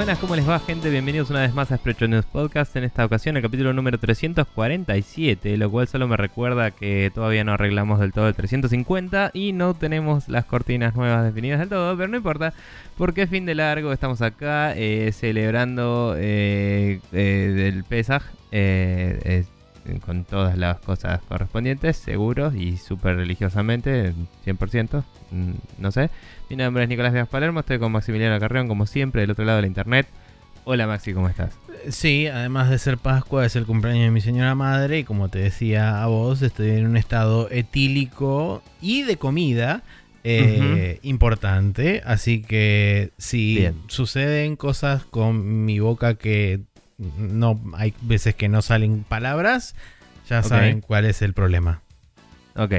Buenas, ¿cómo les va gente? Bienvenidos una vez más a Sprecho News Podcast, en esta ocasión el capítulo número 347, lo cual solo me recuerda que todavía no arreglamos del todo el 350 y no tenemos las cortinas nuevas definidas del todo, pero no importa, porque fin de largo estamos acá eh, celebrando eh, eh, del Pesaj con todas las cosas correspondientes, seguros y súper religiosamente, 100%, mm, no sé. Mi nombre es Nicolás Díaz Palermo, estoy con Maximiliano Carreón, como siempre, del otro lado de la internet. Hola Maxi, ¿cómo estás? Sí, además de ser Pascua, es el cumpleaños de mi señora madre y como te decía a vos, estoy en un estado etílico y de comida eh, importante, así que si suceden cosas con mi boca que no hay veces que no salen palabras, ya saben cuál es el problema. Ok.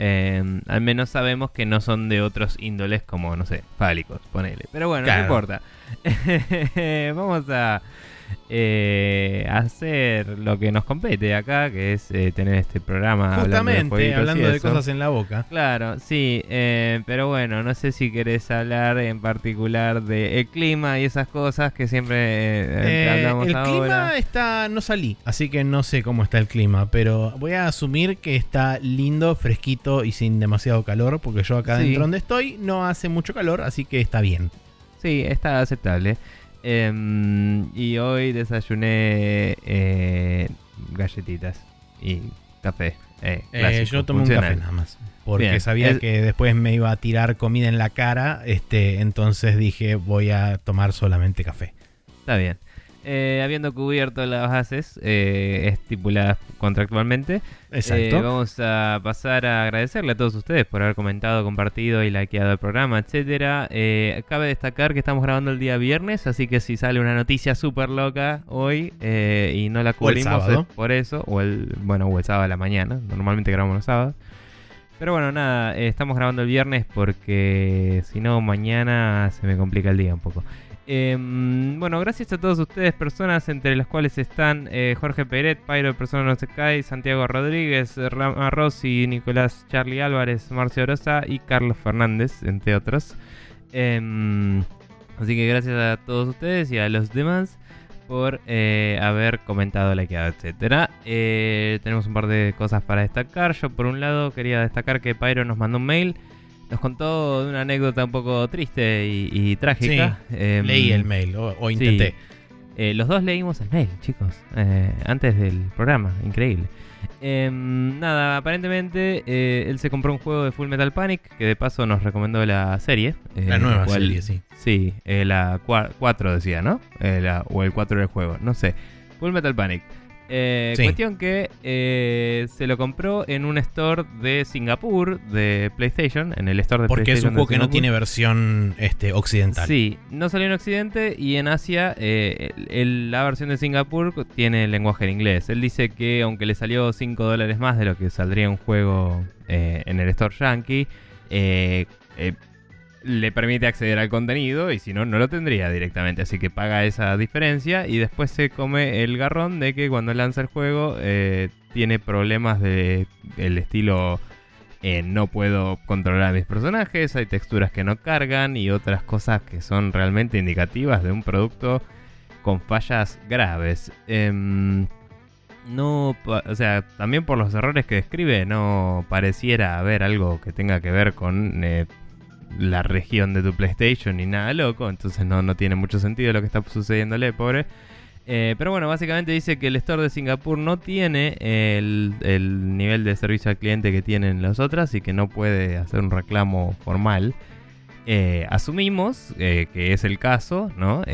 Em, al menos sabemos que no son de otros índoles como, no sé, fálicos, ponele. Pero bueno, no importa. Vamos a eh, hacer lo que nos compete acá, que es eh, tener este programa. Justamente, hablando de, cosas en la boca. Claro, sí, eh, pero bueno, no sé si querés hablar en particular del clima y esas cosas que siempre eh, hablamos el ahora. El clima está, no salí, así que no sé cómo está el clima, pero voy a asumir que está lindo, fresquito y sin demasiado calor, porque yo acá dentro donde estoy no hace mucho calor, así que está bien. Sí, está aceptable. Em, y hoy desayuné eh, galletitas y café. Eh, eh, yo tomé un café nada más. Porque sabía que después me iba a tirar comida en la cara. Este, entonces dije voy a tomar solamente café. Está bien. Eh, habiendo cubierto las bases eh, estipuladas contractualmente, eh, vamos a pasar a agradecerle a todos ustedes por haber comentado, compartido y likeado el programa, etcétera. cabe destacar que estamos grabando el día viernes, así que si sale una noticia súper loca hoy y no la cubrimos por eso, o el bueno, o el sábado a la mañana. Normalmente grabamos los sábados. Pero bueno, nada, estamos grabando el viernes porque si no, mañana se me complica el día un poco. Em, bueno, gracias a todos ustedes, personas entre las cuales están eh, Jorge Peret, Pyro Persona No Se Cae, Santiago Rodríguez, Rama Rossi, Nicolás Charlie Álvarez, Marcio Rosa y Carlos Fernández, entre otros. Em, así que gracias a todos ustedes y a los demás por eh, haber comentado, likeado, etcétera. Eh, tenemos un par de cosas para destacar. Yo por un lado quería destacar que Pyro nos mandó un mail nos contó una anécdota un poco triste y, trágica. Em, leí el mail, o, intenté. Eh, los dos leímos el mail, chicos, eh, antes del programa, increíble. Em, nada, aparentemente eh, él se compró un juego de Full Metal Panic, que de paso nos recomendó la serie. la nueva serie, sí. Sí, la 4 decía, ¿no? o el 4 del juego, no sé. Full Metal Panic. Eh, Cuestión que eh, se lo compró en un store de Singapur de PlayStation, en el store de Porque PlayStation. Porque es un juego que no tiene versión este, occidental. Sí, no salió en Occidente y en Asia eh, la versión de Singapur tiene el lenguaje en inglés. Él dice que aunque le salió 5 dólares más de lo que saldría un juego en el store yankee, eh, le permite acceder al contenido y si no, no lo tendría directamente. Así que paga esa diferencia y después se come el garrón de que cuando lanza el juego eh, tiene problemas de el estilo eh, no puedo controlar a mis personajes, hay texturas que no cargan y otras cosas que son realmente indicativas de un producto con fallas graves. Em, no, o sea, también por los errores que describe, no pareciera haber algo que tenga que ver con eh, la región de tu PlayStation ni nada loco, entonces no, no tiene mucho sentido lo que está sucediéndole, pobre. Eh, pero bueno, básicamente dice que el store de Singapur no tiene el, nivel de servicio al cliente que tienen las otras y que no puede hacer un reclamo formal. Eh, asumimos eh, que es el caso, ¿no?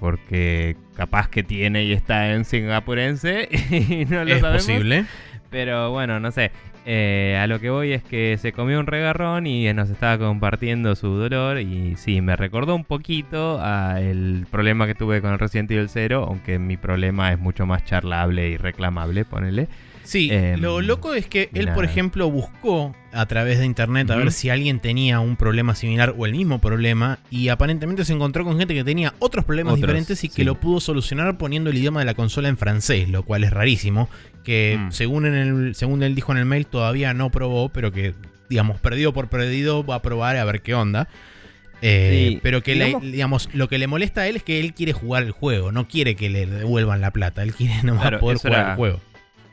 porque capaz que tiene y está en singapurense y no lo es posible. Pero bueno, no sé. Eh, a lo que voy es que se comió un regarrón y nos estaba compartiendo su dolor. Y sí, me recordó un poquito a el problema que tuve con el Resident Evil 0, aunque mi problema es mucho más charlable y reclamable, ponele. Sí, em, lo loco es que él, por ejemplo, buscó a través de internet a ver si alguien tenía un problema similar o el mismo problema y aparentemente se encontró con gente que tenía otros problemas diferentes y que lo pudo solucionar poniendo el idioma de la consola en francés, lo cual es rarísimo, que mm. según, en el, según él dijo en el mail todavía no probó, pero que digamos perdido por perdido va a probar a ver qué onda. Eh, pero que le, digamos, lo que le molesta a él es que él quiere jugar el juego, no quiere que le devuelvan la plata, él quiere nomás poder jugar el juego.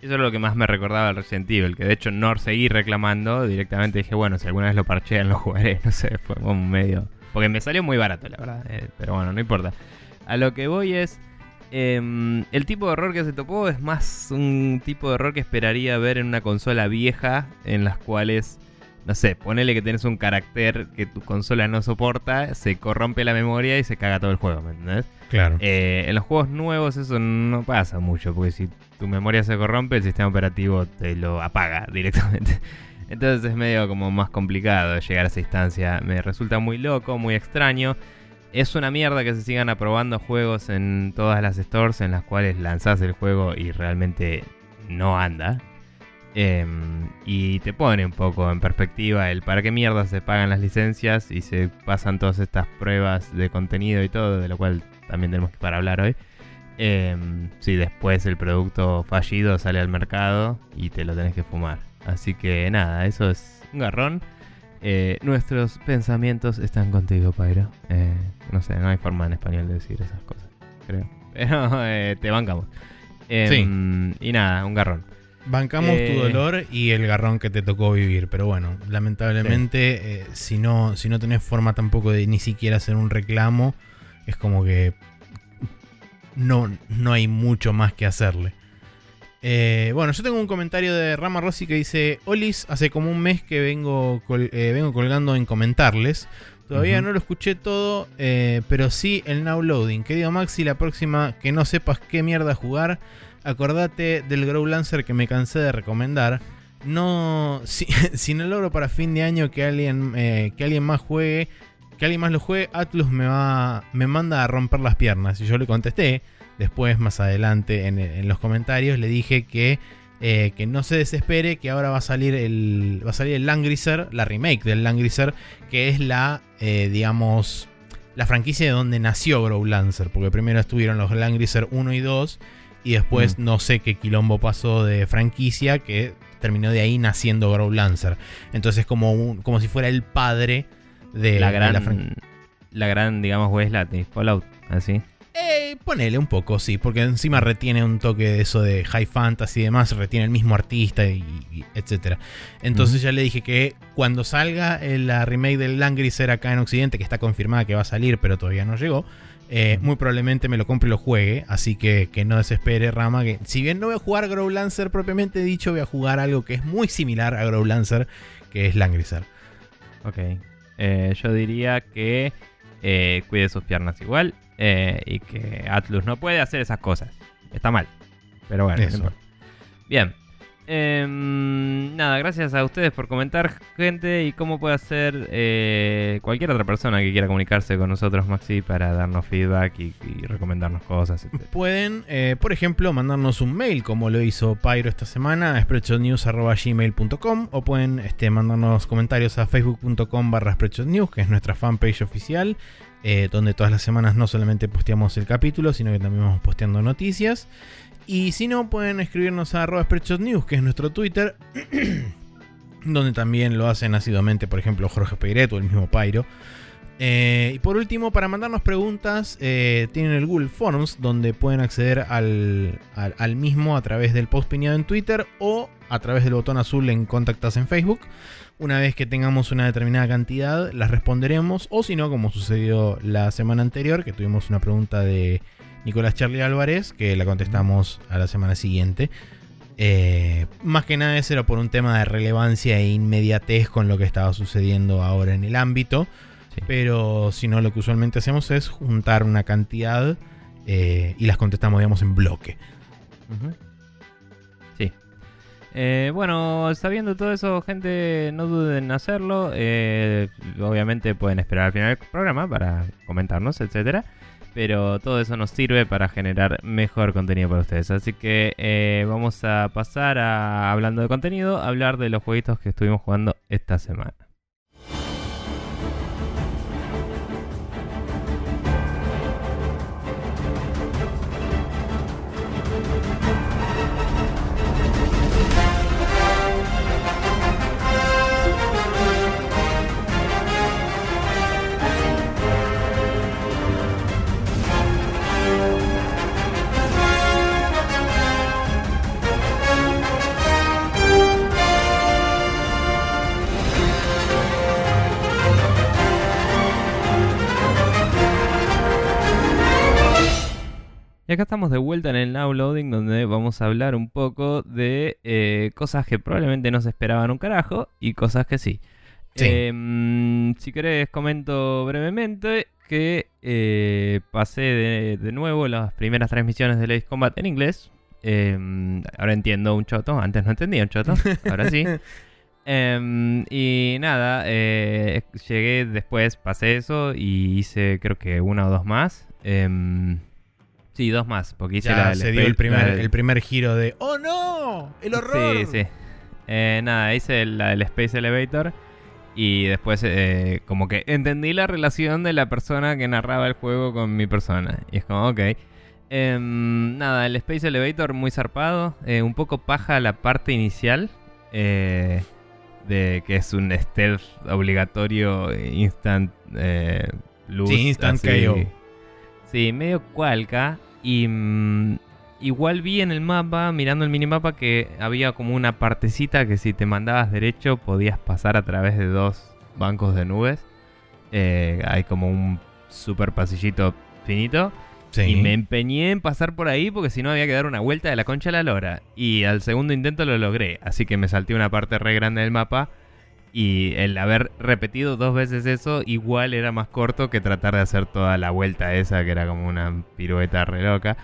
Eso es lo que más me recordaba al Resident Evil, que de hecho no seguí reclamando, directamente dije, bueno, si alguna vez lo parchean lo jugaré, no sé, fue un medio... Porque me salió muy barato, la verdad, eh, pero bueno, no importa. A lo que voy es... Em, el tipo de error que se topó es más un tipo de error que esperaría ver en una consola vieja en las cuales no sé, ponele que tienes un carácter que tu consola no soporta, se corrompe la memoria y se caga todo el juego, ¿me entendés? Claro. Eh, en los juegos nuevos eso no pasa mucho, porque si tu memoria se corrompe, el sistema operativo te lo apaga directamente. Entonces es medio como más complicado llegar a esa instancia. Me resulta muy loco, muy extraño. Es una mierda que se sigan aprobando juegos en todas las stores en las cuales lanzás el juego y realmente no anda. Em, y te pone un poco en perspectiva el para qué mierda se pagan las licencias y se pasan todas estas pruebas de contenido y todo, de lo cual también tenemos que para hablar hoy. Em, si después el producto fallido sale al mercado y te lo tenés que fumar. Así que nada, eso es un garrón. Eh, nuestros pensamientos están contigo, Pyro. Eh, no sé, no hay forma en español de decir esas cosas, creo. Pero eh, te bancamos. Em, y nada, un garrón. Bancamos tu dolor y el garrón que te tocó vivir, pero bueno, lamentablemente, eh, si, no, si no tenés forma tampoco de ni siquiera hacer un reclamo, es como que no, no hay mucho más que hacerle. Eh, bueno, yo tengo un comentario de Rama Rossi que dice: Olis, hace como un mes que vengo, vengo colgando en comentarles. Todavía no lo escuché todo, pero sí el now loading. Querido Maxi, la próxima que no sepas qué mierda jugar acordate del Grow Lancer que me cansé de recomendar. No, si, no logro para fin de año que alguien, eh, que alguien más juegue, que alguien más lo juegue, Atlus me va, me manda a romper las piernas. Y yo le contesté, después más adelante en, los comentarios, le dije que, eh, que no se desespere, que ahora va a salir el, va a salir el Langrisser, la remake del Langrisser, que es la, eh, digamos, la franquicia de donde nació Grow Lancer, porque primero estuvieron los Langrisser 1 y 2 y después mm. no sé qué quilombo pasó de franquicia que terminó de ahí naciendo Grow Lancer. Entonces como, un, como si fuera el padre de la gran, la, la gran digamos, Westlat Fallout, así. Eh, ponele un poco, sí, porque encima retiene un toque de eso de high fantasy y demás, retiene el mismo artista y, etcétera. Entonces ya le dije que cuando salga la remake del Langrisser acá en Occidente, que está confirmada que va a salir, pero todavía no llegó, eh, muy probablemente me lo compre y lo juegue. Así que que no desespere, Rama. Que si bien no voy a jugar Grow Lancer propiamente dicho, voy a jugar algo que es muy similar a Grow Lancer, que es Langrisser. Ok. Eh, yo diría que eh, cuide sus piernas igual. y que Atlus no puede hacer esas cosas. Está mal. Pero bueno, Bien. Em, nada, gracias a ustedes por comentar, gente, y cómo puede hacer eh, cualquier otra persona que quiera comunicarse con nosotros, Maxi, para darnos feedback y, recomendarnos cosas. Pueden, eh, por ejemplo, mandarnos un mail, como lo hizo Pyro esta semana, a spreadshotnews.gmail.com, o pueden este, mandarnos comentarios a facebook.com barra spreadshotnews, que es nuestra fanpage oficial, eh, donde todas las semanas no solamente posteamos el capítulo, sino que también vamos posteando noticias. Y si no, pueden escribirnos a arroba News, que es nuestro Twitter, donde también lo hacen asiduamente, por ejemplo, Jorge Peiret o el mismo Pyro. Eh, y por último, para mandarnos preguntas, eh, tienen el Google Forms, donde pueden acceder al, mismo a través del post piñado en Twitter o a través del botón azul en Contactas en Facebook. Una vez que tengamos una determinada cantidad, las responderemos. O si no, como sucedió la semana anterior, que tuvimos una pregunta de Nicolás Charlie Álvarez, que la contestamos a la semana siguiente. Eh, más que nada eso era por un tema de relevancia e inmediatez con lo que estaba sucediendo ahora en el ámbito. Pero si no, lo que usualmente hacemos es juntar una cantidad eh, y las contestamos, digamos, en bloque. Sí. Eh, bueno, sabiendo todo eso, gente, no duden en hacerlo. obviamente pueden esperar al final del programa para comentarnos, etcétera pero todo eso nos sirve para generar mejor contenido para ustedes. Así que eh, vamos a pasar a, hablando de contenido, a hablar de los jueguitos que estuvimos jugando esta semana. Y acá estamos de vuelta en el Now Loading donde vamos a hablar un poco de eh, cosas que probablemente no se esperaban un carajo y cosas que sí. Sí. Em, si querés comento brevemente que eh, pasé de, de nuevo las primeras tres misiones de Ace Combat en inglés. Em, ahora entiendo un choto, antes no entendía un choto, ahora sí. Em, y nada, eh, llegué después, pasé eso y hice creo que una o dos más. Sí, dos más, porque hice Ya la se dio el primer, del- el primer giro de ¡Oh no! ¡El horror! Sí, sí. Eh, nada, hice la del Space Elevator y después eh, como que entendí la relación de la persona que narraba el juego con mi persona. Y es como, ok. Em, nada, el Space Elevator muy zarpado. eh, un poco paja la parte inicial. eh, de que es un stealth obligatorio instant eh, luz. Sí, instant así. KO. Sí, medio cualca. Y mm, igual vi en el mapa, mirando el minimapa, que había como una partecita que si te mandabas derecho podías pasar a través de dos bancos de nubes. Eh, hay como un super pasillito finito. Sí. Y me empeñé en pasar por ahí porque si no había que dar una vuelta de la concha a la lora. Y al segundo intento lo logré. Así que me salté una parte re grande del mapa. Y el haber repetido dos veces eso igual era más corto que tratar de hacer toda la vuelta esa que era como una pirueta re loca.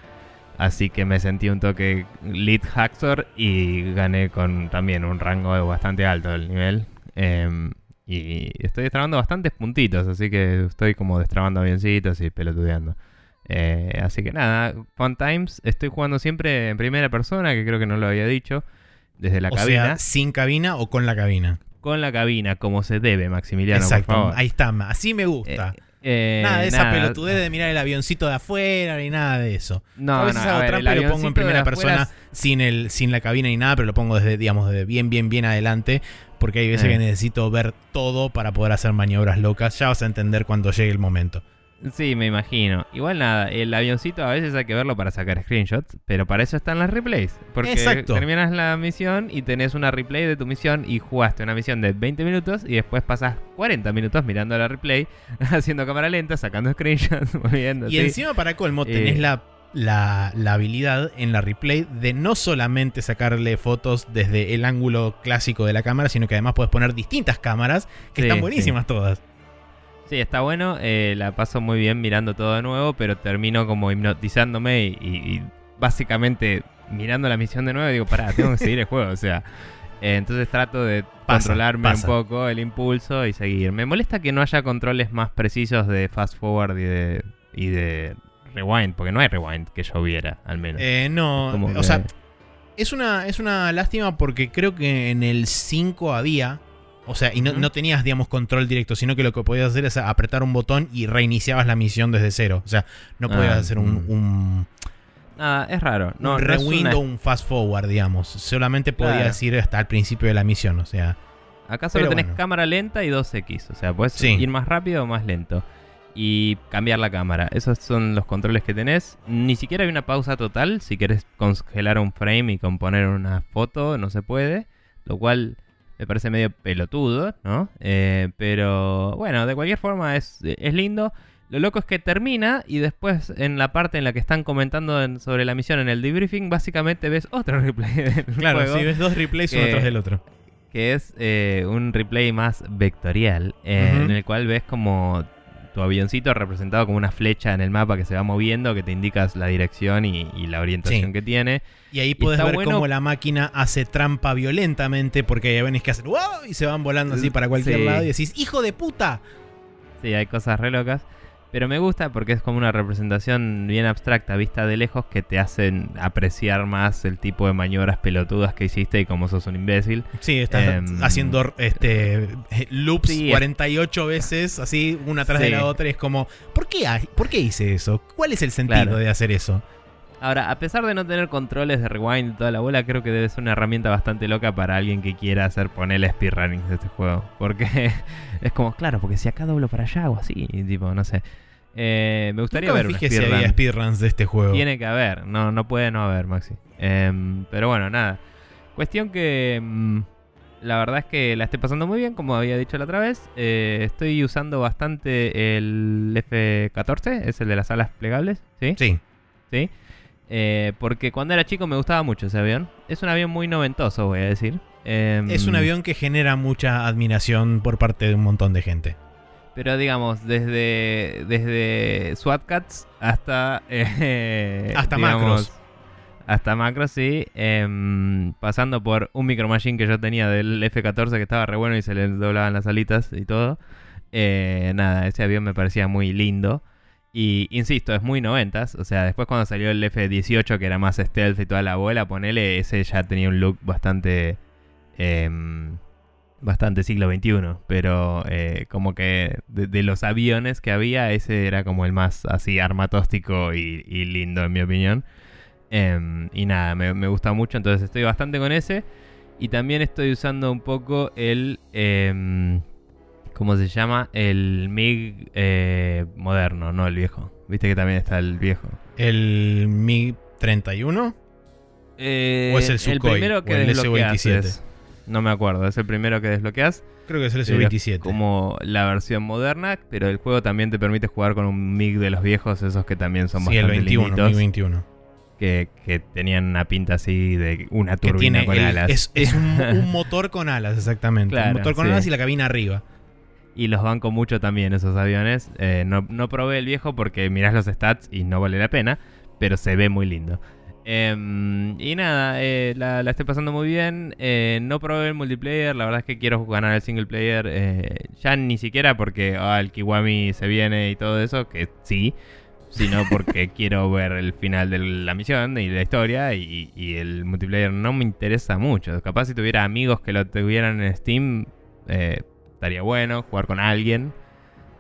Así que me sentí un toque lead hacktor y gané con también un rango bastante alto del nivel. Em, y estoy destrabando bastantes puntitos, así que estoy como destrabando avioncitos y pelotudeando. Eh, así que nada, Fun Times. Estoy jugando siempre en primera persona, que creo que no lo había dicho, desde la o cabina. sea, sin cabina o con la cabina. Con la cabina, como se debe, Maximiliano, Exacto. por favor. Ahí está. Así me gusta. Eh, nada de esa pelotudez de mirar el avioncito de afuera ni nada de eso. No, a veces no, hago a ver, trampa y lo pongo en de primera persona sin el sin la cabina ni nada, pero lo pongo desde, digamos, desde bien, bien, bien adelante. Porque hay veces Eh. que necesito ver todo para poder hacer maniobras locas. Ya vas a entender cuando llegue el momento. Sí, me imagino. Igual nada, el avioncito a veces hay que verlo para sacar screenshots, pero para eso están las replays. Porque Exacto. terminas la misión y tenés una replay de tu misión y jugaste una misión de 20 minutos y después pasas 40 minutos mirando la replay, haciendo cámara lenta, sacando screenshots, volviendo. Y encima, para colmo, Eh. tenés la, la, la habilidad en la replay de no solamente sacarle fotos desde el ángulo clásico de la cámara, sino que además puedes poner distintas cámaras que Sí, están buenísimas todas. Sí, está bueno, eh, la paso muy bien mirando todo de nuevo, pero termino como hipnotizándome y, y- y básicamente mirando la misión de nuevo digo, pará, tengo que seguir el juego, o sea. eh, entonces trato de Pasa, controlarme pasa. un poco el impulso y seguir. Me molesta que no haya controles más precisos de fast forward y de, y de rewind, porque no hay rewind que yo viera, al menos. Eh, no, Como o que- sea, es una, es una lástima porque creo que en el 5 había. O sea, y no, no tenías, digamos, control directo, sino que lo que podías hacer es apretar un botón y reiniciabas la misión desde cero. O sea, no podías Ah, hacer un, mm. un, Nada, es raro. No, un no rewind una- o un fast forward, digamos. Solamente podías Claro. ir hasta el principio de la misión. O sea, Acá solo tenés bueno. cámara lenta y 2X. O sea, puedes Sí. ir más rápido o más lento. Y cambiar la cámara. Esos son los controles que tenés. Ni siquiera hay una pausa total. Si querés congelar un frame y componer una foto, no se puede. Lo cual me parece medio pelotudo, ¿no? Eh, pero bueno, de cualquier forma es, es lindo. Lo loco es que termina y después en la parte en la que están comentando en- sobre la misión en el debriefing, básicamente ves otro replay del claro, juego si ves dos replays uno que- tras del otro. que es eh, un replay más vectorial, eh, en el cual ves como tu avioncito representado como una flecha en el mapa que se va moviendo, que te indicas la dirección y, y la orientación Sí. que tiene. Y ahí puedes ver bueno- cómo la máquina hace trampa violentamente porque hay aviones que hacen ¡wow! y se van volando así para cualquier Sí. lado y decís ¡hijo de puta! Sí, hay cosas re locas. Pero me gusta porque es como una representación bien abstracta, vista de lejos, que te hacen apreciar más el tipo de maniobras pelotudas que hiciste y cómo sos un imbécil. Sí, estás Em, haciendo este loops Sí, 48 veces así una tras de la otra y es como ¿por qué, ¿por qué hice eso? ¿Cuál es el sentido Claro. de hacer eso? Ahora, a pesar de no tener controles de rewind y toda la bola, creo que debe ser una herramienta bastante loca para alguien que quiera hacer ponerle speedrunning de este juego. Porque es como, claro, porque si acá doblo para allá o así, y tipo, no sé. Eh, me gustaría Nunca ver me un fijé si speedrun. había speedruns de este juego. Tiene que haber, no, no puede no haber, Maxi. Em, pero bueno, nada. Cuestión que mm, la verdad es que la estoy pasando muy bien, como había dicho la otra vez. Eh, estoy usando bastante el F14, es el de las alas plegables, ¿sí? Sí. ¿sí? Eh, porque cuando era chico me gustaba mucho ese avión. Es un avión muy noventoso, voy a decir. Em, es un avión que genera mucha admiración por parte de un montón de gente. Pero digamos, desde, desde SWAT Cats hasta... Eh, hasta macros. Hasta macros, sí. Em, pasando por un Micro Machine que yo tenía del F-14 que estaba re bueno y se le doblaban las alitas y todo. Eh, nada, ese avión me parecía muy lindo. Y insisto, es muy noventas. O sea, después cuando salió el F-18, que era más stealth y toda la bola, ponele, ese ya tenía un look bastante. Em, bastante siglo XXI. Pero eh, como que de, los aviones que había, ese era como el más así armatóstico y, lindo, en mi opinión. Em, y nada, me, gusta mucho. Entonces estoy bastante con ese. Y también estoy usando un poco el. Em, ¿Cómo se llama? El MiG eh, moderno, no el viejo. Viste que también está el viejo. ¿El MiG 31? Eh, ¿O es el Sukhoi? El primero que el SU-27? No me acuerdo, es el primero que desbloqueas. Creo que es el SU-27. Como la versión moderna, pero el juego también te permite jugar con un MiG de los viejos, esos que también son sí, bastante el 21, MiG 21. Que, que, tenían una pinta así de una turbina con alas. Es, un, motor con alas, exactamente. un motor con alas y la cabina arriba y los banco mucho también esos aviones. Eh, no, no, probé el viejo porque mirás los stats y no vale la pena, pero se ve muy lindo. Em, y nada, eh, la, estoy pasando muy bien. Eh, no probé el multiplayer, la verdad es que quiero ganar el single player. ya ni siquiera porque ah, el Kiwami se viene y todo eso, que sí, sino porque quiero ver el final de la misión y la historia. Y, y, el multiplayer no me interesa mucho. Capaz si tuviera amigos que lo tuvieran en Steam, estaría bueno, jugar con alguien.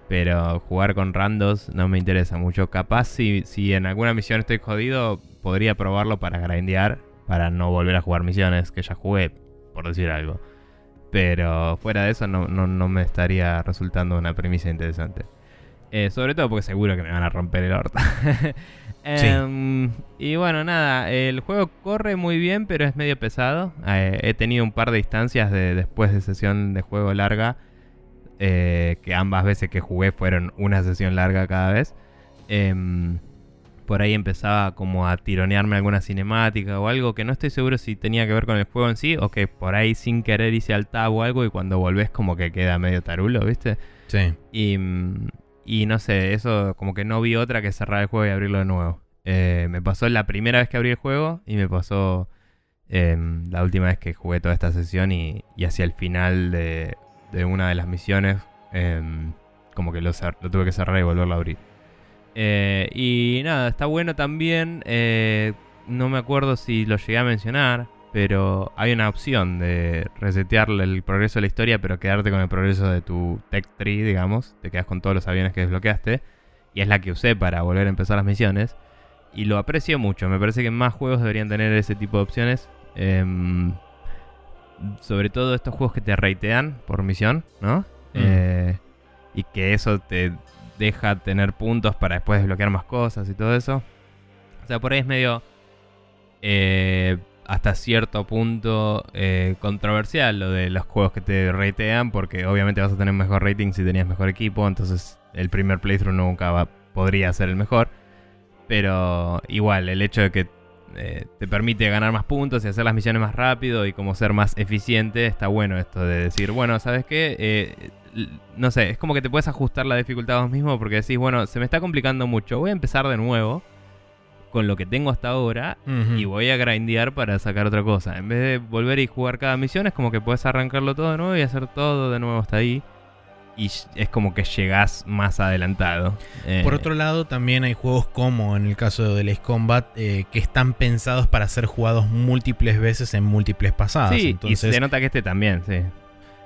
Pero jugar con randos no me interesa mucho. Capaz si, si en alguna misión estoy jodido, podría probarlo para grindear. Para no volver a jugar misiones que ya jugué, por decir algo. Pero fuera de eso no, no, me estaría resultando una premisa interesante. Eh, sobre todo porque seguro que me van a romper el orto. Em, y bueno, nada, el juego corre muy bien, pero es medio pesado. Eh, he tenido un par de instancias de, después de sesión de juego larga, eh, que ambas veces que jugué fueron una sesión larga cada vez. Em, por ahí empezaba como a tironearme alguna cinemática o algo que no estoy seguro si tenía que ver con el juego en sí o que por ahí sin querer hice al tab o algo y cuando volvés como que queda medio tarulo, ¿viste? Sí. Y y no sé, eso como que no vi otra que cerrar el juego y abrirlo de nuevo. Eh, me pasó la primera vez que abrí el juego y me pasó em, la última vez que jugué toda esta sesión y, hacia el final de, una de las misiones em, como que lo, lo, tuve que cerrar y volverlo a abrir. Eh, y nada, está bueno también, eh, no me acuerdo si lo llegué a mencionar, pero hay una opción de resetear el progreso de la historia, pero quedarte con el progreso de tu tech tree, digamos. Te quedas con todos los aviones que desbloqueaste. Y es la que usé para volver a empezar las misiones. Y lo aprecio mucho. Me parece que más juegos deberían tener ese tipo de opciones. Em, sobre todo estos juegos que te reitean por misión, ¿no? Mm. Eh, y que eso te deja tener puntos para después desbloquear más cosas y todo eso. O sea, por ahí es medio... Eh, hasta cierto punto eh, controversial lo de los juegos que te ratean, porque obviamente vas a tener mejor rating si tenías mejor equipo, entonces el primer playthrough nunca podría ser el mejor. Pero igual, el hecho de que eh, te permite ganar más puntos y hacer las misiones más rápido y como ser más eficiente, está bueno esto de decir, bueno, ¿sabes qué? Eh, no sé, es como que te puedes ajustar la dificultad vos mismo porque decís, bueno, se me está complicando mucho, voy a empezar de nuevo con lo que tengo hasta ahora y voy a grindear para sacar otra cosa. En vez de volver y jugar cada misión, es como que puedes arrancarlo todo de nuevo y hacer todo de nuevo hasta ahí. Y es como que llegás más adelantado. Eh, Por otro lado, también hay juegos como en el caso de Ace Combat eh, que están pensados para ser jugados múltiples veces en múltiples pasadas. Sí, y se nota que este también, sí.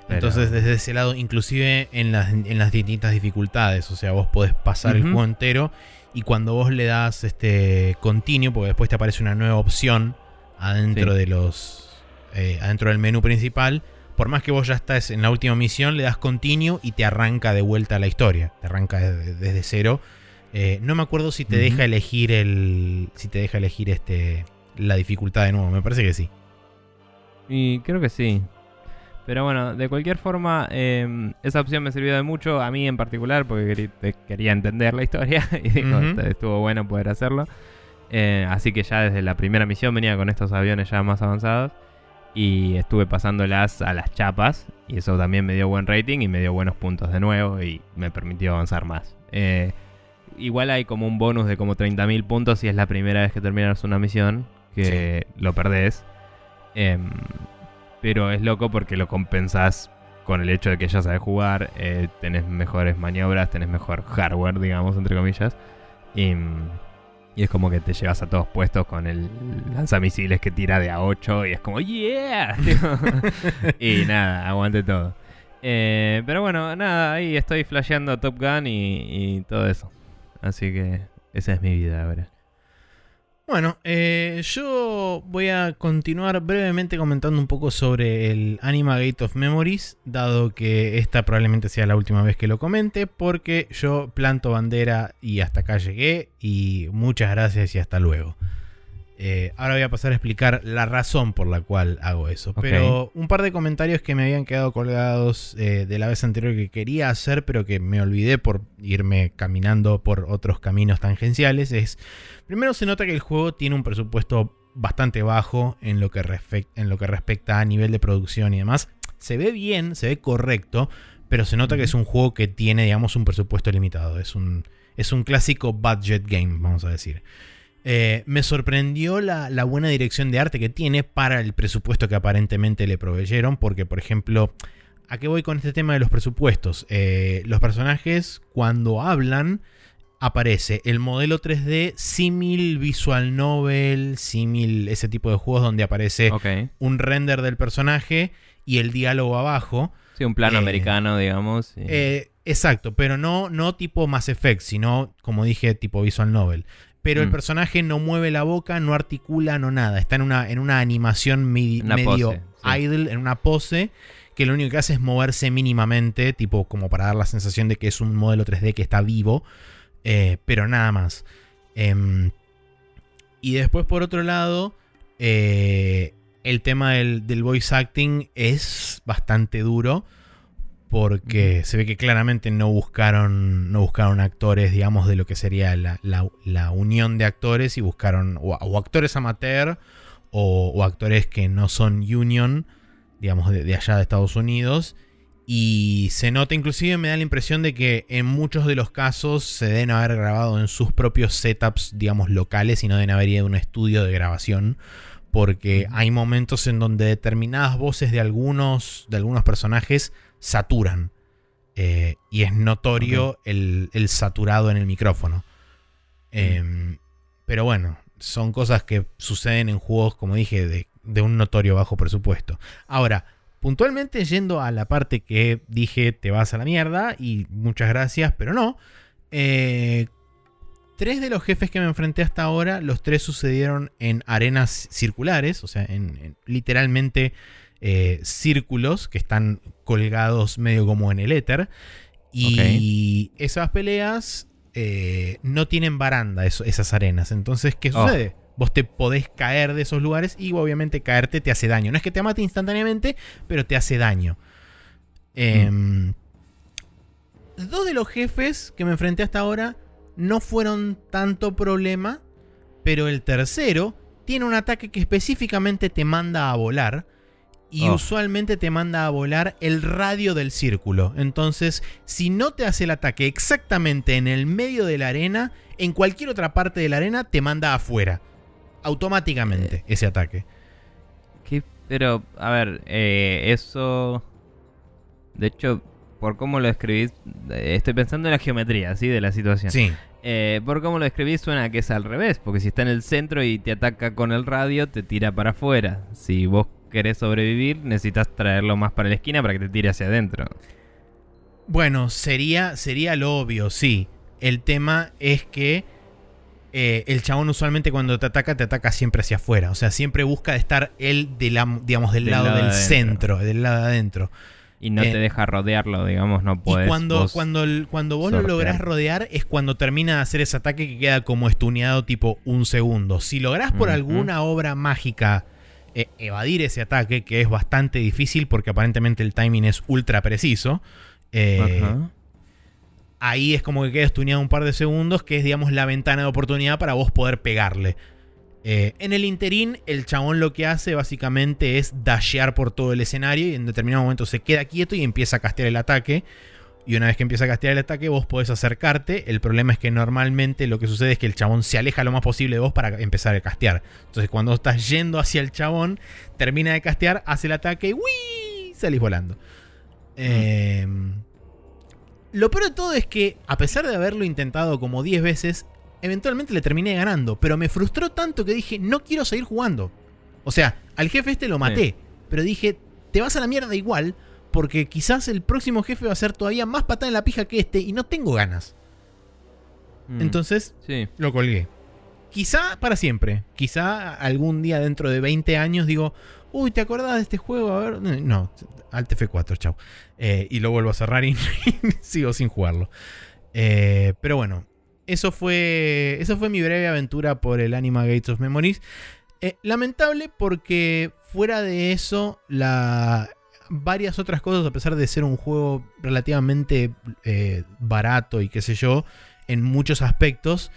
Entonces, desde ese lado, inclusive en las, en las distintas dificultades, o sea, vos podés pasar el juego entero y cuando vos le das este continuo, porque después te aparece una nueva opción adentro de los eh, adentro del menú principal, por más que vos ya estés en la última misión, le das continuo y te arranca de vuelta a la historia, te arranca desde, cero. Eh, no me acuerdo si te deja elegir el si te deja elegir este la dificultad de nuevo, me parece que sí. Y creo que sí. Pero bueno, de cualquier forma, em, esa opción me sirvió de mucho, a mí en particular, porque quería entender la historia y digo, estuvo bueno poder hacerlo. Eh, así que ya desde la primera misión venía con estos aviones ya más avanzados. Y estuve pasándolas a las chapas. Y eso también me dio buen rating y me dio buenos puntos de nuevo. Y me permitió avanzar más. Eh, igual hay como un bonus de como 30.000 puntos si es la primera vez que terminas una misión. Que lo perdés. Em, pero es loco porque lo compensás con el hecho de que ya sabes jugar, eh, tenés mejores maniobras, tenés mejor hardware, digamos, entre comillas. Y, y, es como que te llevas a todos puestos con el lanzamisiles que tira de a 8 y es como, ¡yeah! y nada, aguante todo. Eh, pero bueno, nada, ahí estoy flasheando Top Gun y todo eso. Así que esa es mi vida ahora. Bueno, eh, yo voy a continuar brevemente comentando un poco sobre el Anima Gate of Memories, dado que esta probablemente sea la última vez que lo comente, porque yo planto bandera y hasta acá llegué, y muchas gracias y hasta luego. Eh, ahora voy a pasar a explicar la razón por la cual hago eso. Pero un par de comentarios que me habían quedado colgados eh, de la vez anterior que quería hacer, pero que me olvidé por irme caminando por otros caminos tangenciales. Es, primero se nota que el juego tiene un presupuesto bastante bajo en lo que, en lo que respecta a nivel de producción y demás. Se ve bien, se ve correcto, pero se nota que es un juego que tiene, digamos, un presupuesto limitado. Es un, es un clásico budget game, vamos a decir. Eh, me sorprendió la, buena dirección de arte que tiene para el presupuesto que aparentemente le proveyeron, porque por ejemplo, ¿a qué voy con este tema de los presupuestos? Eh, los personajes cuando hablan aparece el modelo 3D simil visual novel, simil ese tipo de juegos donde aparece un render del personaje y el diálogo abajo. Sí, un plano eh, americano, digamos. exacto, pero no, no tipo Mass Effect, sino, como dije, tipo visual novel pero el mm. personaje no mueve la boca, no articula, no nada. Está en una, en una animación medio idle, en una pose, que lo único que hace es moverse mínimamente, tipo como para dar la sensación de que es un modelo 3D que está vivo, eh, pero nada más. Em, y después, por otro lado, eh, el tema del, del voice acting es bastante duro porque se ve que claramente no buscaron, no buscaron actores, digamos, de lo que sería la, unión de actores y buscaron o, actores amateur o, actores que no son union, digamos, de, allá de Estados Unidos. Y se nota, inclusive me da la impresión de que en muchos de los casos se deben haber grabado en sus propios setups, digamos, locales y no deben haber ido a un estudio de grabación porque hay momentos en donde determinadas voces de algunos, de algunos personajes saturan. Eh, y es notorio el, saturado en el micrófono. Em, pero bueno, son cosas que suceden en juegos, como dije, de, un notorio bajo presupuesto. Ahora, puntualmente yendo a la parte que dije te vas a la mierda y muchas gracias, pero no. Eh, tres de los jefes que me enfrenté hasta ahora, los tres sucedieron en arenas circulares, o sea, en literalmente eh, círculos que están colgados medio como en el éter. Y esas peleas eh, no tienen baranda, esas arenas. Entonces, ¿qué oh. sucede? Vos te podés caer de esos lugares y obviamente caerte te hace daño. No es que te mate instantáneamente, pero te hace daño. Em, dos de los jefes que me enfrenté hasta ahora no fueron tanto problema, pero el tercero tiene un ataque que específicamente te manda a volar y oh. usualmente te manda a volar el radio del círculo. Entonces, si no te hace el ataque exactamente en el medio de la arena, en cualquier otra parte de la arena te manda afuera. Automáticamente eh. ese ataque. Pero, a ver, eh, eso... De hecho, por cómo lo escribís, eh, estoy pensando en la geometría, ¿sí? De la situación. Sí. por cómo lo escribís suena que es al revés, porque si está en el centro y te ataca con el radio, te tira para afuera. Si vos querés sobrevivir, necesitas traerlo más para la esquina para que te tire hacia adentro. Bueno, sería, sería lo obvio, sí. El tema es que eh, el chabón usualmente cuando te ataca, te ataca siempre hacia afuera. O sea, siempre busca estar él de la, digamos, del, lado, del centro, del lado de adentro. Y no te eh, deja rodearlo, digamos, no puedes. Y cuando, vos cuando, cuando vos lo lográs rodear es cuando termina de hacer ese ataque que queda como estuneado tipo un segundo. Si lográs por alguna obra mágica e, evadir ese ataque, que es bastante difícil porque aparentemente el timing es ultra preciso. Eh, ahí es como que queda estuneado un par de segundos, que es, digamos, la ventana de oportunidad para vos poder pegarle. Eh, en el interín, el chabón lo que hace básicamente es dashear por todo el escenario y en determinado momento se queda quieto y empieza a castear el ataque. Y una vez que empieza a castear el ataque, vos podés acercarte. El problema es que normalmente lo que sucede es que el chabón se aleja lo más posible de vos para empezar a castear. Entonces, cuando estás yendo hacia el chabón, termina de castear, hace el ataque y ¡uy! salís volando. Eh, lo peor de todo es que, a pesar de haberlo intentado como 10 veces, eventualmente le terminé ganando. Pero me frustró tanto que dije, no quiero seguir jugando. O sea, al jefe este lo maté. Pero dije, te vas a la mierda igual. Porque quizás el próximo jefe va a ser todavía más patada en la pija que este. Y no tengo ganas. Mm. Entonces, Sí. lo colgué. Quizá para siempre. Quizá algún día dentro de 20 años digo, uy, ¿te acordás de este juego? A ver. No, Alt F4, chau. Eh, y lo vuelvo a cerrar y sigo sin jugarlo. Eh, pero bueno, eso fue, eso fue mi breve aventura por el Anima Gates of Memories. Eh, lamentable porque fuera de eso, la, varias otras cosas, a pesar de ser un juego relativamente eh, barato y qué sé yo, en muchos aspectos,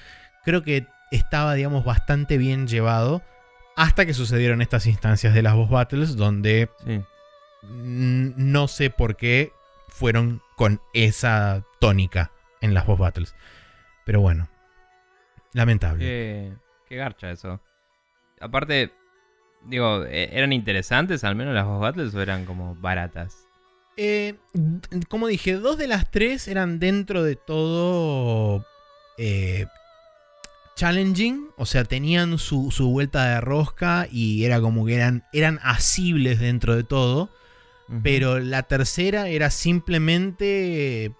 creo que estaba, digamos, bastante bien llevado. Hasta que sucedieron estas instancias de las boss battles, donde Sí. no sé por qué fueron con esa tónica en las boss battles. Pero bueno, lamentable. Qué, qué garcha eso. Aparte, digo, ¿e- ¿eran interesantes al menos las boss battles o eran como baratas? Eh, como dije, dos de las tres eran dentro de todo eh, challenging, o sea, tenían su, su vuelta de rosca y era como que eran, eran asibles dentro de todo, pero la tercera era simplemente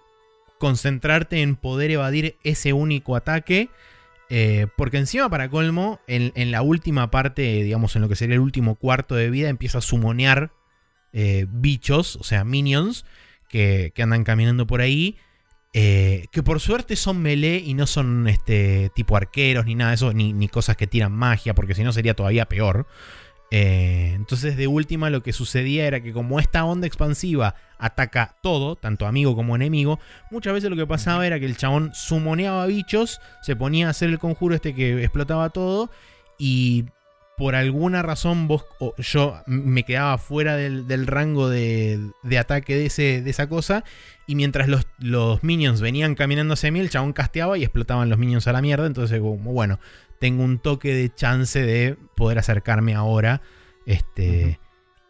concentrarte en poder evadir ese único ataque. Eh, porque encima, para colmo, en, en la última parte, digamos, en lo que sería el último cuarto de vida, empieza a sumonear eh, bichos, o sea, minions, que, que andan caminando por ahí. eh, que por suerte son melee y no son este tipo arqueros ni nada de eso, ni, ni cosas que tiran magia, porque si no sería todavía peor. Eh, entonces, de última, lo que sucedía era que, como esta onda expansiva ataca todo, tanto amigo como enemigo, muchas veces lo que pasaba era que el chabón sumoneaba bichos, se ponía a hacer el conjuro este que explotaba todo, y por alguna razón vos o yo me quedaba fuera del, del rango de, de ataque de, ese, de esa cosa. Y mientras los, los minions venían caminando hacia mí, el chabón casteaba y explotaban los minions a la mierda. Entonces, como bueno, tengo un toque de chance de poder acercarme ahora. Este.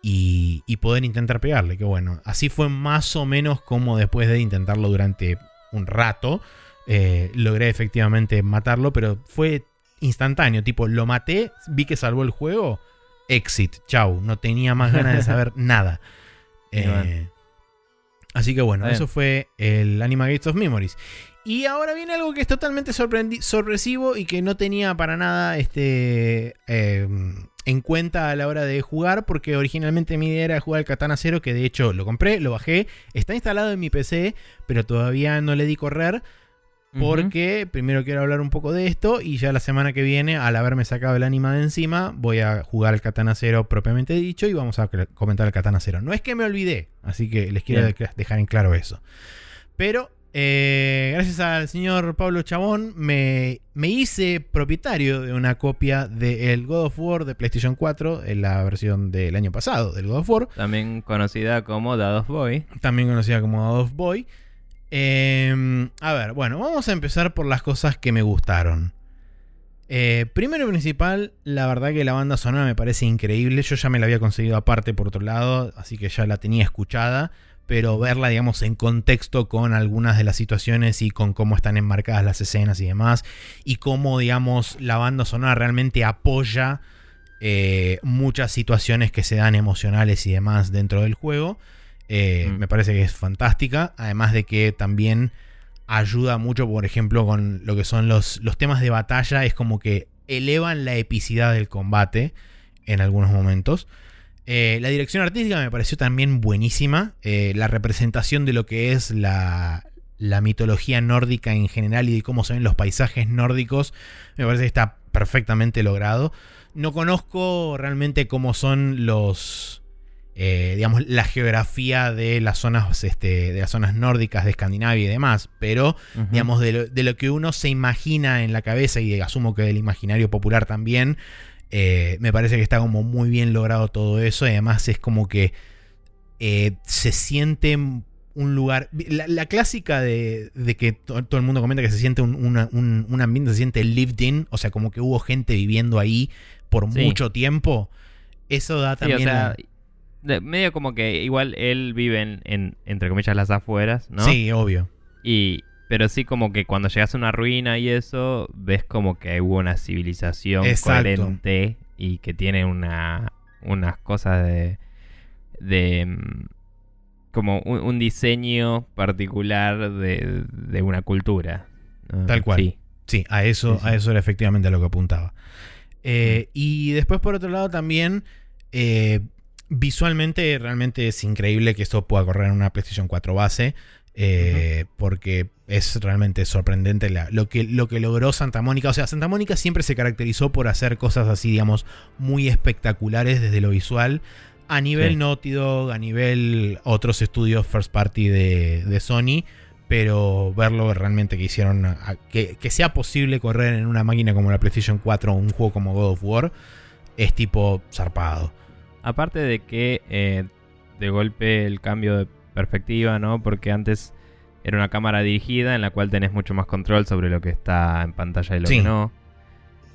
Y, y poder intentar pegarle. Que bueno, así fue más o menos como después de intentarlo durante un rato. eh, logré efectivamente matarlo, pero fue instantáneo. Tipo, lo maté, vi que salvó el juego. Exit, chau. No tenía más ganas de saber nada. Eh, bueno. así que bueno, eso fue el Anima Gates of Memories. Y ahora viene algo que es totalmente sorpresivo y que no tenía para nada este, eh, en cuenta a la hora de jugar, porque originalmente mi idea era jugar al Katana Zero, que de hecho lo compré, lo bajé, está instalado en mi PC, pero todavía no le di correr. Porque primero quiero hablar un poco de esto y ya la semana que viene, al haberme sacado el anima de encima, voy a jugar al Katana Zero propiamente dicho y vamos a comentar el Katana Zero. No es que me olvidé, así que les quiero Bien. dejar en claro eso. Pero eh, gracias al señor Pablo Chabón me, me hice propietario de una copia del God of War de PlayStation 4, en la versión del año pasado del God of War También conocida como Dad of Boy. también conocida como of Boy. Eh, a ver, bueno, vamos a empezar por las cosas que me gustaron. Eh, primero y principal, la verdad que la banda sonora me parece increíble. Yo ya me la había conseguido aparte por otro lado, así que ya la tenía escuchada. Pero verla, digamos, en contexto con algunas de las situaciones y con cómo están enmarcadas las escenas y demás. Y cómo, digamos, la banda sonora realmente apoya eh, muchas situaciones que se dan emocionales y demás dentro del juego. Eh, Mm. Me parece que es fantástica. Además de que también ayuda mucho, por ejemplo, con lo que son los, los temas de batalla. Es como que elevan la epicidad del combate en algunos momentos. Eh, la dirección artística me pareció también buenísima. Eh, la representación de lo que es la, la mitología nórdica en general y de cómo se ven los paisajes nórdicos me parece que está perfectamente logrado. No conozco realmente cómo son los eh, digamos, la geografía de las zonas, este, de las zonas nórdicas de Escandinavia y demás, pero, digamos, de lo, que uno se imagina en la cabeza y asumo que del imaginario popular también, eh, me parece que está como muy bien logrado todo eso y además es como que eh, se siente un lugar. La, clásica de, que todo el mundo comenta que se siente un, ambiente, se siente lived in, o sea, como que hubo gente viviendo ahí por mucho tiempo. Eso da también. medio como que igual él vive en, entre comillas, las afueras, ¿no? Sí, obvio. Y. Pero sí, como que cuando llegas a una ruina y eso, ves como que hubo una civilización coherente y que tiene una, unas cosas de. de mm, como un, diseño particular de, una cultura. Tal cual. Sí, a, eso, a eso era efectivamente lo que apuntaba. Eh, y después, por otro lado, también eh, visualmente realmente es increíble que esto pueda correr en una PlayStation 4 base. Eh, porque es realmente sorprendente lo, que, lo que logró Santa Mónica. O sea, Santa Mónica siempre se caracterizó por hacer cosas así, digamos, muy espectaculares desde lo visual. A nivel Naughty Dog, a nivel otros estudios first party de, Sony, pero verlo realmente que hicieron, que, sea posible correr en una máquina como la PlayStation 4 o un juego como God of War, es tipo zarpado. Aparte de que eh, de golpe el cambio de perspectiva, ¿no? Porque antes era una cámara dirigida en la cual tenés mucho más control sobre lo que está en pantalla y lo que no.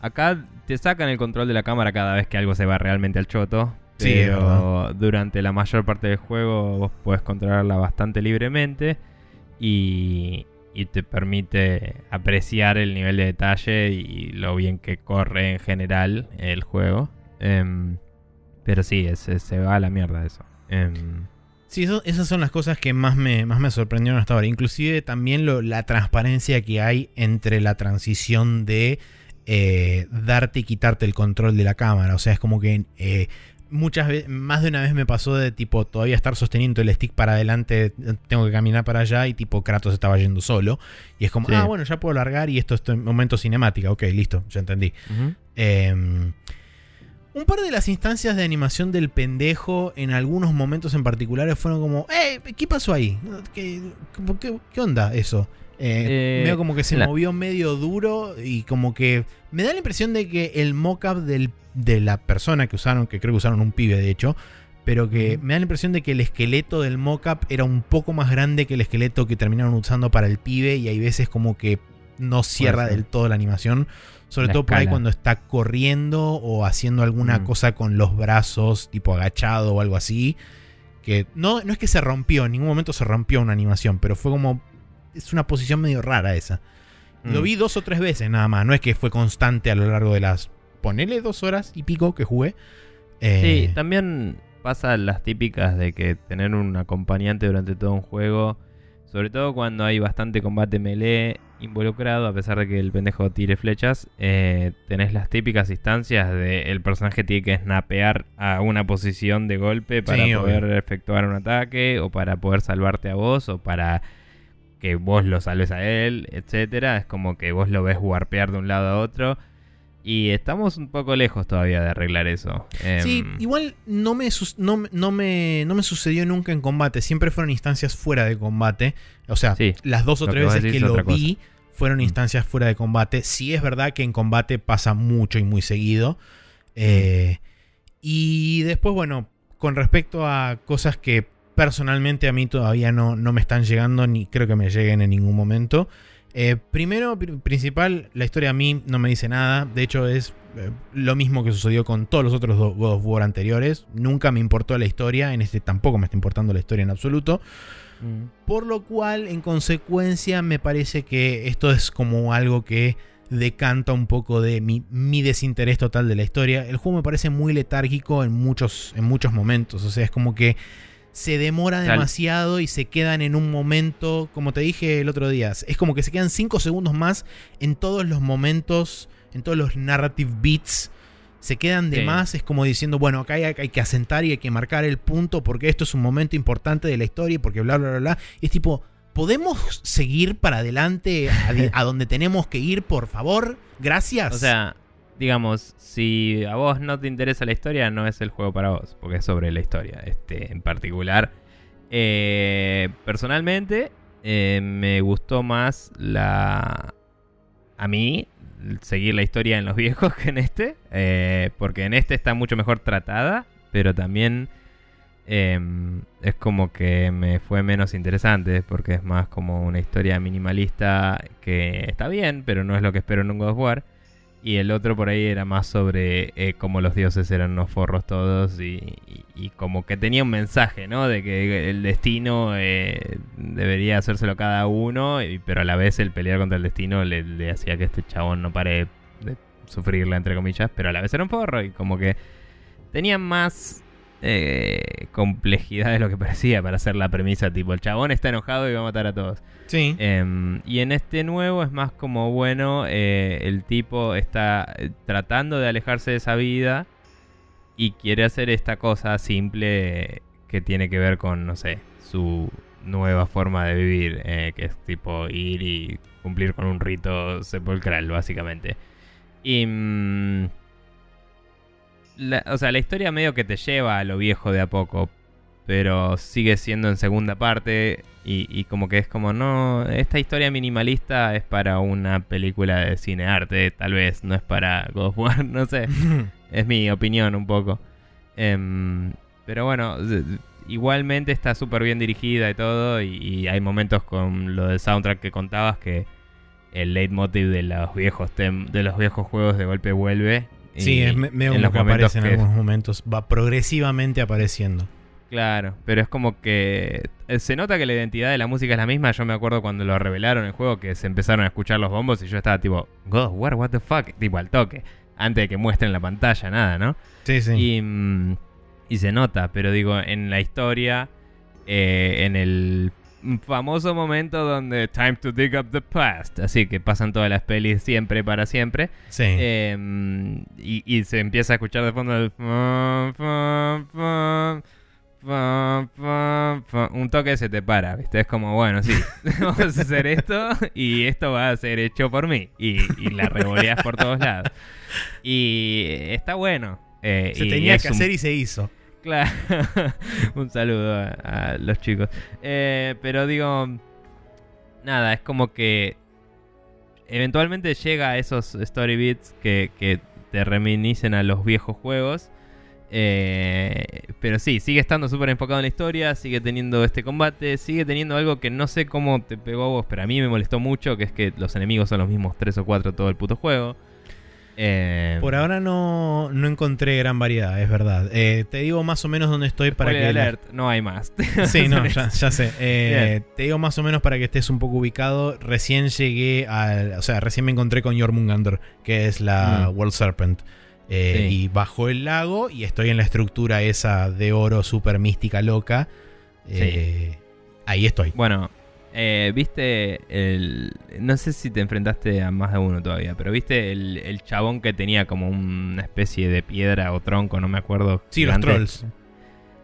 Acá te sacan el control de la cámara cada vez que algo se va realmente al choto. Pero durante la mayor parte del juego vos podés controlarla bastante libremente y, te permite apreciar el nivel de detalle y lo bien que corre en general el juego. Em, pero sí, se va a la mierda eso. Em, sí, esas son las cosas que más me, más me sorprendieron hasta ahora. Inclusive también la transparencia que hay entre la transición de eh, darte y quitarte el control de la cámara. O sea, es como que eh, muchas veces, más de una vez me pasó de tipo todavía estar sosteniendo el stick para adelante, tengo que caminar para allá y tipo Kratos estaba yendo solo. Y es como, ah, bueno, ya puedo largar y esto es momento cinemática. Ok, listo, ya entendí. Em, un par de las instancias de animación del pendejo en algunos momentos en particulares fueron como, ¡eh! ¿Qué pasó ahí? ¿Qué, qué onda eso? Eh, eh como que se movió medio duro y como que me da la impresión de que el mockup de la persona que usaron, que creo que usaron un pibe de hecho, pero que me da la impresión de que el esqueleto del mockup era un poco más grande que el esqueleto que terminaron usando para el pibe y hay veces como que no cierra del todo la animación. Sobre todo por ahí cuando está corriendo o haciendo alguna mm. cosa con los brazos, tipo agachado o algo así. Que no, no es que se rompió, en ningún momento se rompió una animación, pero fue como es una posición medio rara esa. Lo mm. vi dos o tres veces nada más. No es que fue constante a lo largo de las. Ponele dos horas y pico que jugué. Eh, sí, también pasa las típicas de que tener un acompañante durante todo un juego. Sobre todo cuando hay bastante combate melee involucrado, a pesar de que el pendejo tire flechas, eh, tenés las típicas instancias de el personaje tiene que snapear a una posición de golpe para poder efectuar un ataque, o para poder salvarte a vos, o para que vos lo salves a él, etcétera. Es como que vos lo ves warpear de un lado a otro. Y estamos un poco lejos todavía de arreglar eso. Sí, em, igual no me, no, me, no me sucedió nunca en combate. Siempre fueron instancias fuera de combate. O sea, las dos o tres veces que lo vi fueron mm. instancias fuera de combate. Sí es verdad que en combate pasa mucho y muy seguido. Eh, y después, bueno, con respecto a cosas que personalmente a mí todavía no, no me están llegando ni creo que me lleguen en ningún momento. Eh, primero, principal, la historia a mí no me dice nada. De hecho, es eh, lo mismo que sucedió con todos los otros God of War anteriores. Nunca me importó la historia. En este tampoco me está importando la historia en absoluto. Mm. Por lo cual, en consecuencia, me parece que esto es como algo que decanta un poco de mi, mi, desinterés total de la historia. El juego me parece muy letárgico en muchos, en muchos momentos. O sea, es como que se demora demasiado y se quedan en un momento, como te dije el otro día, es como que se quedan 5 segundos más en todos los momentos, en todos los narrative beats. Se quedan de más, es como diciendo, bueno, acá hay, que asentar y hay que marcar el punto porque esto es un momento importante de la historia y porque bla, bla, bla, bla. Y es tipo, ¿podemos seguir para adelante a, a donde tenemos que ir, por favor? Gracias. O sea, digamos, si a vos no te interesa la historia, no es el juego para vos, porque es sobre la historia, este, en particular. Eh, personalmente, eh, me gustó más la... A mí, seguir la historia en los viejos que en este, eh, porque en este está mucho mejor tratada, pero también em, es como que me fue menos interesante, porque es más como una historia minimalista que está bien, pero no es lo que espero en un God of War. Y el otro por ahí era más sobre eh, cómo los dioses eran unos forros todos y, como que tenía un mensaje, ¿no? De que el destino eh, debería hacérselo cada uno, pero a la vez el pelear contra el destino le, hacía que este chabón no pare de sufrirla, entre comillas, pero a la vez era un forro y como que tenía más eh, complejidad de lo que parecía para hacer la premisa, tipo el chabón está enojado y va a matar a todos. Sí. Em, y en este nuevo es más como, bueno, eh, el tipo está eh, tratando de alejarse de esa vida y quiere hacer esta cosa simple que tiene que ver con, no sé, su nueva forma de vivir, eh, que es tipo ir y cumplir con un rito sepulcral, básicamente. Y... Mm, o sea, la historia medio que te lleva a lo viejo de a poco, pero sigue siendo en segunda parte y, como que es como, no, esta historia minimalista es para una película de cine arte, tal vez, no es para God of War, no sé, es mi opinión un poco. Em, pero bueno, igualmente está súper bien dirigida y todo, y, hay momentos con lo del soundtrack que contabas que el leitmotiv de los viejos de los viejos juegos de golpe vuelve. Sí, es medio como que aparece en algunos momentos, va progresivamente apareciendo. Claro, pero es como que eh, se nota que la identidad de la música es la misma. Yo me acuerdo cuando lo revelaron en el juego que se empezaron a escuchar los bombos y yo estaba tipo, God, what, what the fuck, tipo al toque, antes de que muestren la pantalla, nada, ¿no? Sí, sí. Y, mm, y se nota, pero digo, en la historia, eh, en el famoso momento donde time to dig up the past, así que pasan todas las pelis siempre para siempre. Sí. Em, y, y, se empieza a escuchar de fondo el un toque se te para, ¿viste? Es como, bueno, sí, vamos a hacer esto y esto va a ser hecho por mí. Y, la revoleas por todos lados. Y está bueno. Eh, se tenía que hacer y se hizo. Claro. un saludo a, los chicos. Eh, pero digo, nada, es como que eventualmente llega a esos story beats que, te reminicen a los viejos juegos. Eh, pero sí, sigue estando súper enfocado en la historia, sigue teniendo este combate, sigue teniendo algo que no sé cómo te pegó a vos, pero a mí me molestó mucho, que es que los enemigos son los mismos 3 o 4 todo el puto juego. Eh, Por ahora no, no, encontré gran variedad, es verdad. Eh, te digo más o menos dónde estoy para que... Alert, no hay más. sí, no, ya, sé. te digo más o menos para que estés un poco ubicado. Recién llegué a... O sea, recién me encontré con Jormungandr, que es la mm. World Serpent. Eh, y bajo el lago y estoy en la estructura esa de oro super mística loca. Eh, ahí estoy. Bueno, eh, viste el... No sé si te enfrentaste a más de uno todavía, pero viste el, chabón que tenía como una especie de piedra o tronco, no me acuerdo. Sí, los trolls.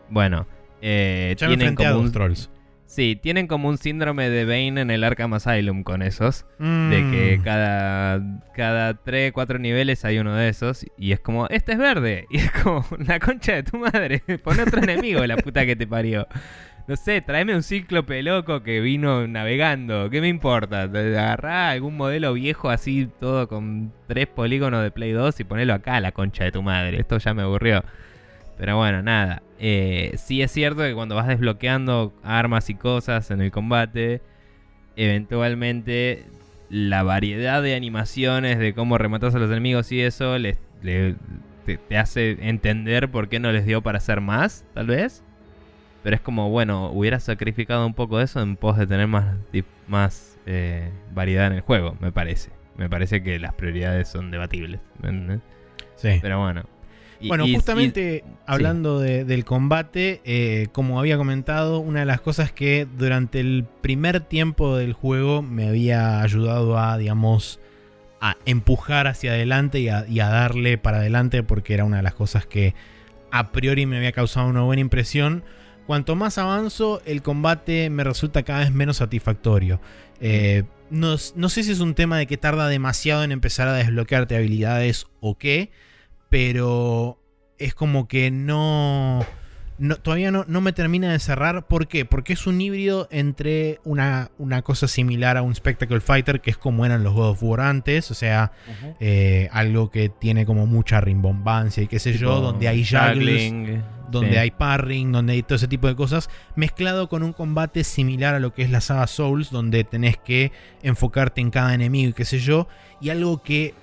Bueno, eh, tienen como un, trolls. Sí, tienen como un síndrome de Bane en el Arkham Asylum con esos. De que mm. cada, cada 3, 4 niveles hay uno de esos. Y es como, este es verde. Y es como, la concha de tu madre. Pon otro enemigo, la puta que te parió. No sé, tráeme un cíclope loco que vino navegando. ¿Qué me importa? Agarrá algún modelo viejo así, todo con tres polígonos de Play 2 y ponelo acá, la concha de tu madre. Esto ya me aburrió. Pero bueno, nada. Eh, sí es cierto que cuando vas desbloqueando armas y cosas en el combate, eventualmente la variedad de animaciones de cómo rematas a los enemigos y eso les, te, hace entender por qué no les dio para hacer más, tal vez. Pero es como, bueno, hubiera sacrificado un poco eso en pos de tener más, más eh, variedad en el juego, me parece. Me parece que las prioridades son debatibles. Sí. Pero bueno, bueno, justamente hablando del combate, eh, como había comentado, una de las cosas que durante el primer tiempo del juego me había ayudado a, digamos, a empujar hacia adelante y a, darle para adelante, porque era una de las cosas que a priori me había causado una buena impresión. Cuanto más avanzo, el combate me resulta cada vez menos satisfactorio. Eh, no, no sé si es un tema de que tarda demasiado en empezar a desbloquearte habilidades o qué, pero es como que no todavía no, no, me termina de cerrar. ¿Por qué? Porque es un híbrido entre una, una, cosa similar a un Spectacle Fighter, que es como eran los God of War antes, o sea, eh, algo que tiene como mucha rimbombancia y qué sé yo, donde hay juggling, donde hay parring, donde hay todo ese tipo de cosas, mezclado con un combate similar a lo que es la saga Souls, donde tenés que enfocarte en cada enemigo y qué sé yo, y algo que...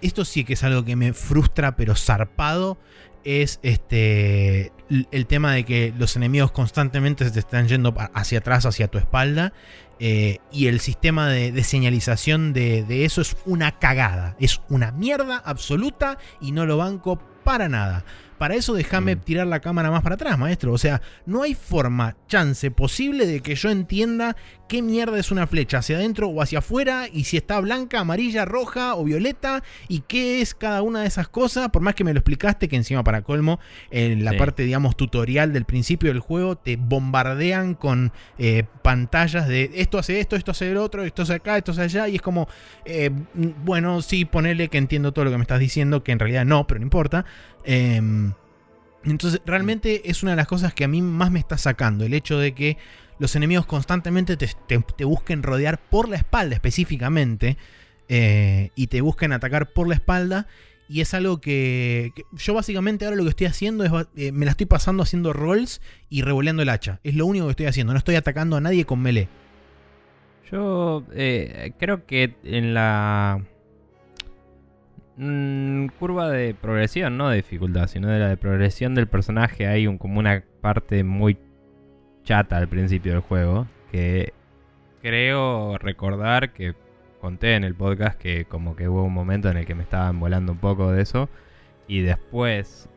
Esto sí que es algo que me frustra, pero zarpado es este el tema de que los enemigos constantemente se te están yendo hacia atrás, hacia tu espalda. Eh, y el sistema de, señalización de, de, eso es una cagada. Es una mierda absoluta y no lo banco para nada. Para eso déjame mm. tirar la cámara más para atrás, maestro. O sea, no hay forma, chance posible de que yo entienda qué mierda es una flecha, hacia adentro o hacia afuera, y si está blanca, amarilla, roja o violeta, y qué es cada una de esas cosas, por más que me lo explicaste, que encima para colmo, en la parte, digamos, tutorial del principio del juego, te bombardean con eh, pantallas de esto hace esto, esto hace el otro, esto hace acá, esto hace allá, y es como, eh, bueno, sí, ponele que entiendo todo lo que me estás diciendo, que en realidad no, pero no importa. Em, entonces, realmente es una de las cosas que a mí más me está sacando. El hecho de que los enemigos constantemente te, busquen rodear por la espalda específicamente. Eh, y te busquen atacar por la espalda. Y es algo que, yo básicamente ahora lo que estoy haciendo es, eh, me la estoy pasando haciendo rolls y revoleando el hacha. Es lo único que estoy haciendo. No estoy atacando a nadie con melee. Yo eh, creo que en la Mm, curva de progresión, no de dificultad, sino de la de progresión del personaje. Hay como una parte muy chata al principio del juego. Que creo recordar que conté en el podcast que como que hubo un momento en el que me estaban volando un poco de eso. Y después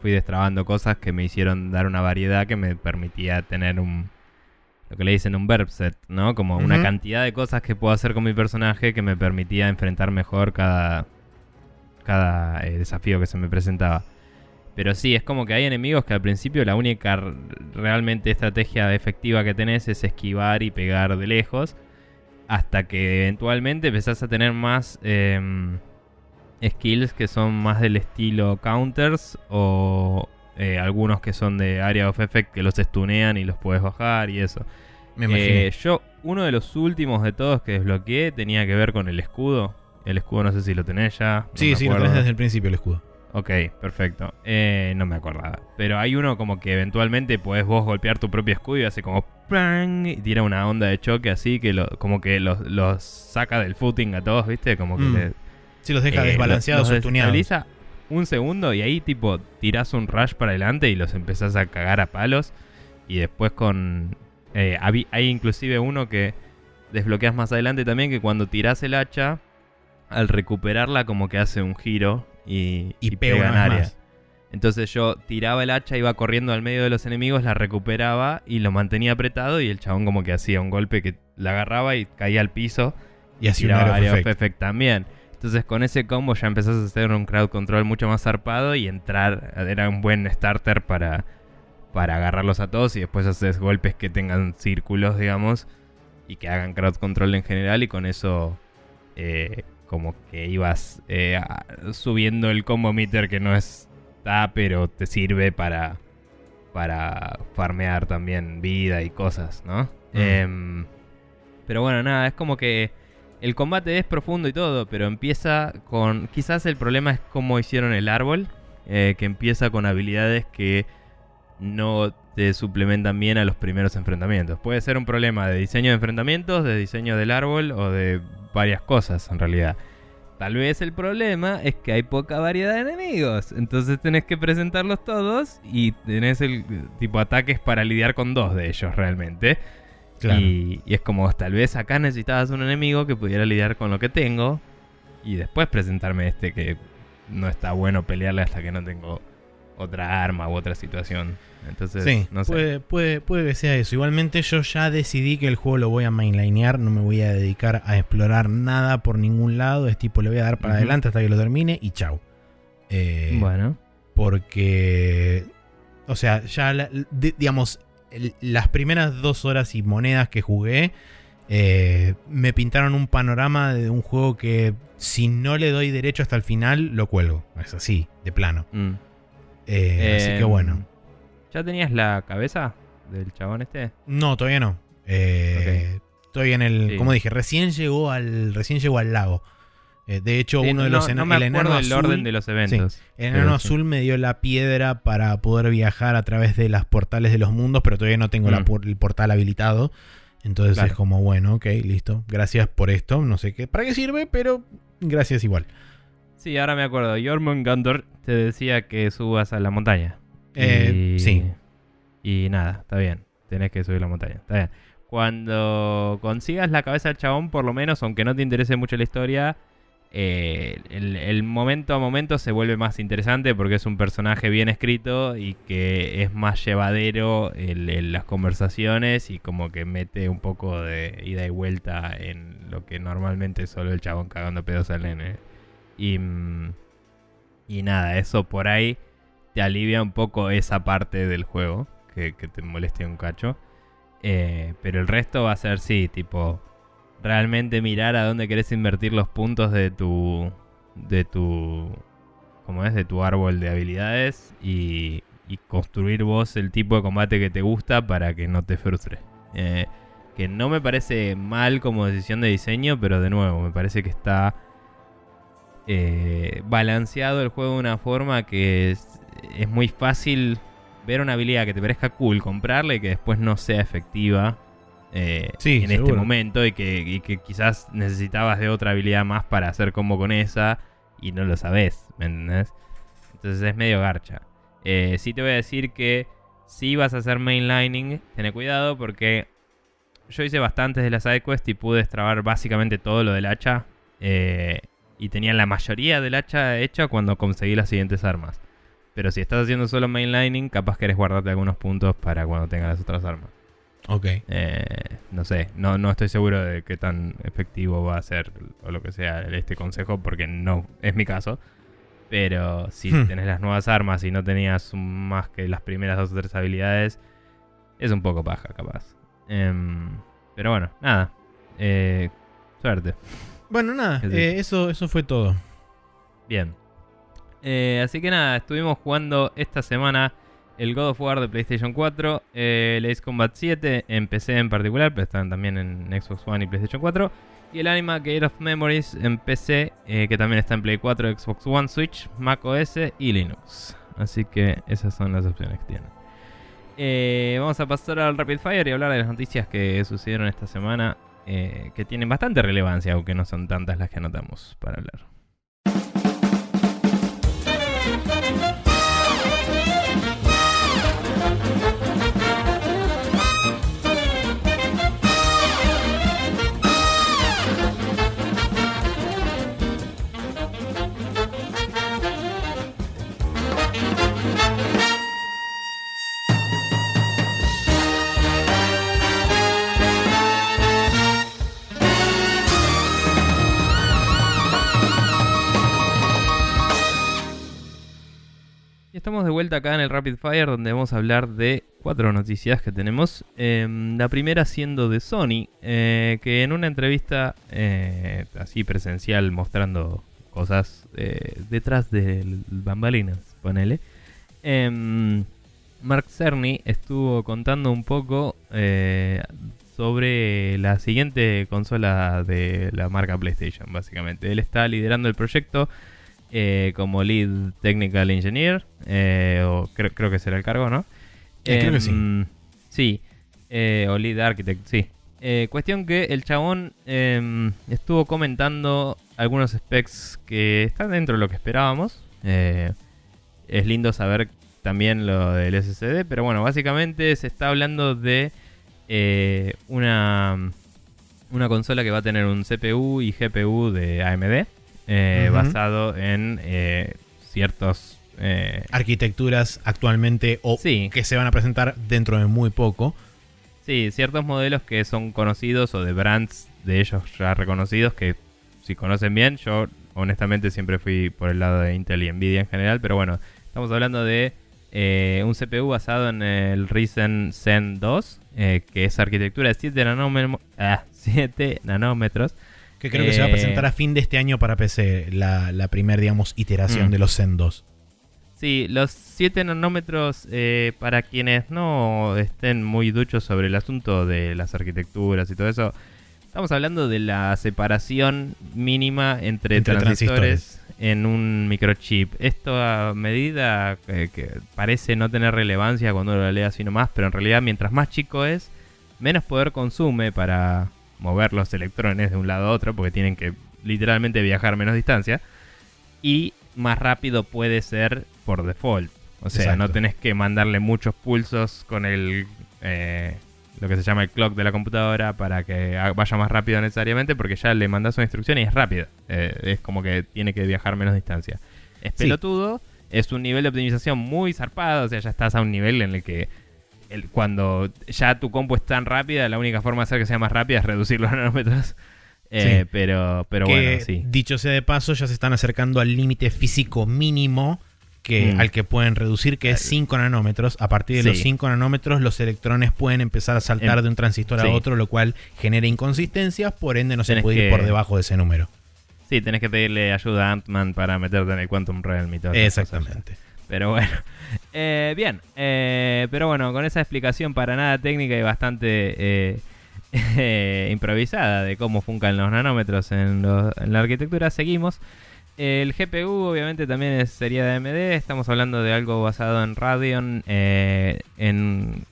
fui destrabando cosas que me hicieron dar una variedad que me permitía tener un... Lo que le dicen un verb set, ¿no? Como una cantidad de cosas que puedo hacer con mi personaje que me permitía enfrentar mejor cada, cada eh, desafío que se me presentaba. Pero sí, es como que hay enemigos que al principio la única realmente estrategia efectiva que tenés es esquivar y pegar de lejos. Hasta que eventualmente empezás a tener más em, skills que son más del estilo counters o eh, algunos que son de area of effect que los stunean y los puedes bajar y eso. Me eh, yo, uno de los últimos de todos que desbloqueé tenía que ver con el escudo. El escudo no sé si lo tenés ya. sí, sí, lo tenés desde el principio el escudo. Ok, perfecto. Eh, no me acordaba. Pero hay uno como que eventualmente podés vos golpear tu propio escudo y hace como y tira una onda de choque así que lo, como que los, los, saca del footing a todos, ¿viste? Como que mm. Sí, los deja eh, desbalanceados los, los un segundo y ahí tipo tirás un rush para adelante y los empezás a cagar a palos. Y después con... Eh, hay inclusive uno que desbloqueas más adelante también que cuando tirás el hacha al recuperarla como que hace un giro y, pega, en área. Entonces yo tiraba el hacha, iba corriendo al medio de los enemigos, la recuperaba y lo mantenía apretado y el chabón como que hacía un golpe que la agarraba y caía al piso y, hacía un área effect. también. Entonces con ese combo ya empezás a hacer un crowd control mucho más zarpado y entrar era un buen starter para, para agarrarlos a todos y después haces golpes que tengan círculos, digamos, y que hagan crowd control en general y con eso eh, como que ibas eh, subiendo el combo meter que no está, pero te sirve para, para farmear también vida y cosas, ¿no? Em, pero bueno, nada, es como que el combate es profundo y todo, pero empieza con... Quizás el problema es cómo hicieron el árbol, eh, que empieza con habilidades que no te suplementan bien a los primeros enfrentamientos. Puede ser un problema de diseño de enfrentamientos, de diseño del árbol o de varias cosas en realidad. Tal vez el problema es que hay poca variedad de enemigos. Entonces tenés que presentarlos todos y tenés el tipo ataques para lidiar con dos de ellos realmente. Y, y, es como tal vez acá necesitabas un enemigo que pudiera lidiar con lo que tengo. Y después presentarme este que no está bueno pelearle hasta que no tengo otra arma u otra situación. Entonces, sí, no sé. Puede, puede, que sea eso. Igualmente yo ya decidí que el juego lo voy a mainlinear, no me voy a dedicar a explorar nada por ningún lado. Es tipo, le voy a dar para adelante hasta que lo termine y chau. Eh, bueno. Porque, o sea, ya, digamos, las primeras dos horas y monedas que jugué, Eh, me pintaron un panorama de un juego que si no le doy derecho hasta el final, lo cuelgo. Es así, de plano. Mm. Eh, así que Em, bueno. ¿Ya tenías la cabeza del chabón este? No, todavía no. Eh, Estoy en el. Sí. Como dije, recién llegó al. Recién llegó al lago. Eh, de hecho, Sí, uno de los no me el enano del azul, orden de los eventos. El enano sí. azul me dio la piedra para poder viajar a través de las portales de los mundos, pero todavía no tengo Mm. el portal habilitado. Entonces Claro. es como, bueno, ok, listo. Gracias por esto. No sé qué, para qué sirve, pero gracias igual. Sí, ahora me acuerdo. Jormungandr te decía que subas a la montaña. Eh, Y- sí. Y nada, está bien. Tenés que subir la montaña. Está bien. Cuando consigas la cabeza del chabón, por lo menos, aunque no te interese mucho la historia, eh, el, el momento a momento se vuelve más interesante porque es un personaje bien escrito y que es más llevadero el- las conversaciones y como que mete un poco de ida y vuelta en lo que normalmente es solo el chabón cagando pedos al nene. Y, y nada, eso por ahí te alivia un poco esa parte del juego que, te moleste un cacho. Eh, pero el resto va a ser, sí, tipo, realmente mirar a dónde querés invertir los puntos de tu, de tu, ¿cómo es? De tu árbol de habilidades y, y construir vos el tipo de combate que te gusta para que no te frustre. Eh, que no me parece mal como decisión de diseño, pero de nuevo, me parece que está eh, balanceado el juego de una forma que es, es muy fácil ver una habilidad que te parezca cool, comprarla y que después no sea efectiva eh, Sí, en este momento y que, y que quizás necesitabas de otra habilidad más para hacer combo con esa y no lo sabes, ¿me entendés? Entonces es medio garcha. Eh, sí te voy a decir que si vas a hacer mainlining, ten cuidado porque yo hice bastantes de las sidequests y pude extrabar básicamente todo lo del hacha. eh, y tenía la mayoría del hacha hecha cuando conseguí las siguientes armas. Pero si estás haciendo solo mainlining, capaz querés guardarte algunos puntos para cuando tengas las otras armas. Ok. Eh, no sé, no, no estoy seguro de qué tan efectivo va a ser o lo que sea este consejo porque no es mi caso. Pero si Hmm. tenés las nuevas armas y no tenías más que las primeras dos o tres habilidades, es un poco paja capaz. Em, pero bueno, nada. Eh, suerte. Bueno, nada, eh, eso, eso fue todo. Bien. Eh, así que nada, estuvimos jugando esta semana el God of War de PlayStation 4, eh, el Ace Combat 7 en PC en particular, pero están también en Xbox One y PlayStation 4. Y el Anima Gate of Memories en PC, eh, que también está en Play 4, Xbox One, Switch, Mac OS y Linux. Así que esas son las opciones que tienen. Eh, vamos a pasar al Rapid Fire y hablar de las noticias que sucedieron esta semana, eh, que tienen bastante relevancia, aunque no son tantas las que anotamos para hablar. Estamos de vuelta acá en el Rapid Fire donde vamos a hablar de cuatro noticias que tenemos. Em, la primera siendo de Sony, eh, que en una entrevista eh, así presencial mostrando cosas eh, detrás del bambalinas, ponele. em, Mark Cerny estuvo contando un poco sobre la siguiente consola de la marca PlayStation, básicamente. Él está liderando el proyecto eh, como Lead Technical Engineer, eh, o creo, creo que será el cargo, ¿no? Eh, creo que sí. Em, Sí, eh, o Lead Architect, sí. Cuestión que el chabón em, estuvo comentando algunos specs que están dentro de lo que esperábamos. Es lindo saber también lo del SSD, pero bueno, básicamente se está hablando de eh, una, una consola que va a tener un CPU y GPU de AMD eh, basado en eh, ciertos... eh, Arquitecturas actualmente o Sí. que se van a presentar dentro de muy poco. Sí, ciertos modelos que son conocidos o de brands de ellos ya reconocidos que si conocen bien, yo honestamente siempre fui por el lado de Intel y Nvidia en general, pero bueno, estamos hablando de eh, un CPU basado en el Ryzen Zen 2, eh, que es arquitectura de 7, nanómetros, ah, 7 nanómetros. Que creo que se va a Eh, presentar a fin de este año para PC, la, la primera, digamos, iteración Mm. de los Zen 2. Sí, los 7 nanómetros, eh, para quienes no estén muy duchos sobre el asunto de las arquitecturas y todo eso, estamos hablando de la separación mínima entre, Entre transistores, en un microchip. Esto a medida que, que parece no tener relevancia cuando uno lo lee así nomás, pero en realidad mientras más chico es, menos poder consume para mover los electrones de un lado a otro, porque tienen que literalmente viajar menos distancia. Y más rápido puede ser por default. O sea, Exacto. no tenés que mandarle muchos pulsos con el eh, lo que se llama el clock de la computadora para que vaya más rápido necesariamente, porque ya le mandas una instrucción y es rápido. Eh, es como que tiene que viajar menos distancia. Es Sí. pelotudo, es un nivel de optimización muy zarpado, o sea, ya estás a un nivel en el que el- cuando ya tu compu es tan rápida, la única forma de hacer que sea más rápida es reducir los nanómetros. Eh, Sí. Pero, pero que, bueno, sí. dicho sea de paso, ya se están acercando al límite físico mínimo que, Mm. al que pueden reducir, que es 5 nanómetros. A partir de los Sí. 5 nanómetros, los electrones pueden empezar a saltar Em, de un transistor sí. a otro, lo cual genera inconsistencias, por ende no se Tenés puede ir por debajo de ese número. Sí, tenés que pedirle ayuda a Ant-Man para meterte en el Quantum Realm y todo eso. Pero bueno. Eh, bien. eh, pero bueno, con esa explicación para nada técnica y bastante eh, improvisada de cómo funcan los nanómetros en, lo- en la arquitectura, seguimos. El GPU obviamente también es, sería de AMD. Estamos hablando de algo basado en Radeon. en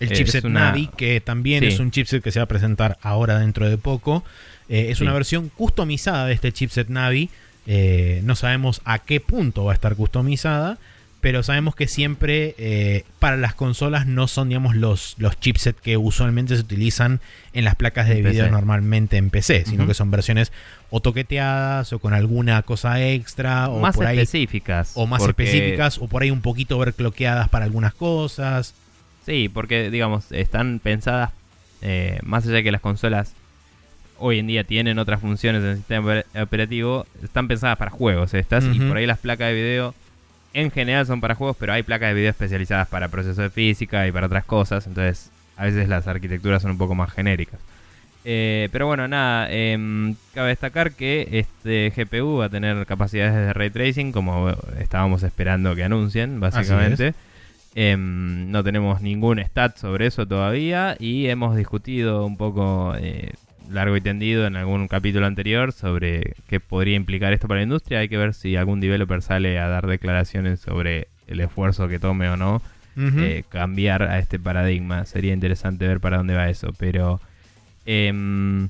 El chipset una- Navi, que también Sí. es un chipset que se va a presentar ahora dentro de poco. Es Sí. una versión customizada de este chipset Navi. No sabemos a qué punto va a estar customizada, pero sabemos que siempre eh, para las consolas no son, digamos, los, los chipsets que usualmente se utilizan en las placas de video PC. normalmente en PC, sino que son versiones o toqueteadas o con alguna cosa extra o más por ahí específicas. o más porque- específicas o por ahí un poquito overclockeadas para algunas cosas. Sí, porque digamos, están pensadas, eh, más allá de que las consolas hoy en día tienen otras funciones en el sistema oper- operativo, están pensadas para juegos estas y por ahí las placas de video en general son para juegos, pero hay placas de video especializadas para procesos de física y para otras cosas, entonces a veces las arquitecturas son un poco más genéricas. Eh, pero bueno, nada, em, cabe destacar que este GPU va a tener capacidades de ray tracing como estábamos esperando que anuncien, básicamente. Em, no tenemos ningún stat sobre eso todavía y hemos discutido un poco eh, largo y tendido en algún capítulo anterior sobre qué podría implicar esto para la industria. Hay que ver si algún developer sale a dar declaraciones sobre el esfuerzo que tome o no eh, cambiar a este paradigma. Sería interesante ver para dónde va eso. Pero em,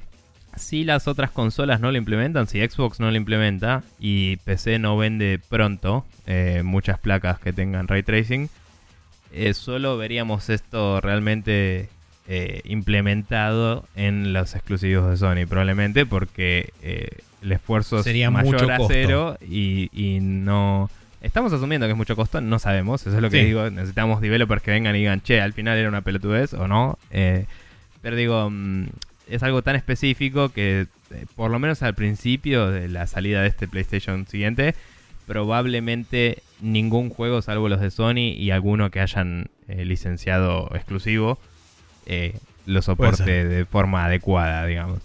si las otras consolas no lo implementan, si Xbox no lo implementa y PC no vende pronto eh, muchas placas que tengan ray tracing, eh, solo veríamos esto realmente eh, implementado en los exclusivos de Sony, probablemente porque eh, el esfuerzo Sería es mayor mucho a cero y, y no... Estamos asumiendo que es mucho costo, no sabemos, eso es lo que Sí. digo. Necesitamos developers que vengan y digan, che, al final era una pelotudez o no. Eh, pero digo, mm, es algo tan específico que por lo menos al principio de la salida de este PlayStation siguiente, probablemente ningún juego, salvo los de Sony y alguno que hayan eh, licenciado exclusivo, eh, lo soporte de forma adecuada, digamos.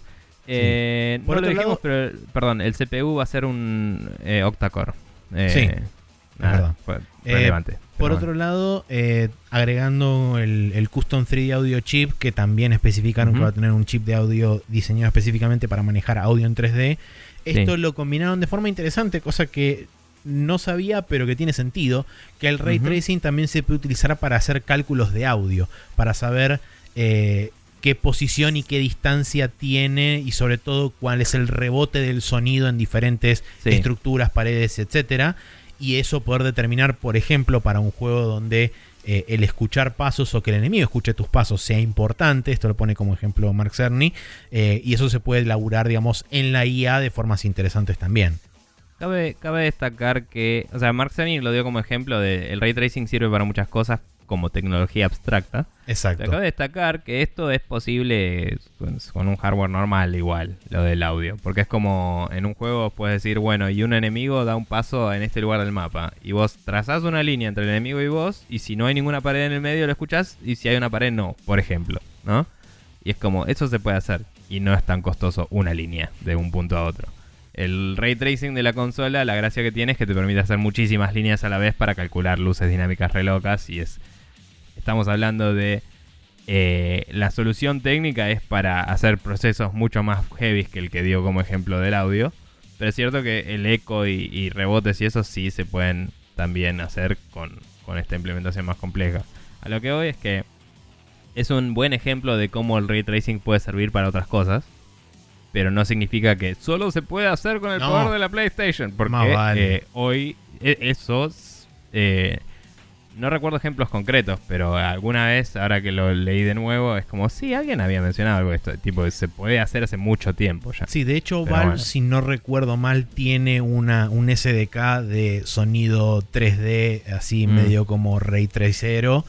Eh, Por no lo dijimos, lado- pero perdón, el CPU va a ser un eh, octa-core. Eh, Sí, nada, fue Eh, relevante. Por otro lado, eh, agregando el, el Custom 3D Audio Chip, que también especificaron que va a tener un chip de audio diseñado específicamente para manejar audio en 3D. Esto Sí. lo combinaron de forma interesante, cosa que no sabía, pero que tiene sentido, que el ray tracing también se puede utilizar para hacer cálculos de audio, para saber eh, qué posición y qué distancia tiene y sobre todo cuál es el rebote del sonido en diferentes Sí. estructuras, paredes, etcétera, y eso poder determinar, por ejemplo, para un juego donde eh, el escuchar pasos o que el enemigo escuche tus pasos sea importante, esto lo pone como ejemplo Mark Cerny, eh, y eso se puede elaborar, digamos, en la IA de formas interesantes también. Cabe, cabe destacar que, o sea, Mark Cerny lo dio como ejemplo de el ray tracing sirve para muchas cosas como tecnología abstracta. Exacto. Pero cabe destacar que esto es posible con, con un hardware normal igual, lo del audio. Porque es como en un juego puedes decir, bueno, y un enemigo da un paso en este lugar del mapa. Y vos trazás una línea entre el enemigo y vos, y si no hay ninguna pared en el medio lo escuchás, y si hay una pared no, por ejemplo, ¿no? Y es como, eso se puede hacer. y no es tan costoso una línea de un punto a otro. El ray tracing de la consola, la gracia que tiene es que te permite hacer muchísimas líneas a la vez para calcular luces dinámicas re locas y es... Estamos hablando de... eh, la solución técnica es para hacer procesos mucho más heavy que el que dio como ejemplo del audio. Pero es cierto que el eco y, y rebotes y eso sí se pueden también hacer con, con esta implementación más compleja. A lo que voy es que es un buen ejemplo de cómo el ray tracing puede servir para otras cosas. Pero no significa que solo se puede hacer con el No. poder de la PlayStation. Porque vale. eh, hoy e- esos... eh, no recuerdo ejemplos concretos, pero alguna vez, ahora que lo leí de nuevo, es como, sí, alguien había mencionado algo de esto. Tipo, se puede hacer hace mucho tiempo ya. Sí, de hecho, Pero Valve, bueno. si no recuerdo mal, tiene una, un SDK de sonido 3D, así Mm. medio como Ray Tracero,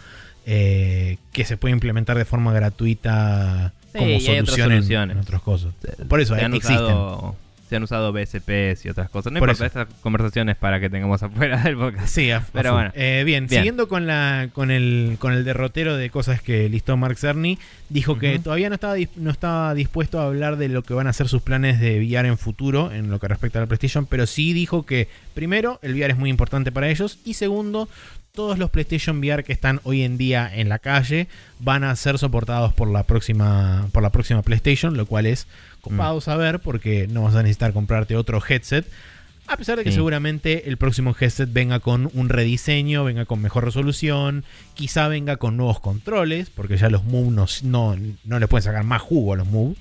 eh, que se puede implementar de forma gratuita Sí, como solución en, soluciones. en otras cosas. Por eso, existen. usado, se han usado BSPs y otras cosas. No Por importa, eso. estas conversaciones para que tengamos afuera del podcast. Sí, Pero bueno. Eh, bien, Bien. siguiendo con la con el con el derrotero de cosas que listó Mark Cerny, dijo que todavía no estaba no estaba dispuesto a hablar de lo que van a ser sus planes de VR en futuro en lo que respecta a la PlayStation, pero sí dijo que primero el VR es muy importante para ellos y segundo todos los PlayStation VR que están hoy en día en la calle van a ser soportados por la próxima por la próxima PlayStation, lo cual es copado saber porque no vas a necesitar comprarte otro headset. A pesar de que Sí. seguramente el próximo headset venga con un rediseño, venga con mejor resolución, quizá venga con nuevos controles, porque ya los Move no, no, no le pueden sacar más jugo a los Move.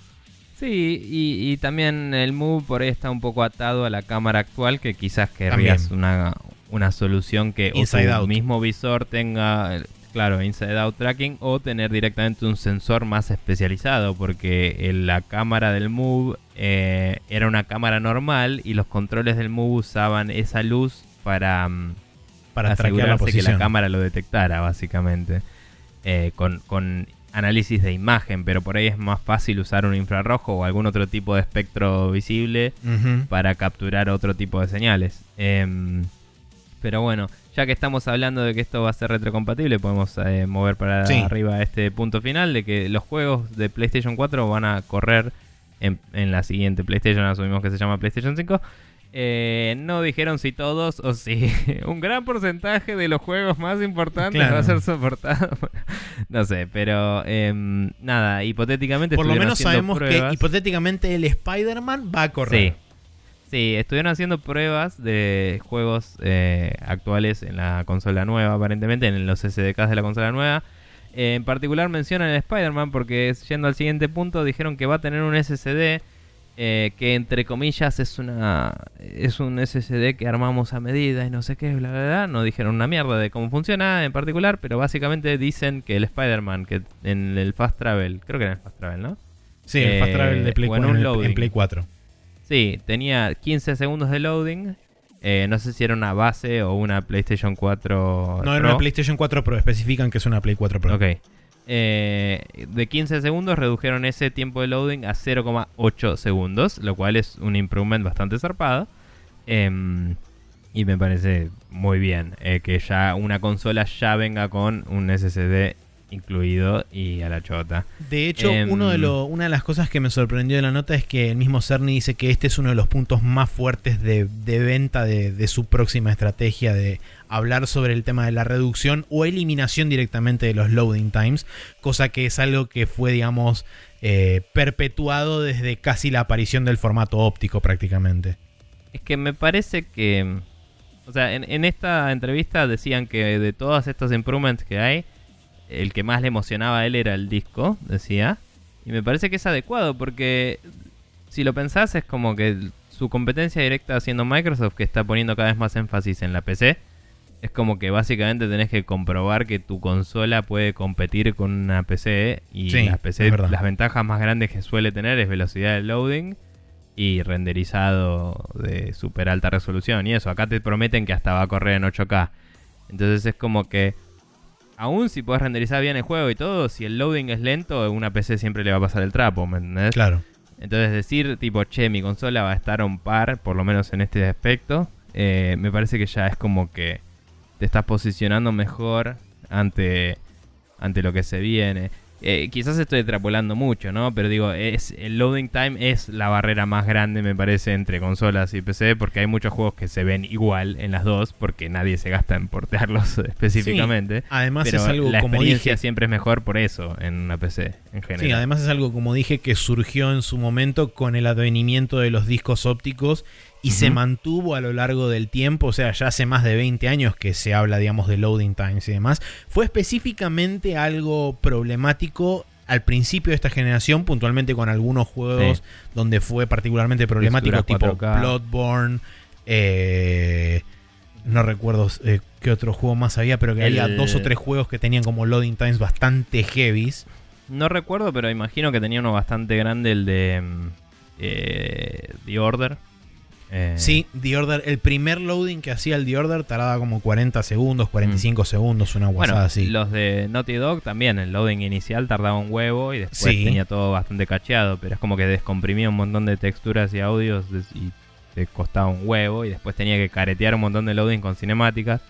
Sí, y, y también el Move por ahí está un poco atado a la cámara actual, que quizás querrías una, una solución que o tu out. mismo visor tenga, claro, inside out tracking, o tener directamente un sensor más especializado, porque la cámara del Move eh, era una cámara normal y los controles del Move usaban esa luz para... mm, Para traquear la asegurarse que la cámara lo detectara, básicamente. Eh, con, con análisis de imagen, pero por ahí es más fácil usar un infrarrojo o algún otro tipo de espectro visible para capturar otro tipo de señales. Em, pero bueno, ya que estamos hablando de que esto va a ser retrocompatible, podemos eh, mover para Sí. arriba este punto final de que los juegos de PlayStation 4 van a correr en, en la siguiente PlayStation, asumimos que se llama PlayStation 5. Eh, no dijeron si todos o si un gran porcentaje de los juegos más importantes Claro. va a ser soportado. no sé, pero em, nada, hipotéticamente Por lo menos sabemos pruebas. que hipotéticamente el Spider-Man va a correr. Sí, estuvieron haciendo pruebas de juegos eh, actuales en la consola nueva, aparentemente, en los SDKs de la consola nueva. Eh, en particular mencionan el Spider-Man porque, yendo al siguiente punto, dijeron que va a tener un SSD eh, que, entre comillas, es una es un SSD que armamos a medida y no sé qué, bla, bla, bla. No dijeron una mierda de cómo funciona en particular, pero básicamente dicen que el Spider-Man, que en el Fast Travel, creo que era el Fast Travel, ¿no? Sí, el Fast Eh, Travel de Play o en 4. un en el- en loading. Play 4. Sí, tenía 15 segundos de loading. Eh, no sé si era una base o una PlayStation 4 No, era una PlayStation 4 Pro. Especifican que es una Play 4 Pro. Ok. Eh, de 15 segundos redujeron ese tiempo de loading a 0,8 segundos, lo cual es un improvement bastante zarpado. Em, y me parece muy bien eh, que ya una consola ya venga con un SSD incluido y a la chota. De hecho, Em, uno de lo- una de las cosas que me sorprendió de la nota es que el mismo Cerny dice que este es uno de los puntos más fuertes de, de venta de, de su próxima estrategia de hablar sobre el tema de la reducción o eliminación directamente de los loading times, cosa que es algo que fue, digamos, eh, perpetuado desde casi la aparición del formato óptico prácticamente. Es que me parece que. O sea, en, en esta entrevista decían que de todos estos improvements que hay, el que más le emocionaba a él era el disco, decía. Y me parece que es adecuado porque si lo pensás es como que su competencia directa haciendo Microsoft, que está poniendo cada vez más énfasis en la PC, es como que básicamente tenés que comprobar que tu consola puede competir con una PC y Sí, la PC, las ventajas más grandes que suele tener es velocidad de loading y renderizado de super alta resolución y eso, acá te prometen que hasta va a correr en 8K. Entonces es como que aún si puedes renderizar bien el juego y todo, si el loading es lento, una PC siempre le va a pasar el trapo, ¿me entendés? Claro. Entonces decir tipo, che, mi consola va a estar on par, por lo menos en este aspecto, eh, me parece que ya es como que te estás posicionando mejor ante, ante lo que se viene. Eh, quizás estoy extrapolando mucho, ¿no? Pero digo, es, el loading time es la barrera más grande, me parece, entre consolas y PC, porque hay muchos juegos que se ven igual en las dos, porque nadie se gasta en portearlos específicamente. además es algo la como experiencia dije, siempre es mejor por eso en una PC, en general. Sí, además es algo como dije que surgió en su momento con el advenimiento de los discos ópticos y se mantuvo a lo largo del tiempo, o sea, ya hace más de 20 años que se habla, digamos, de loading times y demás. Fue específicamente algo problemático al principio de esta generación, puntualmente con algunos juegos Sí. donde fue particularmente problemático, tipo 4K. Bloodborne, eh, no recuerdo eh, qué otro juego más había, pero que El- había dos o tres juegos que tenían como loading times bastante heavies. No recuerdo, pero imagino que tenía uno bastante grande, el de mm, eh, The Order. Eh, Sí, The Order, el primer loading que hacía el The Order tardaba como 40 segundos, 45 segundos, una Mm. Bueno, guasada así. los de Naughty Dog también, el loading inicial tardaba un huevo y después Sí. tenía todo bastante cacheado, pero es como que descomprimía un montón de texturas y audios y te costaba un huevo y después tenía que caretear un montón de loading con cinemáticas,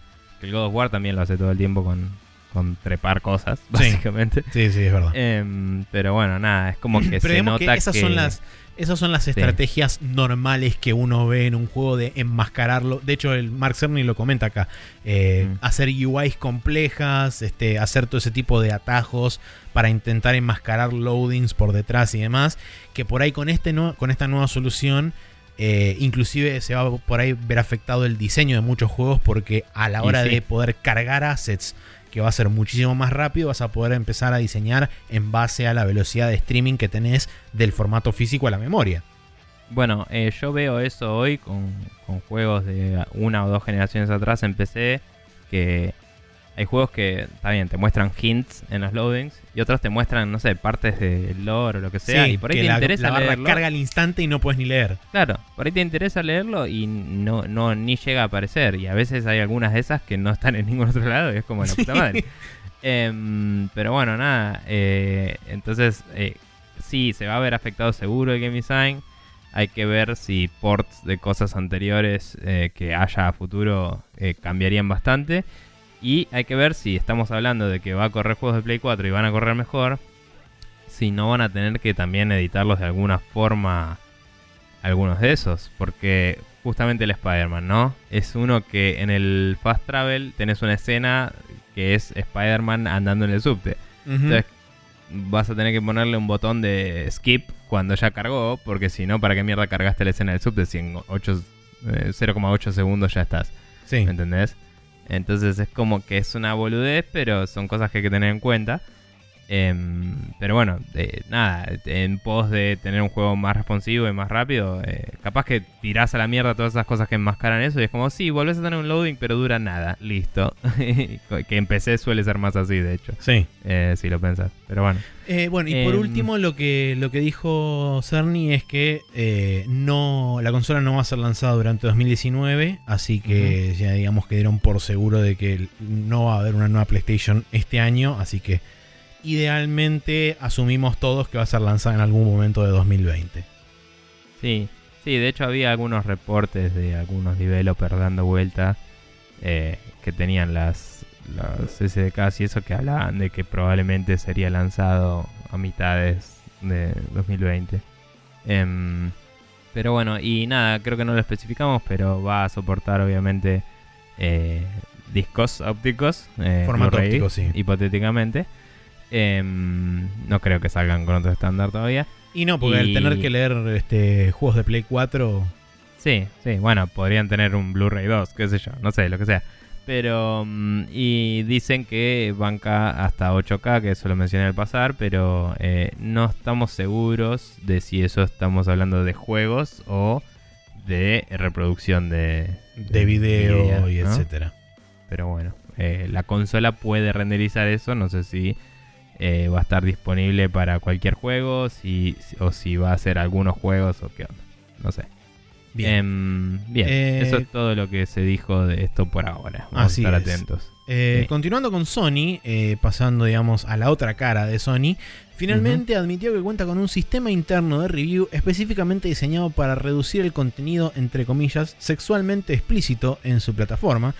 que el God of War también lo hace todo el tiempo con, con trepar cosas, básicamente. Sí, sí, es verdad. Em, pero bueno, nada, es como que Pero se nota que esas son las esas son las estrategias normales que uno ve en un juego de enmascararlo. De hecho, el Mark Cerny lo comenta acá. Eh, Mm. Hacer UIs complejas, este, hacer todo ese tipo de atajos para intentar enmascarar loadings por detrás y demás. Que por ahí con, este no- con esta nueva solución, eh, inclusive se va a por ahí ver afectado el diseño de muchos juegos porque a la hora sí. de poder cargar assets que va a ser muchísimo más rápido, vas a poder empezar a diseñar en base a la velocidad de streaming que tenés del formato físico a la memoria. Bueno, eh, yo veo eso hoy con, con juegos de una o dos generaciones atrás en PC, que hay juegos que, está bien, te muestran hints en los loadings y otros te muestran, no sé, partes del lore o lo que sea, Sí, y por ahí que te la, interesa la barra leerlo. carga al instante y no puedes ni leer. Claro, por ahí te interesa leerlo y no, no ni llega a aparecer. Y a veces hay algunas de esas que no están en ningún otro lado y es como la puta madre. Em, pero bueno, nada. eh, entonces, eh, sí, se va a ver afectado seguro el game design. Hay que ver si ports de cosas anteriores eh, que haya a futuro eh, cambiarían bastante. Y hay que ver si estamos hablando de que va a correr juegos de Play 4 y van a correr mejor. Si no van a tener que también editarlos de alguna forma algunos de esos. Porque justamente el Spider-Man, ¿no? Es uno que en el Fast Travel tenés una escena que es Spider-Man andando en el subte. Entonces vas a tener que ponerle un botón de skip cuando ya cargó, porque si no, ¿para qué mierda cargaste la escena del subte si en ocho- eh, 0,8 segundos ya estás? Sí. ¿Me entendés? Entonces es como que es una boludez, pero son cosas que hay que tener en cuenta. Em, pero bueno, eh, nada, en pos de tener un juego más responsivo y más rápido, eh, capaz que tirás a la mierda todas esas cosas que enmascaran eso y es como, sí, volvés a tener un loading, pero dura nada, listo. que en PC suele ser más así, de hecho, Sí. eh, si lo pensás. Pero bueno, Eh, bueno, y por Em. último, lo que, lo que dijo Cerny es que eh, no, la consola no va a ser lanzada durante 2019, así que ya digamos que dieron por seguro de que no va a haber una nueva PlayStation este año, así que idealmente asumimos todos que va a ser lanzada en algún momento de 2020. sí, sí, de hecho había algunos reportes de algunos developers dando vuelta eh, que tenían las, las SDKs y eso que hablaban de que probablemente sería lanzado a mitades de 2020. Em, pero bueno, y nada, creo que no lo especificamos, pero va a soportar obviamente eh, discos ópticos. eh, Formato óptico, sí. Hipotéticamente. Em, no creo que salgan con otro estándar todavía. Y no, porque al tener que leer este, juegos de Play 4, Sí, sí, bueno, podrían tener un Blu-ray 2, qué sé yo, no sé, lo que sea. Pero, mm, y dicen que banca hasta 8K, que eso lo mencioné al pasar, pero eh, no estamos seguros de si eso estamos hablando de juegos o de reproducción de, de video video, y ¿no? etcétera. Pero bueno, eh, la consola puede renderizar eso, no sé si eh, va a estar disponible para cualquier juego, si, o si va a ser algunos juegos o qué onda, no sé. Bien. Em, bien, Eh, eso es todo lo que se dijo de esto por ahora. Vamos Así a estar es. atentos. Eh, Sí. Continuando con Sony, pasando digamos a la otra cara de Sony, finalmente admitió que cuenta con un sistema interno de review específicamente diseñado para reducir el contenido, entre comillas, sexualmente explícito en su plataforma.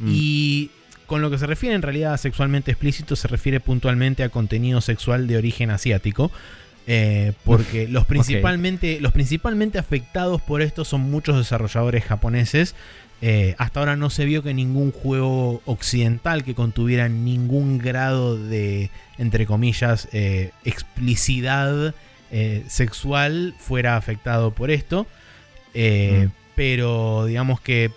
Mm. Y con lo que se refiere en realidad a sexualmente explícito, se refiere puntualmente a contenido sexual de origen asiático. Eh, porque los, principalmente, los principalmente afectados por esto son muchos desarrolladores japoneses. Eh, hasta ahora no se vio que ningún juego occidental que contuviera ningún grado de, entre comillas, eh, explicidad sexual fuera afectado por esto. Mm. Pero digamos que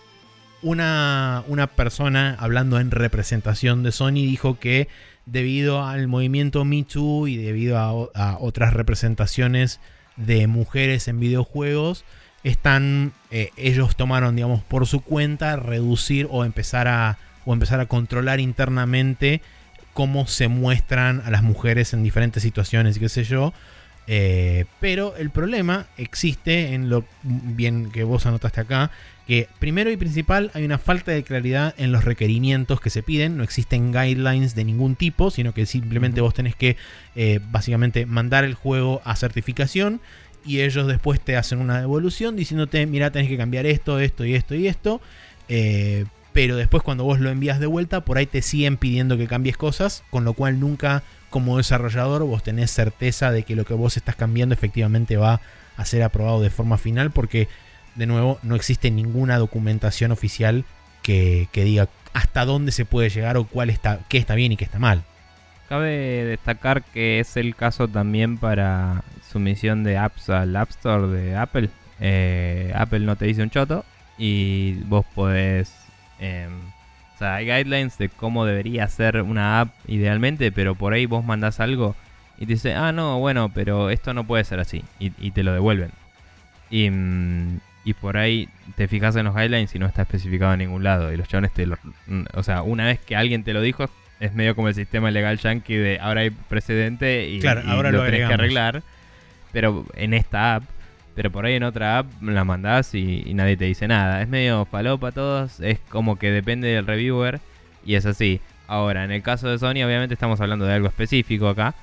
una, una persona hablando en representación de Sony dijo que debido al movimiento Me Too y debido a, otras representaciones de mujeres en videojuegos, están eh, ellos tomaron, digamos, por su cuenta reducir o empezar a o empezar a controlar internamente cómo se muestran a las mujeres en diferentes situaciones qué sé yo. Eh, pero el problema existe en lo bien que vos anotaste acá, que primero y principal hay una falta de claridad en los requerimientos que se piden, no existen guidelines de ningún tipo, sino que simplemente vos tenés que eh, básicamente mandar el juego a certificación y ellos después te hacen una devolución diciéndote, mira, tenés que cambiar esto, esto y esto y esto. Eh, pero después cuando vos lo envías de vuelta, por ahí te siguen pidiendo que cambies cosas, con lo cual nunca como desarrollador vos tenés certeza de que lo que vos estás cambiando efectivamente va a ser aprobado de forma final, porque de nuevo, no existe ninguna documentación oficial que, diga hasta dónde se puede llegar o cuál está, qué está bien y qué está mal. Cabe destacar que es el caso también para sumisión de apps al App Store de Apple. Eh, Apple no te dice un choto y vos podés... Em, o sea, hay guidelines de cómo debería ser una app idealmente, pero por ahí vos mandás algo y te dice, ah, no, bueno, pero esto no puede ser así. Y, y te lo devuelven. Y, mm, y por ahí te fijas en los guidelines y no está especificado en ningún lado. Y los chavales te lo. Mm, o sea, una vez que alguien te lo dijo, es medio como el sistema legal yankee de ahora hay precedente y, ahora lo, tenés que arreglar. Pero en esta app. Pero por ahí en otra app la mandás y, nadie te dice nada. Es medio falopa todos. Es como que depende del reviewer. Y es así. Ahora, en el caso de Sony, obviamente estamos hablando de algo específico acá.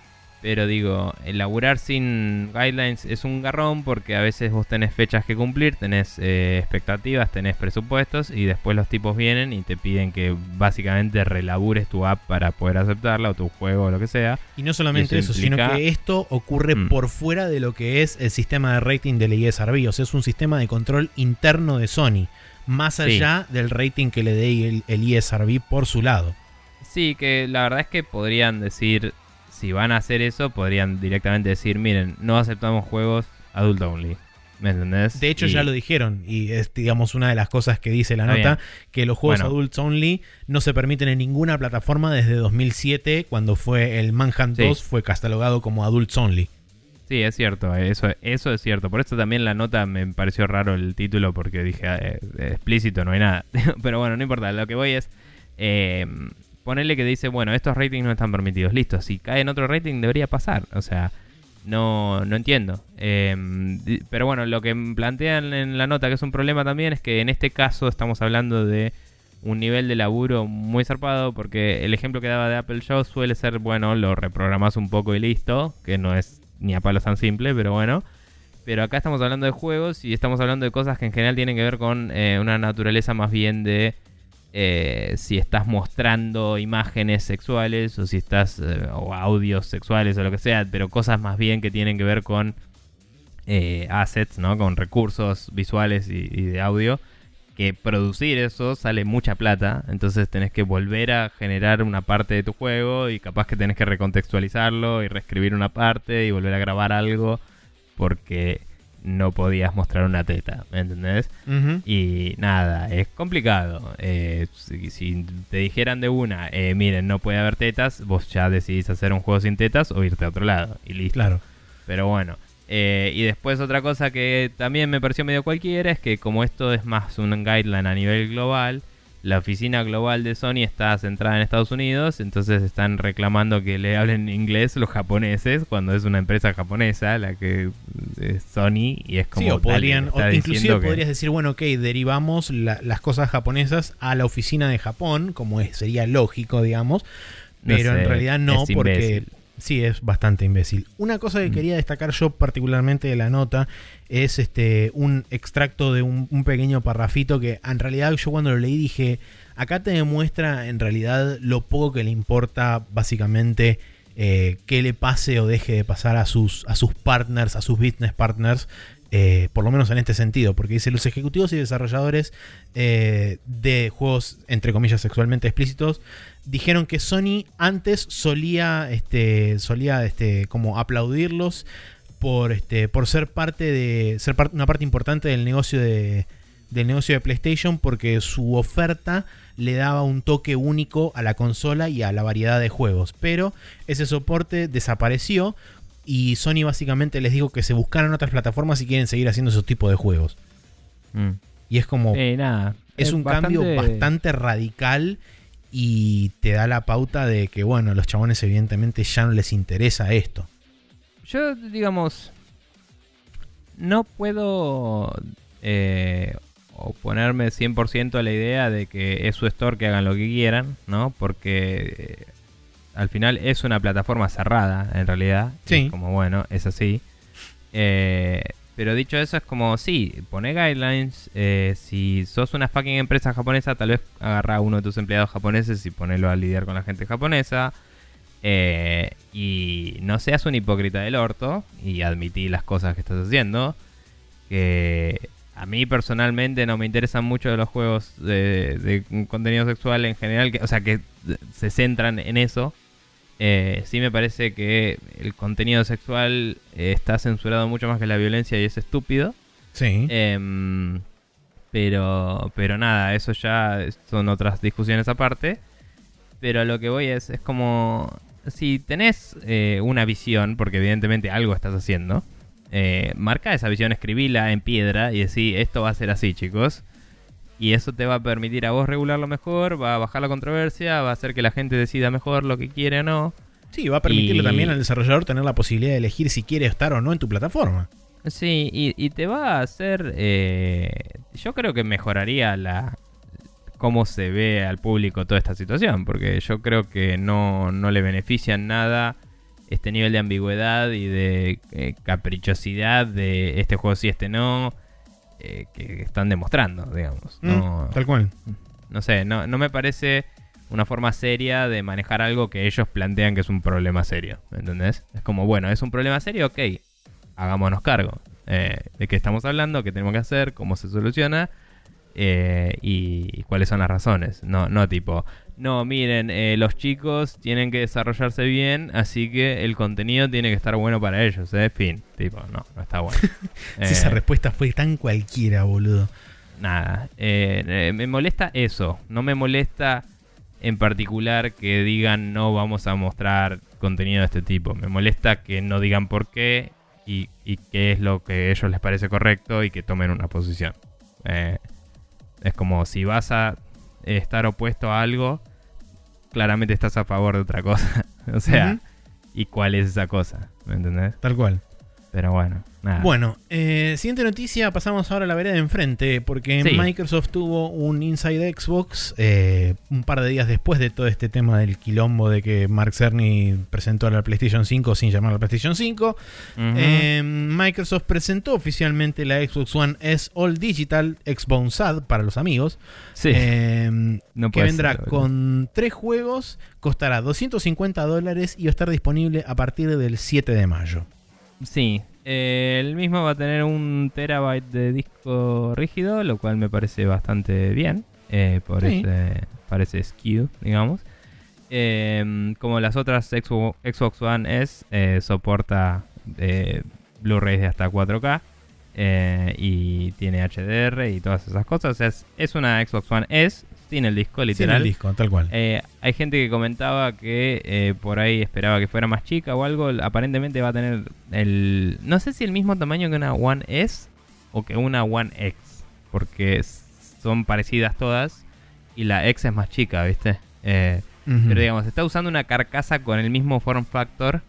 Pero digo, elaborar sin guidelines es un garrón porque a veces vos tenés fechas que cumplir, tenés eh, expectativas, tenés presupuestos y después los tipos vienen y te piden que básicamente relabures tu app para poder aceptarla o tu juego o lo que sea. Y no solamente eso, sino que esto ocurre mm. por fuera de lo que es el sistema de rating del ESRB. O sea, es un sistema de control interno de Sony, más allá del rating que le dé el, el ESRB por su lado. Sí, que la verdad es que podrían decir si van a hacer eso, podrían directamente decir, miren, no aceptamos juegos adult only. ¿Me entendés? De hecho, ya lo dijeron, y es, digamos, una de las cosas que dice la nota, que los juegos adults only no se permiten en ninguna plataforma desde 2007, cuando fue el Manhunt 2, fue catalogado como adults only. Sí, es cierto, eso, eso es cierto. Por eso también la nota me pareció raro el título, porque dije, ah, eh, explícito, no hay nada. Pero bueno, no importa, lo que voy es... Eh, ponerle que dice, bueno, estos ratings no están permitidos. Listo, si cae en otro rating debería pasar. O sea, no, no entiendo. Em, pero bueno, lo que plantean en la nota que es un problema también es que en este caso estamos hablando de un nivel de laburo muy zarpado porque el ejemplo que daba de Apple Show suele ser, bueno, lo reprogramas un poco y listo, que no es ni a palos tan simple, pero bueno. Pero acá estamos hablando de juegos y estamos hablando de cosas que en general tienen que ver con eh, una naturaleza más bien de eh, si estás mostrando imágenes sexuales o si estás eh, o audios sexuales o lo que sea, pero cosas más bien que tienen que ver con eh, assets, ¿no? Con recursos visuales y, de audio. Que producir eso sale mucha plata, entonces tenés que volver a generar una parte de tu juego y capaz que tenés que recontextualizarlo y reescribir una parte y volver a grabar algo porque no podías mostrar una teta, ¿me entendés? Y nada, es complicado. Eh, si, te dijeran de una, eh, miren, no puede haber tetas, vos ya decidís hacer un juego sin tetas o irte a otro lado y listo. Claro. Pero bueno. Eh, y después otra cosa que también me pareció medio cualquiera es que como esto es más un guideline a nivel global, la oficina global de Sony está centrada en Estados Unidos, entonces están reclamando que le hablen inglés los japoneses cuando es una empresa japonesa la que es Sony y es como sí, o podrían inclusive podrías decir bueno ok derivamos las cosas japonesas a la oficina de Japón como sería lógico digamos pero en realidad no porque sí, es bastante imbécil. Una cosa que Mm. quería destacar yo particularmente de la nota es este un extracto de un, un pequeño parrafito que en realidad yo cuando lo leí dije, acá te demuestra en realidad lo poco que le importa básicamente eh, que le pase o deje de pasar a sus, a sus partners, a sus business partners, eh, por lo menos en este sentido, porque dice los ejecutivos y desarrolladores eh, de juegos entre comillas sexualmente explícitos dijeron que Sony antes solía este solía este como aplaudirlos por este por ser parte de ser una parte importante del negocio de del negocio de PlayStation porque su oferta le daba un toque único a la consola y a la variedad de juegos, pero ese soporte desapareció y Sony básicamente les dijo que se buscaran otras plataformas si quieren seguir haciendo esos tipos de juegos. Mm. Y es como nada. es un cambio bastante radical y te da la pauta de que, bueno, los chabones evidentemente ya no les interesa esto. Yo, digamos, no puedo eh, oponerme 100% a la idea de que es su store que hagan lo que quieran, ¿no? Porque eh, al final es una plataforma cerrada, en realidad. Sí. Es como, bueno, es así. Eh, pero dicho eso, es como, sí, pone guidelines. eh, si sos una fucking empresa japonesa, tal vez agarra a uno de tus empleados japoneses y ponelo a lidiar con la gente japonesa. Eh, y no seas un hipócrita del orto y admití las cosas que estás haciendo. Que a mí personalmente no me interesan mucho los juegos de, de contenido sexual en general, que, o sea, que se centran en eso. Eh, sí me parece que el contenido sexual eh, está censurado mucho más que la violencia y es estúpido. Sí. Em, pero, pero nada, eso ya son otras discusiones aparte. Pero lo que voy es, es como, si tenés eh, una visión, porque evidentemente algo estás haciendo, eh, marca esa visión, escribila en piedra y decir, esto va a ser así, chicos. Y eso te va a permitir a vos regularlo mejor, va a bajar la controversia, va a hacer que la gente decida mejor lo que quiere o no. Sí, va a permitirle y- también al desarrollador tener la posibilidad de elegir si quiere estar o no en tu plataforma. Sí, y, y te va a hacer. eh, yo creo que mejoraría la cómo se ve al público toda esta situación, porque yo creo que no, no le beneficia en nada este nivel de ambigüedad y de eh, caprichosidad de este juego sí, este no, eh, que están demostrando, digamos. No, Mm, tal cual. no sé, no, no me parece una forma seria de manejar algo que ellos plantean que es un problema serio. ¿Me entendés? Es como, bueno, es un problema serio, ok, hagámonos cargo. eh, de qué estamos hablando, qué tenemos que hacer, cómo se soluciona eh, y cuáles son las razones. No, no tipo, no, miren, eh, los chicos tienen que desarrollarse bien, así que el contenido tiene que estar bueno para ellos, ¿eh? Fin, tipo, no, no está bueno. Si esa Eh, respuesta fue tan cualquiera, boludo. nada. eh, me molesta eso. No me molesta en particular que digan no vamos a mostrar contenido de este tipo. Me molesta que no digan por qué y, y qué es lo que a ellos les parece correcto y que tomen una posición. Es como si vas a estar opuesto a algo, claramente estás a favor de otra cosa. o sea. ¿y cuál es esa cosa? ¿Me entendés? Tal cual. Pero bueno, nada. Bueno, eh, siguiente noticia, pasamos ahora a la vereda de enfrente, porque Sí. Microsoft tuvo un Inside Xbox eh, un par de días después de todo este tema del quilombo de que Mark Cerny presentó la PlayStation 5 sin llamar la PlayStation 5. Ujú. Eh, Microsoft presentó oficialmente la Xbox One S All Digital Xbox SAD para los amigos, sí. eh, no que vendrá ser, con tres juegos, costará 250 dólares y va a estar disponible a partir del 7 de mayo. Sí, eh, el mismo va a tener un terabyte de disco rígido, lo cual me parece bastante bien. eh, por Sí. ese, parece SKU, digamos. Eh, como las otras Xbox, One S, eh, soporta Blu-rays de hasta 4K. eh, y tiene HDR y todas esas cosas. Es, es una Xbox One S sin el disco, Sin literal. el disco, tal cual. Eh, hay gente que comentaba que eh, por ahí esperaba que fuera más chica o algo. Aparentemente va a tener el. No sé si el mismo tamaño que una One S o que una One X. Porque son parecidas todas. Y la X es más chica, ¿viste? Eh, pero digamos, está usando una carcasa con el mismo form factor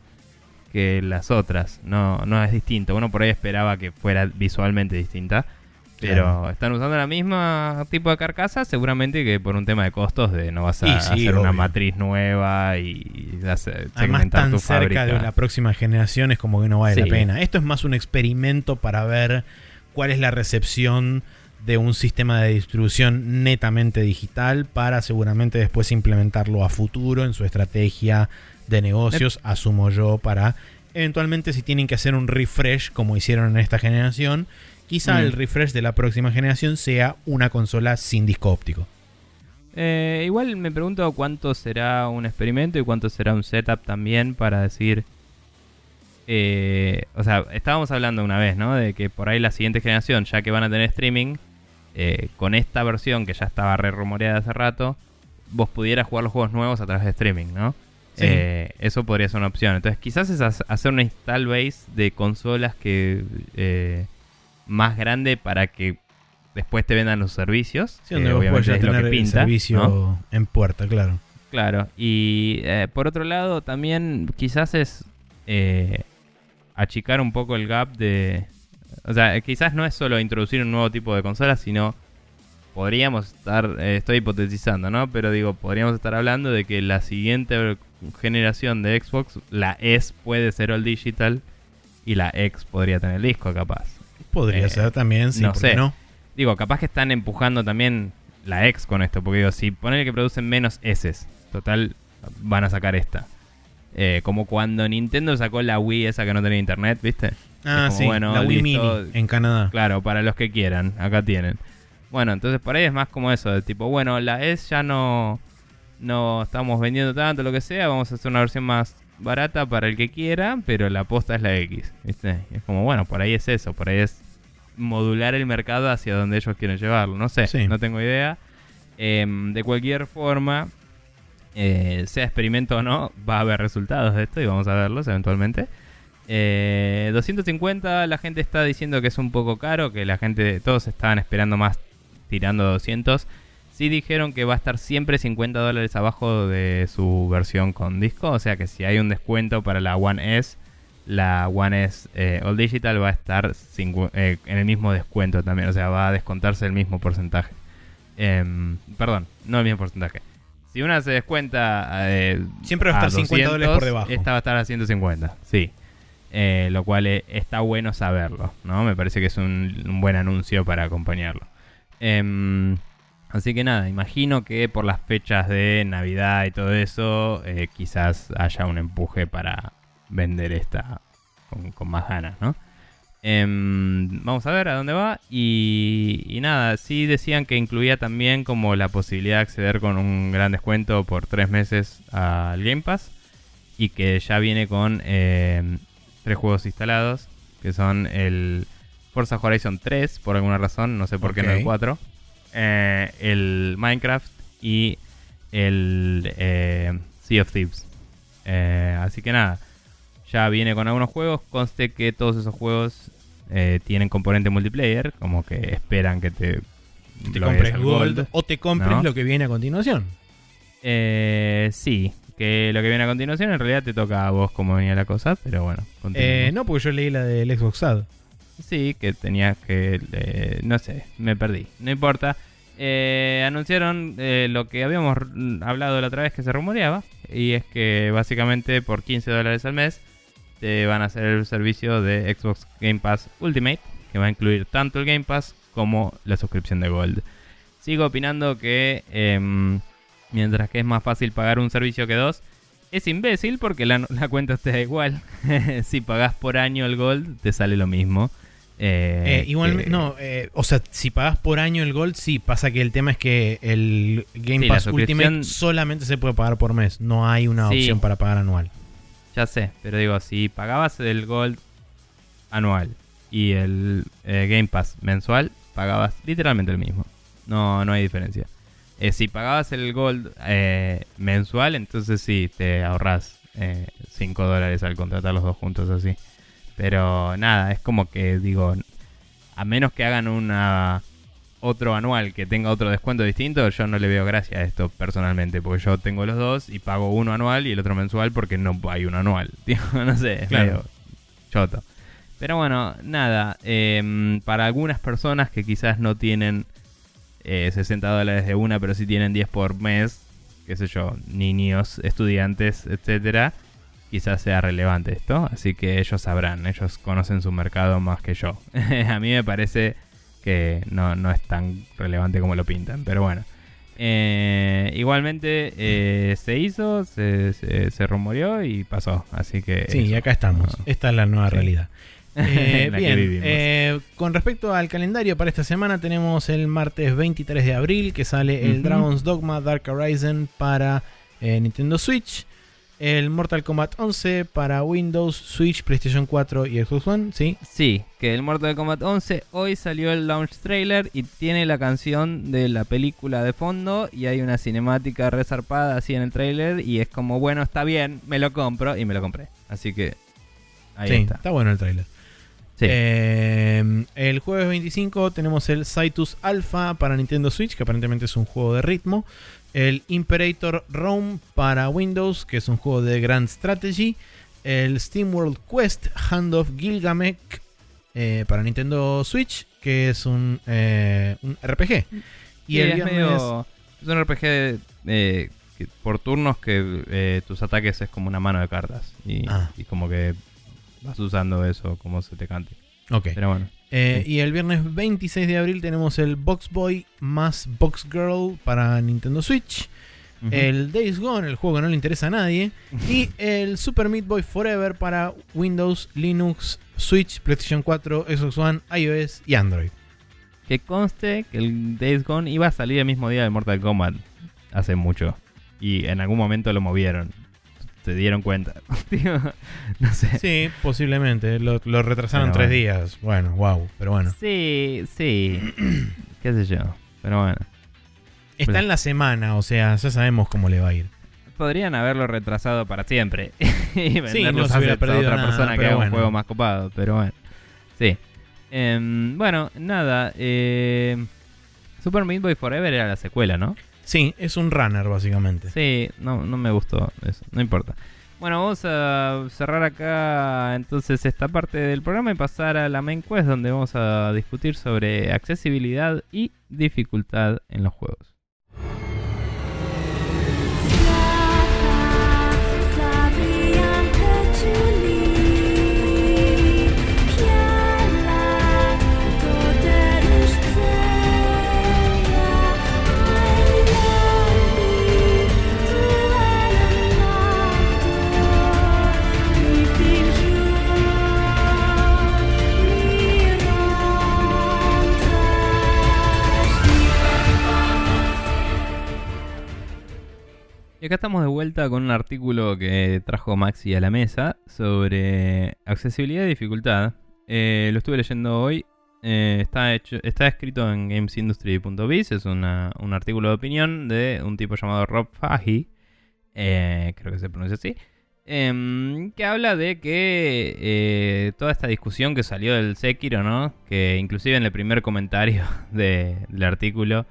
que las otras. No, no es distinto. Uno por ahí esperaba que fuera visualmente distinta. Pero están usando la misma tipo de carcasa, seguramente que por un tema de costos de no vas a hacer una matriz nueva y, hacer, Además tan cerca de la próxima generación es como que no vale la pena. Esto es más un experimento para ver cuál es la recepción de un sistema de distribución netamente digital para seguramente después implementarlo a futuro en su estrategia de negocios, asumo yo, para eventualmente si tienen que hacer un refresh como hicieron en esta generación, quizá mm. el refresh de la próxima generación sea una consola sin disco óptico. Eh, igual me pregunto cuánto será un experimento y cuánto será un setup también para decir... Eh, o sea, estábamos hablando una vez, ¿no? De que por ahí la siguiente generación, ya que van a tener streaming, eh, con esta versión que ya estaba re rumoreada hace rato, vos pudieras jugar los juegos nuevos a través de streaming, ¿no? Eh, eso podría ser una opción. Entonces, quizás es hacer una install base de consolas que eh, más grande para que después te vendan los servicios. Sí, donde obviamente es lo que pinta, servicio en puerta, claro. Claro. Y eh, por otro lado, también quizás es achicar un poco el gap de. O sea, quizás no es solo introducir un nuevo tipo de consola, sino podríamos estar, estoy hipotetizando, ¿no? Pero digo, podríamos estar hablando de que la siguiente generación de Xbox, la S puede ser all digital y la X podría tener disco, capaz. Podría eh, ser también, sí, no sé. No? Digo, capaz que están empujando también la X con esto, porque digo, si ponen que producen menos S, total, van a sacar esta. Eh, como cuando Nintendo sacó la Wii esa que no tenía internet, ¿viste? Ah, sí, la Wii Mini en Canadá. Claro, para los que quieran, acá tienen. Bueno, entonces por ahí es más como eso, de tipo, bueno, la S ya no no estamos vendiendo tanto, lo que sea, vamos a hacer una versión más barata para el que quiera, pero la aposta es la X. ¿viste? Es como, bueno, por ahí es eso, por ahí es modular el mercado hacia donde ellos quieren llevarlo. No sé, no tengo idea. Em, de cualquier forma, eh, sea experimento o no, va a haber resultados de esto y vamos a verlos eventualmente. 250, eh, la gente está diciendo que es un poco caro, que la gente, todos estaban esperando más tirando 200. Sí dijeron que va a estar siempre 50 dólares abajo de su versión con disco. O sea que si hay un descuento para la One S, la One S eh, All Digital va a estar eh, en el mismo descuento también. O sea, va a descontarse el mismo porcentaje. Em, perdón, no el mismo porcentaje. Si una se descuenta. Eh, siempre va a estar 50 dólares por debajo. Esta va a estar a 150, sí. lo cual está bueno saberlo, ¿no? Me parece que es un, un buen anuncio para acompañarlo. Eh, Así que nada, imagino que por las fechas de Navidad y todo eso, eh, quizás haya un empuje para vender esta con, más ganas, ¿no? Em, vamos a ver a dónde va. Y, nada, sí decían que incluía también como la posibilidad de acceder con un gran descuento por tres meses al Game Pass. Y que ya viene con em, tres juegos instalados, que son el Forza Horizon 3, por alguna razón, no sé por qué no el 4. Eh, el Minecraft y el eh, Sea of Thieves. Eh, así que nada, ya viene con algunos juegos. Conste que todos esos juegos tienen componente multiplayer, como que esperan que te, te compres Gold, o te compres lo que viene a continuación. sí, que lo que viene a continuación en realidad te toca a vos como venía la cosa, pero bueno. no, porque yo leí la del Xbox Ad. Sí, que tenía que... Eh, no sé, me perdí. No importa. Eh, anunciaron eh, lo que habíamos hablado la otra vez que se rumoreaba. Y es que básicamente por 15 dólares al mes te van a hacer el servicio de Xbox Game Pass Ultimate. Que va a incluir tanto el Game Pass como la suscripción de Gold. Sigo opinando que em, mientras que es más fácil pagar un servicio que dos, es imbécil porque la, la cuenta te da igual. si pagas por año el Gold, te sale lo mismo. Eh, eh, igual, no, eh, o sea, si pagas por año el Gold, sí, pasa que el tema es que el Game Pass Ultimate solamente se puede pagar por mes, no hay una opción para pagar anual. Ya sé, pero digo, si pagabas el Gold anual y el Game Pass mensual, pagabas literalmente el mismo, no, no hay diferencia. si pagabas el Gold mensual, entonces sí, te ahorras 5 dólares al contratar los dos juntos así. Pero nada, es como que digo, a menos que hagan una otro anual que tenga otro descuento distinto, yo no le veo gracia a esto personalmente, porque yo tengo los dos y pago uno anual y el otro mensual porque no hay uno anual. no sé, es medio choto. Pero bueno, nada. em, para algunas personas que quizás no tienen eh, 60 dólares de una, pero sí tienen 10 por mes, qué sé yo, niños, estudiantes, etcétera, quizás sea relevante esto. Así que ellos sabrán, ellos conocen su mercado más que yo. A mí me parece que no, no es tan relevante como lo pintan, pero bueno. Eh, igualmente eh, se hizo, se, se, se rumoreó y pasó. Así que. Sí, y acá estamos. No. Esta es la nueva Sí. realidad. Eh, bien, eh, con respecto al calendario para esta semana, tenemos el martes 23 de abril que sale el. Dragon's Dogma Dark Horizon para eh, Nintendo Switch, el Mortal Kombat 11 para Windows, Switch, PlayStation 4 y Xbox One, ¿sí? Sí, que el Mortal Kombat 11 hoy salió el launch trailer y tiene la canción de la película de fondo y hay una cinemática resarpada así en el trailer y es como, bueno, está bien, me lo compro y me lo compré. Así que ahí sí, está. bueno el trailer. Sí. Eh, el jueves 25 tenemos el Cytus Alpha para Nintendo Switch, que aparentemente es un juego de ritmo. El Imperator Rome para Windows, que es un juego de Grand Strategy. El SteamWorld Quest Hand of Gilgamesh eh, para Nintendo Switch, que es un, eh, un RPG. Y Sí, el es, viernes. medio- es un RPG eh, por turnos que tus ataques es como una mano de cartas y, Ah. y como que vas usando eso como se te cante. Ok. Pero bueno. Eh. Y el viernes 26 de abril tenemos el Box Boy más Box Girl para Nintendo Switch. El Days Gone, el juego que no le interesa a nadie. y el Super Meat Boy Forever para Windows, Linux, Switch, PlayStation 4, Xbox One, iOS y Android. Que conste que el Days Gone iba a salir el mismo día de Mortal Kombat hace mucho. Y en algún momento lo movieron. Se dieron cuenta. Digo, no sé. Sí, posiblemente. Lo, lo retrasaron Pero tres bueno. días. Bueno, wow. Pero bueno. Sí, sí. Qué sé yo. Pero bueno. Está en la semana, o sea, ya sabemos cómo le va a ir. Podrían haberlo retrasado para siempre. y no se a perdido otra nada, persona que haga bueno. un juego más copado. Pero bueno. Sí. Em, bueno, nada. eh, Super Meat Boy Forever era la secuela, ¿no? Sí, es un runner, básicamente. Sí, no, no me gustó eso, no importa. Bueno, vamos a cerrar acá entonces esta parte del programa y pasar a la main quest donde vamos a discutir sobre accesibilidad y dificultad en los juegos. Acá estamos de vuelta con un artículo que trajo Maxi a la mesa sobre accesibilidad y dificultad. Eh, lo estuve leyendo hoy. Eh, está, hecho, está escrito en gamesindustry.biz. Es un artículo de opinión de un tipo llamado Rob Fahey. eh, creo que se pronuncia así. em, que habla de que eh, toda esta discusión que salió del Sekiro, ¿no? Que inclusive en el primer comentario de- del artículo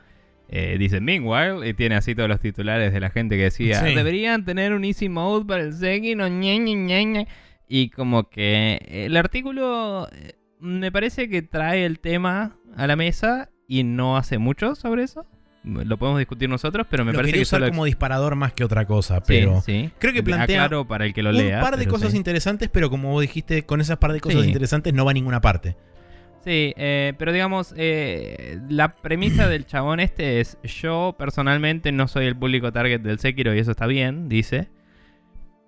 eh, dice Meanwhile y tiene así todos los titulares de la gente que decía Sí. deberían tener un easy mode para el ñe". y como que el artículo eh, me parece que trae el tema a la mesa y no hace mucho sobre eso lo podemos discutir nosotros pero me lo parece que usar solo como disparador más que otra cosa, Sí, pero sí. creo que plantea Aclaro para el que lo un lea par de cosas sí. interesantes, pero como vos dijiste, con esas par de cosas Sí. interesantes no va a ninguna parte. Sí, eh, pero digamos, eh, la premisa del chabón este es, yo personalmente no soy el público target del Sekiro y eso está bien, dice.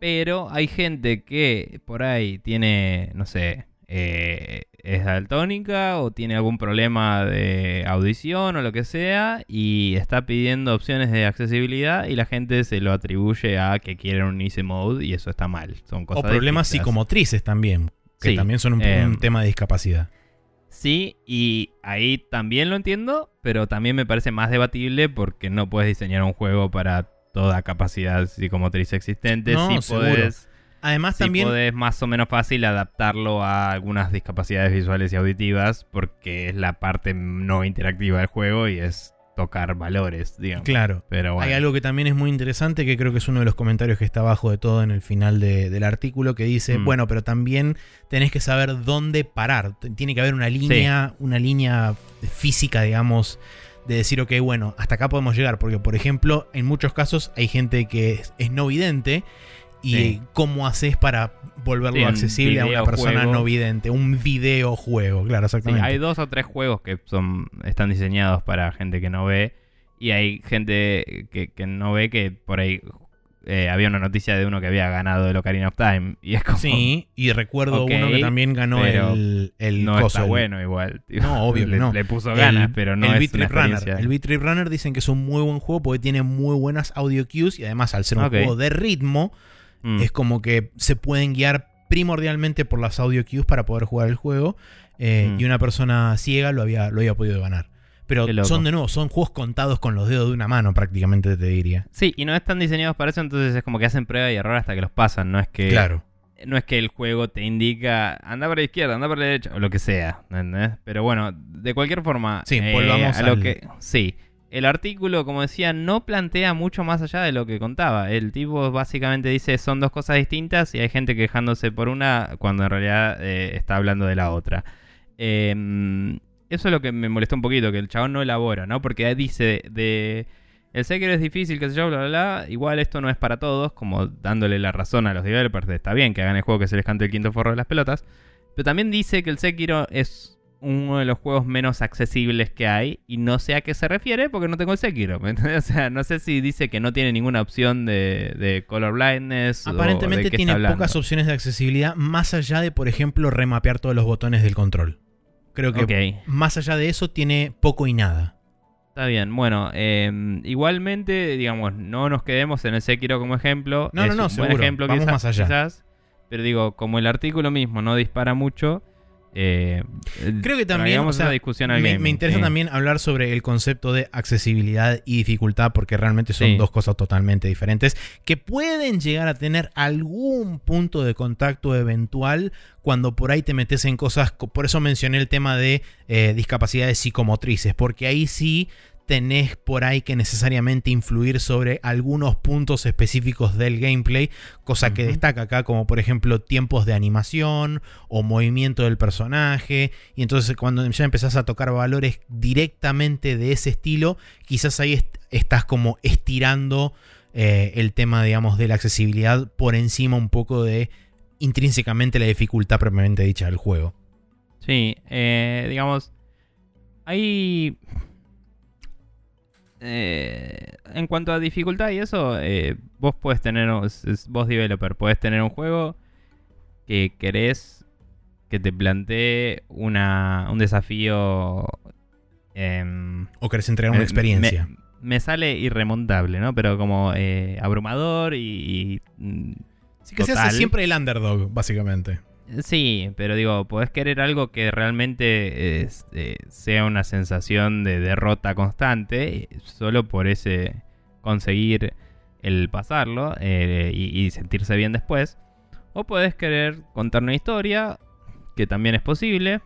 Pero hay gente que por ahí tiene, no sé, eh, es daltónica o tiene algún problema de audición o lo que sea y está pidiendo opciones de accesibilidad y la gente se lo atribuye a que quieren un easy mode y eso está mal. Son O cosas problemas distintas. psicomotrices también, que Sí, también son un, eh, un tema de discapacidad. Sí, y ahí también lo entiendo, pero también me parece más debatible porque no puedes diseñar un juego para toda capacidad psicomotriz existente. No, sí podés, Además sí también podés más o menos fácil adaptarlo a algunas discapacidades visuales y auditivas porque es la parte no interactiva del juego y es tocar valores, digamos. Claro. Pero bueno. Hay algo que también es muy interesante, que creo que es uno de los comentarios que está abajo de todo en el final de- del artículo, que dice, Mm. bueno, pero también tenés que saber dónde parar. Tiene que haber una línea, una línea física, digamos, de decir, ok, bueno, hasta acá podemos llegar. Porque, por ejemplo, en muchos casos hay gente que es, es no vidente. ¿Y Sí. cómo haces para volverlo Sí, accesible a una persona no vidente? Un videojuego, claro, Sí, exactamente. hay dos o tres juegos que son están diseñados para gente que no ve. Y hay gente que, que no ve que por ahí eh, había una noticia de uno que había ganado el Ocarina of Time. Y es como. Sí, y recuerdo uno que también ganó el, el no coso, está bueno igual. tío. No, obvio que le, no. Le puso ganas, El- pero no el es una Runner. El Beat Trip Runner dicen que es un muy buen juego porque tiene muy buenas audio cues y además al ser un juego de ritmo Mm. es como que se pueden guiar primordialmente por las audio cues para poder jugar el juego eh, Mm. y una persona ciega lo había, lo había podido ganar. Pero son de nuevo, son juegos contados con los dedos de una mano prácticamente te diría. Sí, y no están diseñados para eso, entonces es como que hacen prueba y error hasta que los pasan. No es que, claro. no es que el juego te indica anda para la izquierda, anda para la derecha, o lo que sea. ¿entendés? Pero bueno, de cualquier forma, Sí, eh, volvamos a lo que. Sí. El artículo, como decía, no plantea mucho más allá de lo que contaba. El tipo básicamente dice son dos cosas distintas y hay gente quejándose por una cuando en realidad eh, está hablando de la otra. Eh, eso es lo que me molestó un poquito, que el chabón no elabora, ¿no? Porque dice de... El Sekiro es difícil, qué sé yo, bla, bla, bla. Igual esto no es para todos, como dándole la razón a los developers. de, Está bien que hagan el juego que se les cante el quinto forro de las pelotas. Pero también dice que el Sekiro es uno de los juegos menos accesibles que hay. Y no sé a qué se refiere porque no tengo el Sekiro. O sea, no sé si dice que no tiene ninguna opción de, de color blindness. o de Aparentemente tiene pocas opciones de accesibilidad más allá de, por ejemplo, remapear todos los botones del control. Creo que más allá de eso tiene poco y nada. Está bien, bueno, eh, igualmente, digamos, no nos quedemos en el Sekiro como ejemplo. No, no, es no, un buen seguro. ejemplo Vamos quizás, más allá. quizás, pero digo, como el artículo mismo no dispara mucho, eh, Creo que también o sea, discusión al me, gaming, me interesa sí. también hablar sobre el concepto de accesibilidad y dificultad porque realmente son Sí. dos cosas totalmente diferentes que pueden llegar a tener algún punto de contacto eventual cuando por ahí te metes en cosas, co- por eso mencioné el tema de eh, discapacidades psicomotrices, porque ahí sí tenés por ahí que necesariamente influir sobre algunos puntos específicos del gameplay, cosa que destaca acá, como por ejemplo tiempos de animación o movimiento del personaje, y entonces cuando ya empezás a tocar valores directamente de ese estilo, quizás ahí est- estás como estirando eh, el tema, digamos, de la accesibilidad por encima un poco de intrínsecamente la dificultad propiamente dicha del juego. Sí, eh, digamos, hay... eh, en cuanto a dificultad y eso, eh, vos puedes tener, vos developer, puedes tener un juego que querés que te plantee una, un desafío... em, O querés entregar una experiencia. Me, me sale irremontable, ¿no? Pero como eh, abrumador y... y, mm, Así que se hace siempre el underdog, básicamente. Sí, pero digo, podés querer algo que realmente es, eh, sea una sensación de derrota constante, solo por ese conseguir el pasarlo eh, y, sentirse bien después. O podés querer contar una historia, que también es posible.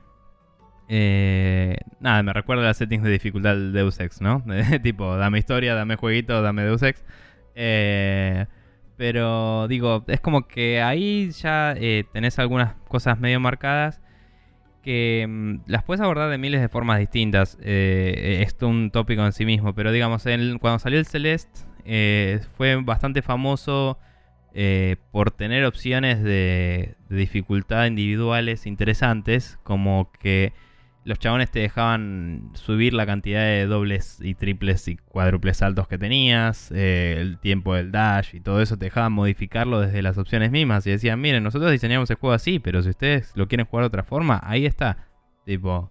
Eh, nada, me recuerda a las settings de dificultad del Deus Ex, ¿no? tipo, dame historia, dame jueguito, dame Deus Ex. Eh, pero digo, es como que ahí ya eh, tenés algunas cosas medio marcadas que mm, las puedes abordar de miles de formas distintas. Eh, es un tópico en sí mismo, pero digamos, cuando salió el Celeste eh, fue bastante famoso eh, por tener opciones de, de dificultad individuales interesantes, como que los chabones te dejaban subir la cantidad de dobles y triples y cuádruples saltos que tenías, eh, el tiempo del dash y todo eso te dejaban modificarlo desde las opciones mismas y decían, miren, nosotros diseñamos el juego así, pero si ustedes lo quieren jugar de otra forma, ahí está. Tipo,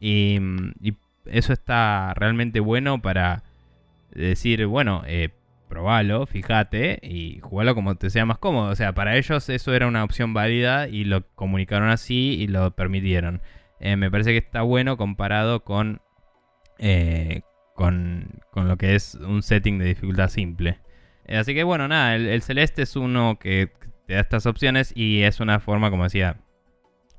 y, eso está realmente bueno para decir, bueno, eh, probalo, fíjate y jugalo como te sea más cómodo. O sea, para ellos eso era una opción válida y lo comunicaron así y lo permitieron. Eh, me parece que está bueno comparado con, eh, con, con lo que es un setting de dificultad simple. Eh, así que bueno, nada, el, el celeste es uno que te da estas opciones y es una forma, como decía,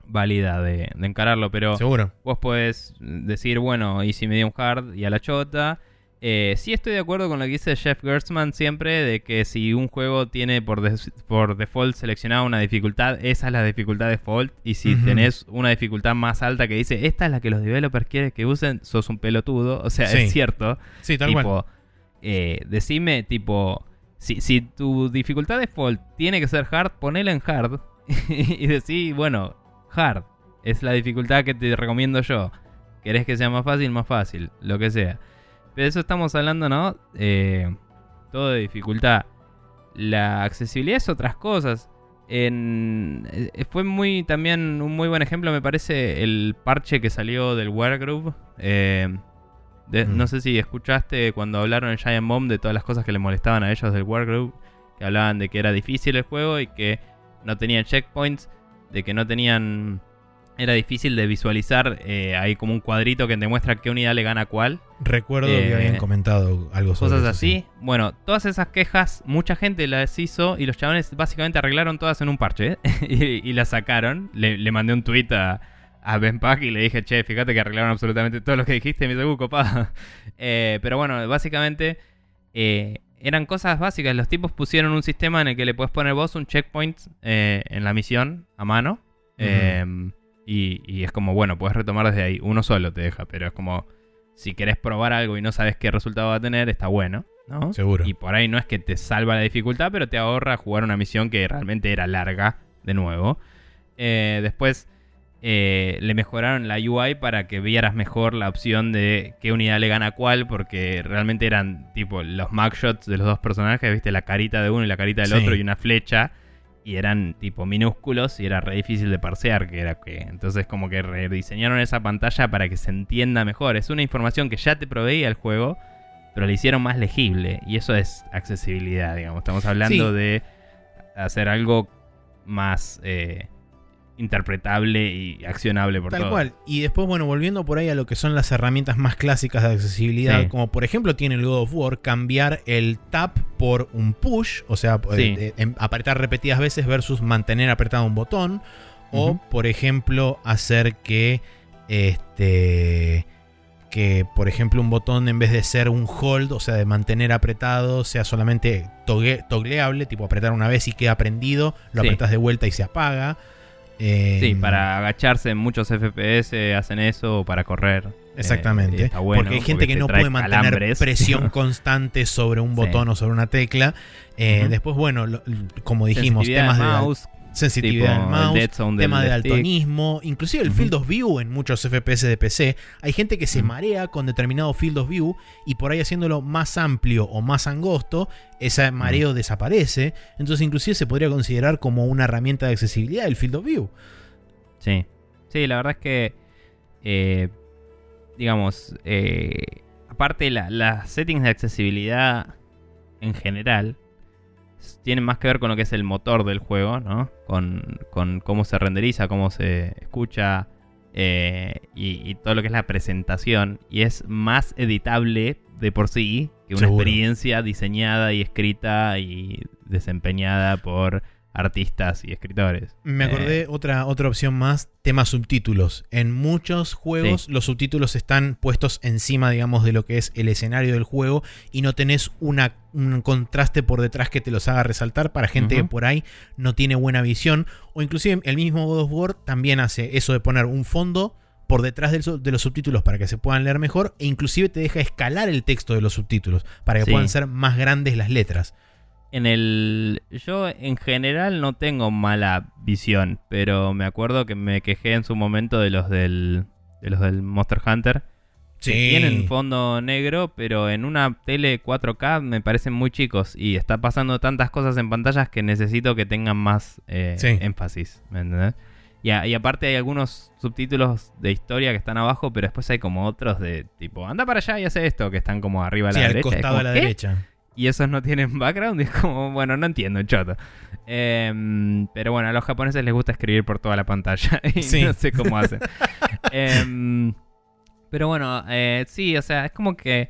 válida de, de encararlo. Pero Seguro. vos podés decir, bueno, y si medium hard y a la chota. Eh, sí estoy de acuerdo con lo que dice Jeff Gertzman siempre, de que si un juego tiene por, por default seleccionada una dificultad, esa es la dificultad default. Y si Ujú. tenés una dificultad más alta que dice, esta es la que los developers quieren que usen, sos un pelotudo. O sea, Sí. es cierto. Sí, tal tipo, cual. eh, decime, tipo, si, si tu dificultad default tiene que ser hard, ponela en hard. y decí, bueno, hard es la dificultad que te recomiendo yo. ¿Querés que sea más fácil? Más fácil, lo que sea. Pero eso estamos hablando, ¿no? Eh, todo de dificultad. La accesibilidad es otras cosas. En, eh, fue muy también un muy buen ejemplo, me parece, el parche que salió del Wargroove. Eh, de- Mm. No sé si escuchaste cuando hablaron en Giant Bomb de todas las cosas que le molestaban a ellos del Wargroove. Que hablaban de que era difícil el juego y que no tenían checkpoints. De que no tenían. Era difícil de visualizar. eh, hay como un cuadrito que te muestra qué unidad le gana a cuál Recuerdo que eh, habían comentado algo sobre cosas eso, así. sí. Bueno, todas esas quejas, mucha gente las hizo y los chavales básicamente arreglaron todas en un parche ¿eh? y, y las sacaron. Le, le mandé un tweet a, a Ben Pack y le dije, che, fíjate que arreglaron absolutamente todo lo que dijiste y me dice, uh, copada. Eh, pero bueno, básicamente eh, eran cosas básicas. Los tipos pusieron un sistema en el que le puedes poner vos un checkpoint en la misión a mano. Eh, y, y es como, bueno, puedes retomar desde ahí. Uno solo te deja, pero es como, si querés probar algo y no sabes qué resultado va a tener, está bueno, ¿no? Seguro. Y por ahí no es que te salva la dificultad, pero te ahorra jugar una misión que realmente era larga, de nuevo. Eh, después eh, le mejoraron la UI para que vieras mejor la opción de qué unidad le gana a cuál, porque realmente eran tipo los mugshots de los dos personajes, viste la carita de uno y la carita del Sí. otro y una flecha. Y eran tipo minúsculos y era re difícil de parsear, que era que. Entonces como que rediseñaron esa pantalla para que se entienda mejor. Es una información que ya te proveía el juego, pero la hicieron más legible. Y eso es accesibilidad, digamos. Estamos hablando Sí. de hacer algo más eh, interpretable y accionable por Tal todos. cual. Y después, bueno, volviendo por ahí a lo que son las herramientas más clásicas de accesibilidad, Sí. como por ejemplo tiene el God of War, cambiar el tap por un push, o sea, Sí. eh, eh, em- apretar repetidas veces versus mantener apretado un botón, o por ejemplo hacer que este que por ejemplo un botón en vez de ser un hold, o sea, de mantener apretado, sea solamente togue- togleable, tipo apretar una vez y queda prendido, lo Sí. apretas de vuelta y se apaga. Sí, Em, para agacharse en muchos FPS hacen eso o para correr. eh, Exactamente. y está bueno, porque hay gente que no puede mantener calambres. presión constante sobre un Sí. botón o sobre una tecla. Eh. Después, bueno, lo- como dijimos, temas de mouse, sensibilidad tipo del el mouse, tema de stick. daltonismo, inclusive el field of view en muchos FPS de PC. Hay gente que se marea con determinado field of view y por ahí haciéndolo más amplio o más angosto, ese mareo desaparece. Entonces, inclusive se podría considerar como una herramienta de accesibilidad el field of view. Sí. Sí, la verdad es que. eh, digamos. eh, aparte, la- las settings de accesibilidad en general. Tienen más que ver con lo que es el motor del juego, ¿no? Con, con cómo se renderiza, cómo se escucha. eh, y, y todo lo que es la presentación. Y es más editable de por sí que una Seguro. experiencia diseñada y escrita y desempeñada por artistas y escritores. Me Eh, acordé otra, otra opción más, tema subtítulos. En muchos juegos Sí. los subtítulos están puestos encima, digamos, de lo que es el escenario del juego y no tenés una, un contraste por detrás que te los haga resaltar para gente que por ahí no tiene buena visión. O inclusive el mismo God of War también hace eso de poner un fondo por detrás de los subtítulos para que se puedan leer mejor e inclusive te deja escalar el texto de los subtítulos para que Sí. puedan ser más grandes las letras. En el. Yo en general no tengo mala visión, pero me acuerdo que me quejé en su momento de los del. de los del Monster Hunter. que Tienen fondo negro, pero en una tele 4K me parecen muy chicos. Y está pasando tantas cosas en pantallas que necesito que tengan más eh, Sí. énfasis. ¿Me entendés? Y, a- y aparte hay algunos subtítulos de historia que están abajo, pero después hay como otros de tipo, anda para allá y hace esto, que están como arriba a la Sí, al derecha. Es costado como, a la ¿qué? derecha. Y esos no tienen background. Y es como, bueno, no entiendo, choto. Em, pero bueno, a los japoneses les gusta escribir por toda la pantalla. Y Sí. no sé cómo hacen. Em, pero bueno, eh, sí, o sea, es como que.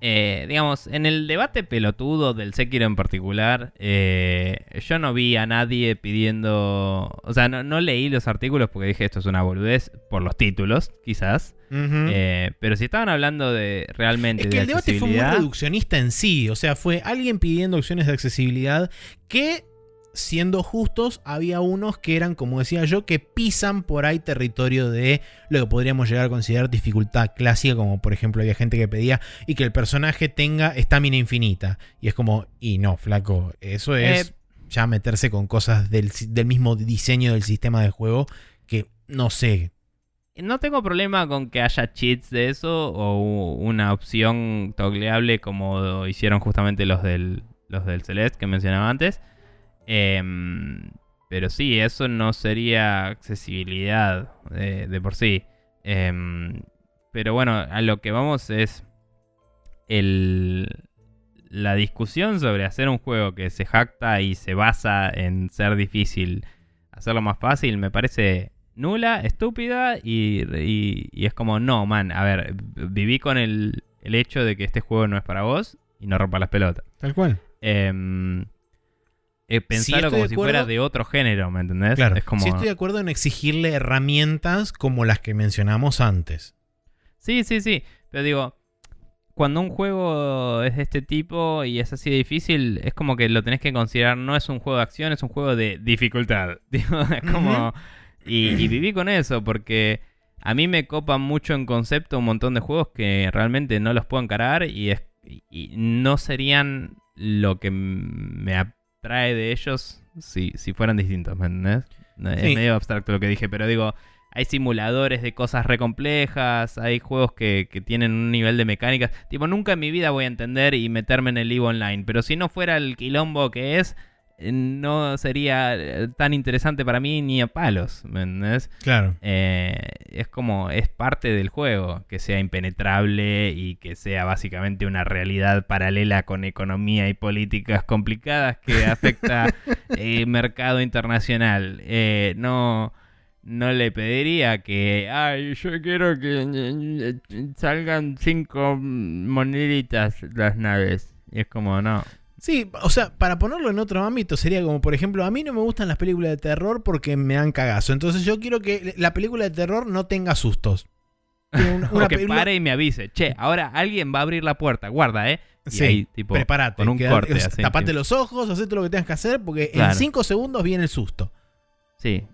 eh, digamos, en el debate pelotudo del Sekiro en particular, eh, yo no vi a nadie pidiendo. O sea, no, no leí los artículos porque dije esto es una boludez por los títulos, quizás. Eh, pero si estaban hablando de realmente Es que de el debate fue muy reduccionista en sí. O sea, fue alguien pidiendo opciones de accesibilidad que, siendo justos, había unos que eran, como decía yo, que pisan por ahí territorio de lo que podríamos llegar a considerar dificultad clásica, como por ejemplo había gente que pedía y que el personaje tenga estamina infinita. Y es como, y no, flaco, eso es Eh, ya meterse con cosas del, del mismo diseño del sistema de juego que no sé. No tengo problema con que haya cheats de eso o una opción togleable como hicieron justamente los del, los del Celeste que mencionaba antes. Em, pero sí, eso no sería accesibilidad de, de por sí. Em, pero bueno, a lo que vamos es el, la discusión sobre hacer un juego que se jacta y se basa en ser difícil, hacerlo más fácil, me parece nula, estúpida y, y- y es como, no, man, a ver, viví con el, el hecho de que este juego no es para vos y no rompa las pelotas. Tal cual. Em, eh, pensalo estoy como si acuerdo. fuera de otro género, ¿me entendés? Claro, Es como... sí estoy de acuerdo en exigirle herramientas como las que mencionamos antes. Sí, sí, sí. Pero digo, cuando un juego es de este tipo y es así de difícil, es como que lo tenés que considerar no es un juego de acción, es un juego de dificultad. Digo, es como... y, y viví con eso porque a mí me copan mucho en concepto un montón de juegos que realmente no los puedo encarar y, es- y- no serían lo que me atrae de ellos si, si fueran distintos, ¿me entendés? Es Sí. medio abstracto lo que dije, pero digo, hay simuladores de cosas re complejas, hay juegos que, que tienen un nivel de mecánicas. Tipo, nunca en mi vida voy a entender y meterme en el EVE Online, pero si no fuera el quilombo que es, no sería eh, tan interesante para mí ni a palos, ¿me entendés? Claro. Eh, es como, es parte del juego, que sea impenetrable y que sea básicamente una realidad paralela con economía y políticas complicadas que afecta el mercado internacional. Eh, no, no le pediría que, ay, yo quiero que eh, eh, salgan cinco moneditas las naves. Y es como, no. Sí, o sea, para ponerlo en otro ámbito sería como, por ejemplo, a mí no me gustan las películas de terror porque me dan cagazo. Entonces yo quiero que la película de terror no tenga sustos. Que una- o una que película- pare y me avise, che, ahora alguien va a abrir la puerta, guarda, ¿eh? Y Sí, ahí, tipo, Prepárate. con un queda- corte. así, tapate tipo. los ojos, haz todo lo que tengas que hacer porque en. 5 segundos viene el susto. Sí.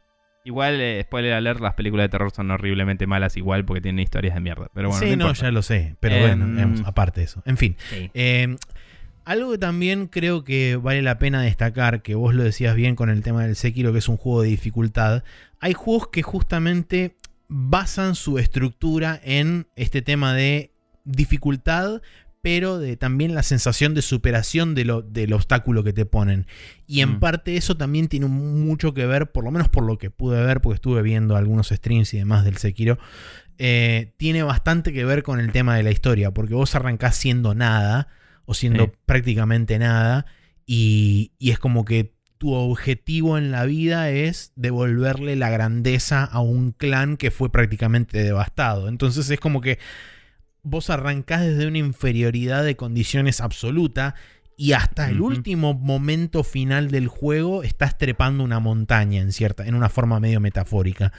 Igual, eh, spoiler alert, las películas de terror son horriblemente malas igual porque tienen historias de mierda. Pero bueno, sí, no, ya lo sé. Pero Em, bueno, digamos, aparte de eso. En fin. Sí. Eh, algo que también creo que vale la pena destacar, que vos lo decías bien con el tema del Sekiro, que es un juego de dificultad. Hay juegos que justamente basan su estructura en este tema de dificultad, pero de también la sensación de superación de lo- del obstáculo que te ponen. Y en Mm. parte eso también tiene mucho que ver, por lo menos por lo que pude ver, porque estuve viendo algunos streams y demás del Sekiro, eh, tiene bastante que ver con el tema de la historia, porque vos arrancás siendo nada, o siendo Sí. prácticamente nada, y, y es como que tu objetivo en la vida es devolverle la grandeza a un clan que fue prácticamente devastado. Entonces es como que vos arrancás desde una inferioridad de condiciones absoluta y hasta el último momento final del juego estás trepando una montaña en cierta, en una forma medio metafórica.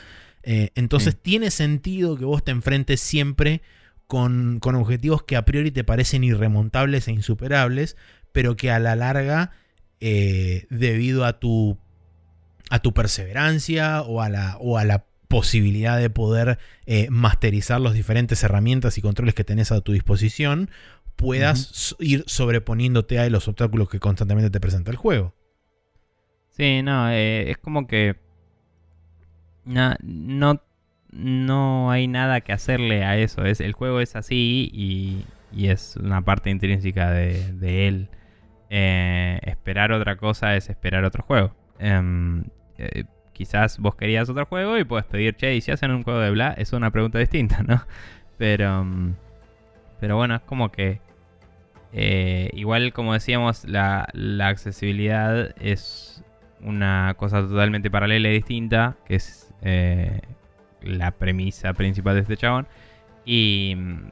Eh, entonces Sí. tiene sentido que vos te enfrentes siempre con, con objetivos que a priori te parecen irremontables e insuperables, pero que a la larga, eh, debido a tu, a tu perseverancia o a la, o a la posibilidad de poder eh, masterizar las diferentes herramientas y controles que tenés a tu disposición, puedas ir sobreponiéndote a los obstáculos que constantemente te presenta el juego. Sí, no, eh, es como que na- no, no hay nada que hacerle a eso. Es, el juego es así y, y es una parte intrínseca de, de él. Eh, esperar otra cosa es esperar otro juego. Em, eh, quizás vos querías otro juego y puedes pedir, che, ¿y si hacen un juego de bla? Es una pregunta distinta, ¿no? Pero, mm, pero bueno, es como que eh, igual como decíamos, la, la accesibilidad es una cosa totalmente paralela y distinta, que es la premisa principal de este chabón. Y mm,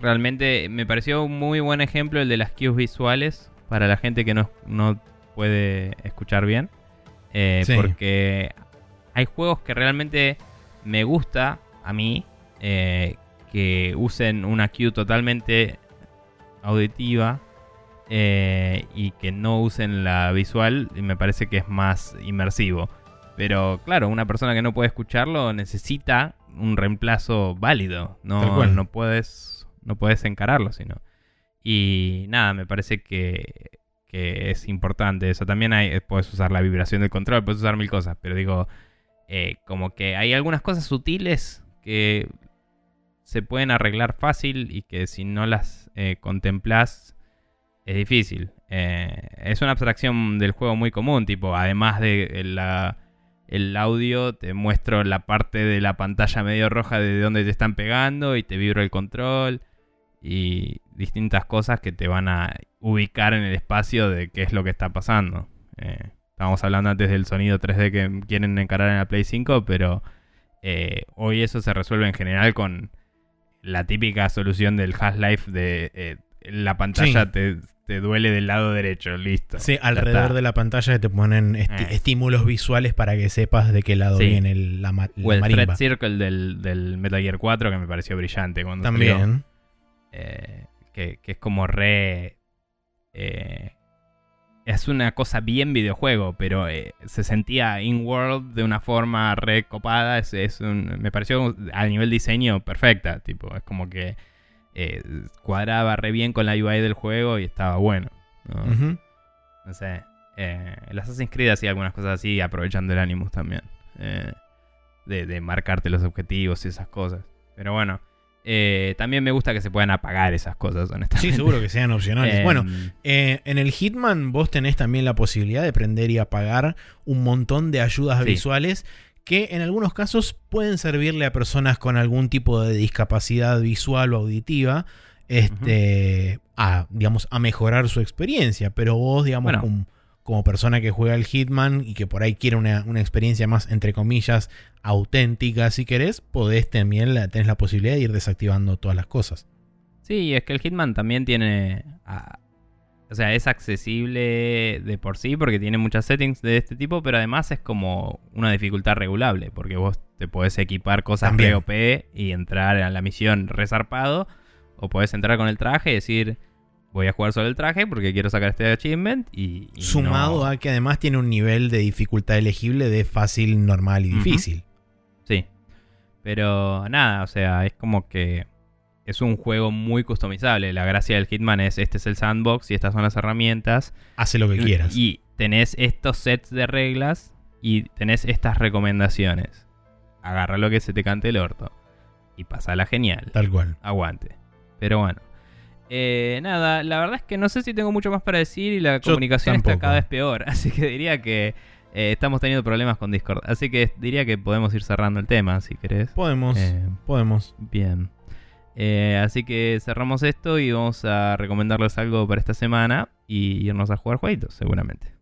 realmente me pareció un muy buen ejemplo el de las cues visuales para la gente que no, no puede escuchar bien. Eh, Sí. Porque hay juegos que realmente me gusta a mí, eh, que usen una queue totalmente auditiva eh, y que no usen la visual, me parece que es más inmersivo. Pero claro, una persona que no puede escucharlo necesita un reemplazo válido. No, no puedes. No puedes encararlo, sino. Y nada, me parece que, que es importante eso. También hay, puedes usar la vibración del control, puedes usar mil cosas. Pero digo, eh, como que hay algunas cosas sutiles que se pueden arreglar fácil y que si no las eh, contemplas es difícil. Eh, es una abstracción del juego muy común, tipo, además de la, el audio, te muestro la parte de la pantalla medio roja de dónde te están pegando y te vibro el control y distintas cosas que te van a ubicar en el espacio de qué es lo que está pasando. Eh, estábamos hablando antes del sonido 3D que quieren encarar en la Play 5, pero eh, hoy eso se resuelve en general con la típica solución del Half-Life de eh, la pantalla Sí. te, te duele del lado derecho, listo. Sí, alrededor está. de la pantalla te ponen esti- Eh. estímulos visuales para que sepas de qué lado Sí. viene el- la, ma- O la el marimba. Thread Circle del, del Metal Gear 4 que me pareció brillante cuando salió. También. Eh, que, que es como re. eh, es una cosa bien videojuego, pero se sentía in-world de una forma re copada. Es, es un- me pareció a nivel diseño perfecta. Tipo, es como que eh, cuadraba re bien con la UI del juego y estaba bueno. ¿no? Ujú. No sé. Eh, el Assassin's Creed hacía algunas cosas así, aprovechando el Animus también. Eh, de, de marcarte los objetivos y esas cosas. Pero bueno. eh, también me gusta que se puedan apagar esas cosas, honestamente. Sí, seguro que sean opcionales. Bueno, eh, en el Hitman vos tenés también la posibilidad de prender y apagar un montón de ayudas Sí. visuales que en algunos casos pueden servirle a personas con algún tipo de discapacidad visual o auditiva. Este, a, digamos, a mejorar su experiencia. Pero vos, digamos, Bueno. como, como persona que juega el Hitman y que por ahí quiere una, una experiencia más, entre comillas, auténtica, si querés, podés también, la, tenés la posibilidad de ir desactivando todas las cosas. Sí, es que el Hitman también tiene. O sea, es accesible de por sí porque tiene muchas settings de este tipo, pero además es como una dificultad regulable porque vos te podés equipar cosas También. re OP y entrar a la misión resarpado, o podés entrar con el traje y decir. Voy a jugar solo el traje porque quiero sacar este achievement y. y Sumado no- a que además tiene un nivel de dificultad elegible de fácil, normal y difícil. Sí. Pero nada, o sea, es como que es un juego muy customizable. La gracia del Hitman es este es el sandbox y estas son las herramientas. Hace lo que quieras. Y tenés estos sets de reglas y tenés estas recomendaciones. Agarra lo que se te cante el orto. Y pasala genial. Tal cual. Aguante. Pero bueno. Eh, nada, la verdad es que no sé si tengo mucho más para decir y la Yo comunicación está tampoco. cada vez peor. Así que diría que eh, estamos teniendo problemas con Discord. Así que diría que podemos ir cerrando el tema, si querés. Podemos. Eh, Podemos. Bien. Eh, así que cerramos esto y vamos a recomendarles algo para esta semana y irnos a jugar jueguitos, seguramente.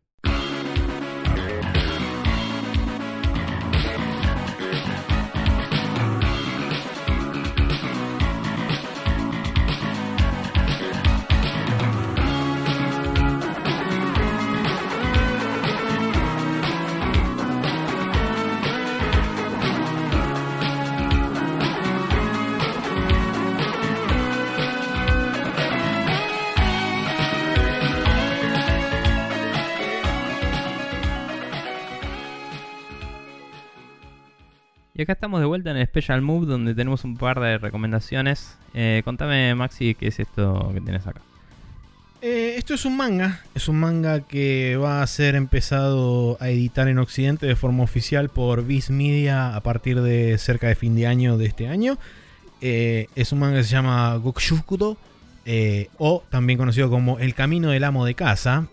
Y acá estamos de vuelta en el Special Move donde tenemos un par de recomendaciones. Eh, contame, Maxi, qué es esto que tienes acá. Eh, esto es un manga. Es un manga que va a ser empezado a editar en Occidente de forma oficial por Viz Media a partir de cerca de fin de año de este año. Eh, es un manga que se llama Gokushukudo. o también conocido como El Camino del Amo de Casa.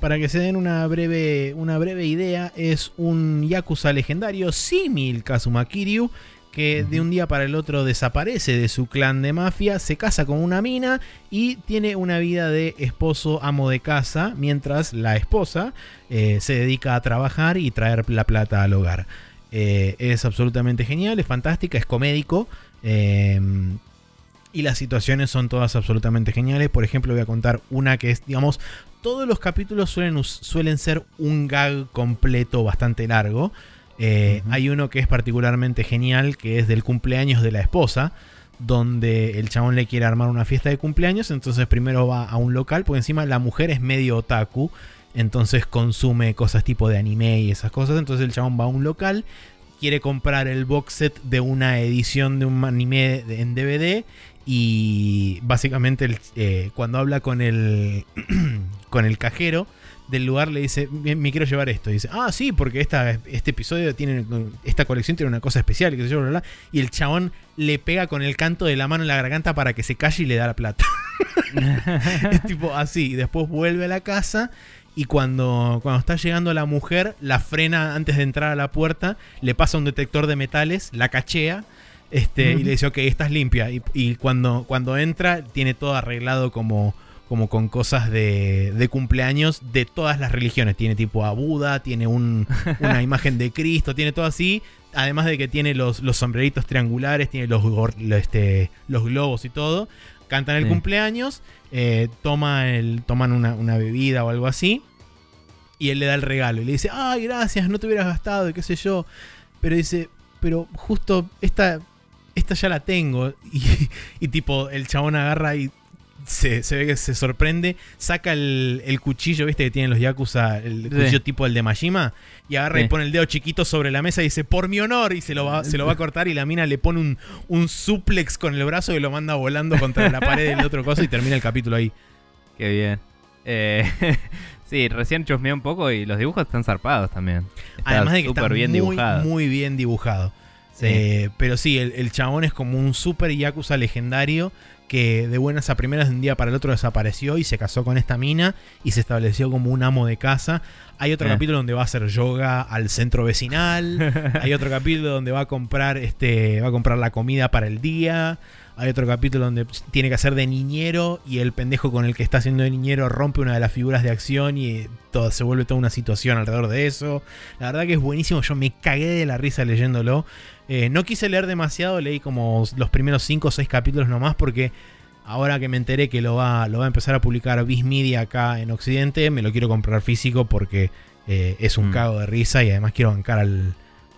Para que se den una breve, una breve idea, es un Yakuza legendario símil Kazuma Kiryu que de un día para el otro desaparece de su clan de mafia, se casa con una mina y tiene una vida de esposo amo de casa, mientras la esposa eh, se dedica a trabajar y traer la plata al hogar. Eh, es absolutamente genial, es fantástica, es comédico. eh, y las situaciones son todas absolutamente geniales. Por ejemplo, voy a contar una que es, digamos, todos los capítulos suelen, suelen ser un gag completo bastante largo. Eh. Hay uno que es particularmente genial, que es del cumpleaños de la esposa, donde el chabón le quiere armar una fiesta de cumpleaños, entonces primero va a un local, porque encima la mujer es medio otaku, entonces consume cosas tipo de anime y esas cosas, entonces el chabón va a un local, quiere comprar el box set de una edición de un anime en DVD y básicamente el- eh, cuando habla con el con el cajero del lugar le dice me, quiero llevar esto y dice ah sí porque esta, este episodio tiene esta colección tiene una cosa especial y qué sé yo bla, bla, bla". y el chabón le pega con el canto de la mano en la garganta para que se calle y le da la plata es tipo así. Y después vuelve a la casa. Y cuando, cuando está llegando la mujer, la frena antes de entrar a la puerta. Le pasa un detector de metales, la cachea. Este, Y le dice, ok, estás limpia. Y, y cuando, cuando entra, tiene todo arreglado como, como con cosas de, de cumpleaños de todas las religiones. Tiene tipo a Buda, tiene un- una imagen de Cristo, tiene todo así. Además de que tiene los, los sombreritos triangulares, tiene los, este, los globos y todo. Cantan el Sí. cumpleaños, eh, toma el, toman una, una bebida o algo así. Y él le da el regalo. Y le dice, ay, gracias, no te hubieras gastado, y qué sé yo. Pero dice, pero justo esta, esta ya la tengo. Y, y tipo, el chabón agarra y se, se ve que se sorprende. Saca el, el cuchillo, viste, que tienen los Yakuza, el Sí. cuchillo tipo el de Majima. Y agarra y pone el dedo chiquito sobre la mesa y dice, por mi honor. Y se lo va, se lo va a cortar. Y la mina le pone un, un suplex con el brazo y lo manda volando contra la pared del otro coso. Y termina el capítulo ahí. Qué bien. Eh, sí, recién chusmeé un poco y los dibujos están zarpados también. Está Además de que está bien muy, dibujado. muy bien dibujado. Sí. Eh, pero sí, el, el chabón es como un super Yakuza legendario que de buenas a primeras de un día para el otro desapareció y se casó con esta mina y se estableció como un amo de casa. Hay otro Eh. capítulo donde va a hacer yoga al centro vecinal. Hay otro capítulo donde va a comprar este va a comprar la comida para el día. Hay otro capítulo donde tiene que hacer de niñero y el pendejo con el que está haciendo de niñero rompe una de las figuras de acción y todo, se vuelve toda una situación alrededor de eso. La verdad que es buenísimo, yo me cagué de la risa leyéndolo. Eh, no quise leer demasiado, leí como los primeros 5 o 6 capítulos nomás porque ahora que me enteré que lo va, lo va a empezar a publicar Viz Media acá en Occidente, me lo quiero comprar físico porque eh, es un Mm. cago de risa y además quiero bancar al,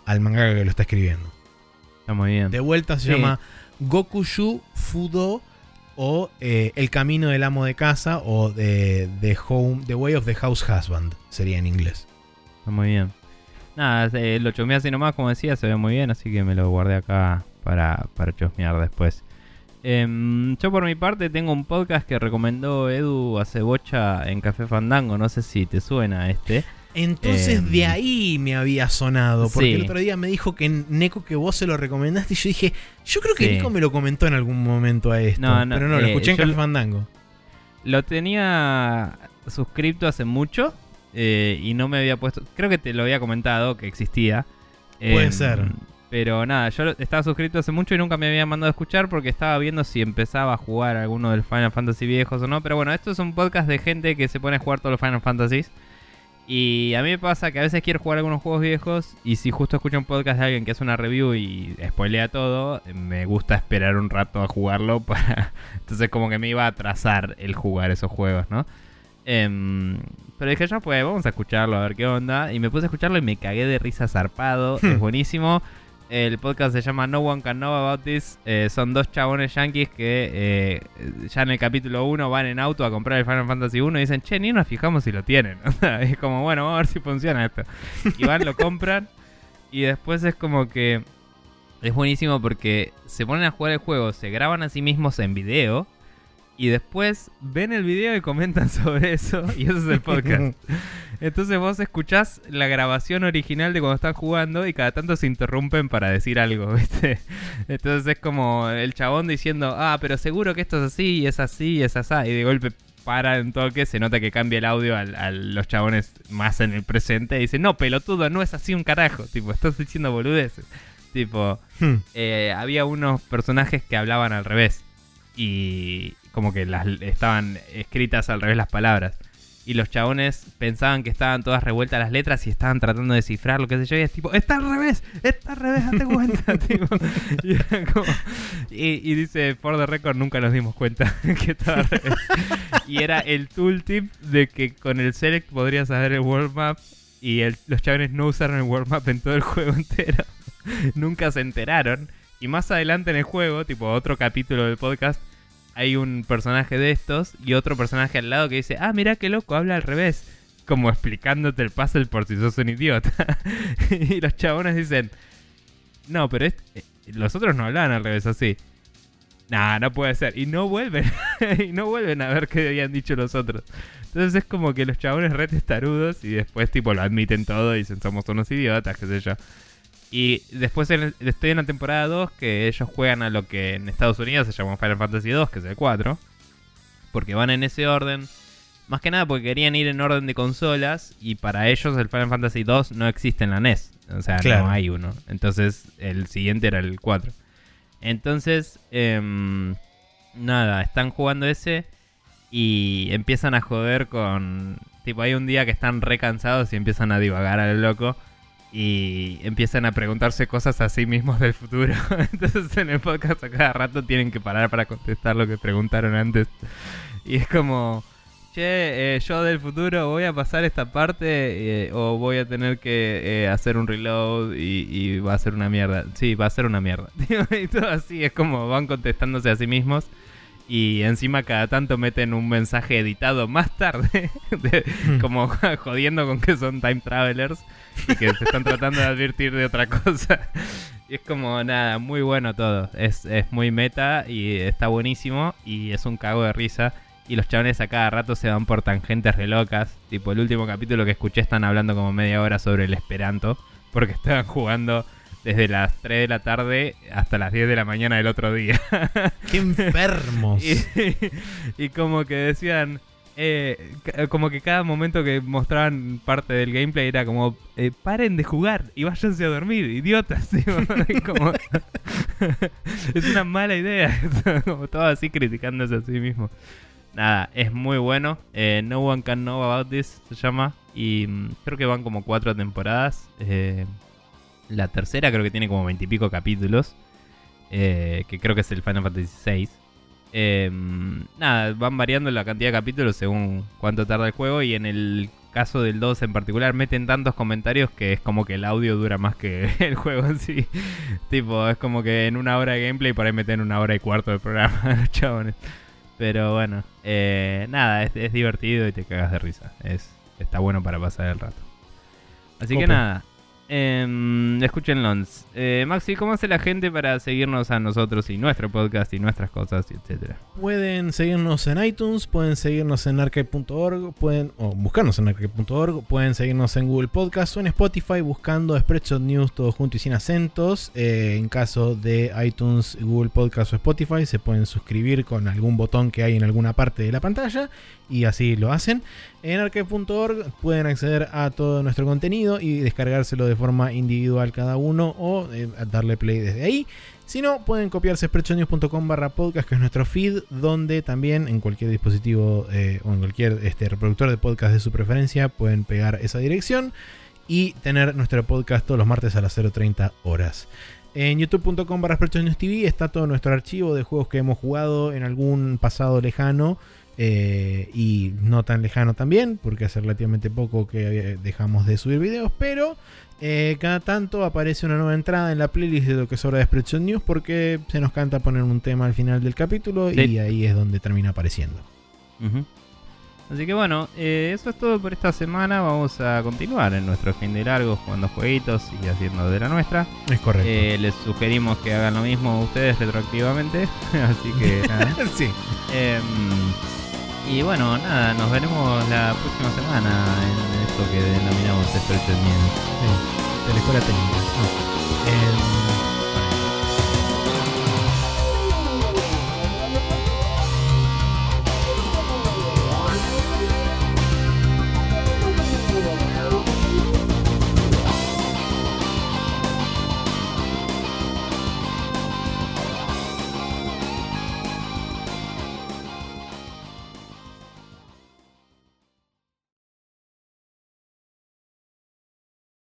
al mangaka que lo está escribiendo. Está muy bien. De vuelta se Sí. llama Gokushu Fudo o eh, El Camino del Amo de Casa o de, The Home, The Way of the House Husband sería en inglés. Muy bien. Nada, eh, lo chusmeé así nomás, como decía, se ve muy bien, así que me lo guardé acá para, para después. Em, yo por mi parte tengo un podcast que recomendó Edu hace bocha en Café Fandango, no sé si te suena este. Entonces Em, de ahí me había sonado, porque sí. el otro día me dijo que Neko que vos se lo recomendaste y yo dije, yo creo que Sí. Nico me lo comentó en algún momento a esto, No, no, pero no, lo eh, escuché en Café lo- Fandango. Lo tenía suscripto hace mucho eh, y no me había puesto. Creo que te lo había comentado que existía. Puede Em, ser. Pero nada, yo estaba suscrito hace mucho y nunca me había mandado a escuchar porque estaba viendo si empezaba a jugar alguno del Final Fantasy viejos o no. Pero bueno, esto es un podcast de gente que se pone a jugar todos los Final Fantasies. Y a mí me pasa que a veces quiero jugar algunos juegos viejos y si justo escucho un podcast de alguien que hace una review y spoilea todo, me gusta esperar un rato a jugarlo para... Entonces como que me iba a atrasar el jugar esos juegos, ¿no? Em, pero dije, ya pues, vamos a escucharlo, a ver qué onda. Y me puse a escucharlo y me cagué de risa zarpado. es buenísimo. El podcast se llama No One Can Know About This. Eh, son dos chabones yankees que eh, ya en el capítulo 1 van en auto a comprar el Final Fantasy 1 y dicen, che, ni nos fijamos si lo tienen. Es como, bueno, vamos a ver si funciona esto. Y van, lo compran. Y después es como que es buenísimo porque se ponen a jugar el juego, se graban a sí mismos en video. Y después ven el video y comentan sobre eso. Y eso es el podcast. Entonces vos escuchás la grabación original de cuando están jugando y cada tanto se interrumpen para decir algo, ¿viste? Entonces es como el chabón diciendo, ah, pero seguro que esto es así, y es así, y es así. Y de golpe para un toque, se nota que cambia el audio a, los chabones más en el presente y dicen, no, pelotudo, no es así un carajo. Tipo, estás diciendo boludeces. Tipo, Hmm. eh, había unos personajes que hablaban al revés y como que las estaban escritas al revés las palabras y los chabones pensaban que estaban todas revueltas las letras y estaban tratando de descifrar lo que sé yo y es tipo está al revés está al revés date cuenta tipo, y, como- y- dice por the record nunca nos dimos cuenta que estaba al revés y era el tooltip de que con el select podrías saber el world map y el- los chabones no usaron el world map en todo el juego entero. Nunca se enteraron. Y más adelante en el juego, tipo otro capítulo del podcast, hay un personaje de estos y otro personaje al lado que dice, ah, mira qué loco, habla al revés. Como explicándote el puzzle por si sos un idiota. y los chabones dicen, no, pero eh, los otros no hablan al revés así. Nah, no puede ser. Y no vuelven. y no vuelven a ver qué habían dicho los otros. Entonces es como que los chabones re testarudos y después tipo lo admiten todo y dicen somos unos idiotas, qué sé yo. Y después en- estoy en la temporada 2 que ellos juegan a lo que en Estados Unidos se llama Final Fantasy 2, que es el 4. Porque van en ese orden. Más que nada porque querían ir en orden de consolas y para ellos el Final Fantasy 2 no existe en la NES. O sea, Claro. no hay uno. Entonces el siguiente era el 4. Entonces, em, nada, están jugando ese y empiezan a joder con... Tipo, hay un día que están re cansados y empiezan a divagar a lo loco y empiezan a preguntarse cosas a sí mismos del futuro. Entonces en el podcast a cada rato tienen que parar para contestar lo que preguntaron antes. Y es como, che, eh, yo del futuro voy a pasar esta parte eh, o voy a tener que eh, hacer un reload y, y va a ser una mierda. Sí, va a ser una mierda. y todo así, es como van contestándose a sí mismos. Y encima cada tanto meten un mensaje editado más tarde, de- como jodiendo con que son time travelers y que se están tratando de advertir de otra cosa. Y es como nada, muy bueno todo. Es, es muy meta y está buenísimo y es un cago de risa. Y los chavales a cada rato se van por tangentes re locas. Tipo, el último capítulo que escuché están hablando como media hora sobre el Esperanto. Porque estaban jugando desde las 3 de la tarde hasta las 10 de la mañana del otro día. ¡Qué enfermos! Y, y como que decían, eh, como que cada momento que mostraban parte del gameplay era como, eh, paren de jugar y váyanse a dormir, idiotas. Como- es una mala idea, como todo así criticándose a sí mismo. Nada, es muy bueno. eh, no One Can Know About This se llama. Y mm, creo que van como cuatro temporadas. La tercera creo que tiene como veintipico capítulos. eh, que creo que es el Final Fantasy VI. Eh, nada, van variando la cantidad de capítulos según cuánto tarda el juego. Y en el caso del 2 en particular, meten tantos comentarios que es como que el audio dura más que el juego en sí. tipo, es como que en una hora de gameplay por ahí meten una hora y cuarto de programa, los chabones. Pero bueno, eh, nada, es, es divertido y te cagas de risa. Es, está bueno para pasar el rato. Así que nada, escúchenlos. Eh, Maxi, ¿cómo hace la gente para seguirnos a nosotros y nuestro podcast y nuestras cosas, y etcétera? Pueden seguirnos en iTunes, pueden seguirnos en arcade.org, pueden o buscarnos en arcade.org, pueden seguirnos en Google Podcast o en Spotify buscando Spreadshot News todo junto y sin acentos. Eh, en caso de iTunes, Google Podcast o Spotify, se pueden suscribir con algún botón que hay en alguna parte de la pantalla y así lo hacen. En arcade.org pueden acceder a todo nuestro contenido y descargárselo de forma individual cada uno o eh, darle play desde ahí. Si no, pueden copiarse spreadshotnews.com barra podcast, que es nuestro feed, donde también en cualquier dispositivo eh, o en cualquier este, reproductor de podcast de su preferencia pueden pegar esa dirección y tener nuestro podcast todos los martes a las 0.30 horas. En youtube.com barra TV está todo nuestro archivo de juegos que hemos jugado en algún pasado lejano eh, y no tan lejano también, porque hace relativamente poco que dejamos de subir videos, pero eh, cada tanto aparece una nueva entrada en la playlist de lo que sobra de Spreadshot News porque se nos canta poner un tema al final del capítulo Sí. y ahí es donde termina apareciendo. Así que bueno, eh, eso es todo por esta semana. Vamos a continuar en nuestro fin de largo jugando jueguitos y haciendo de la nuestra. Es correcto. Eh, les sugerimos que hagan lo mismo ustedes retroactivamente. Así que nada. sí. Em, y bueno, nada, nos veremos la próxima semana en que denominamos Spreadshot News. Sí, de la escuela técnica. No. Em,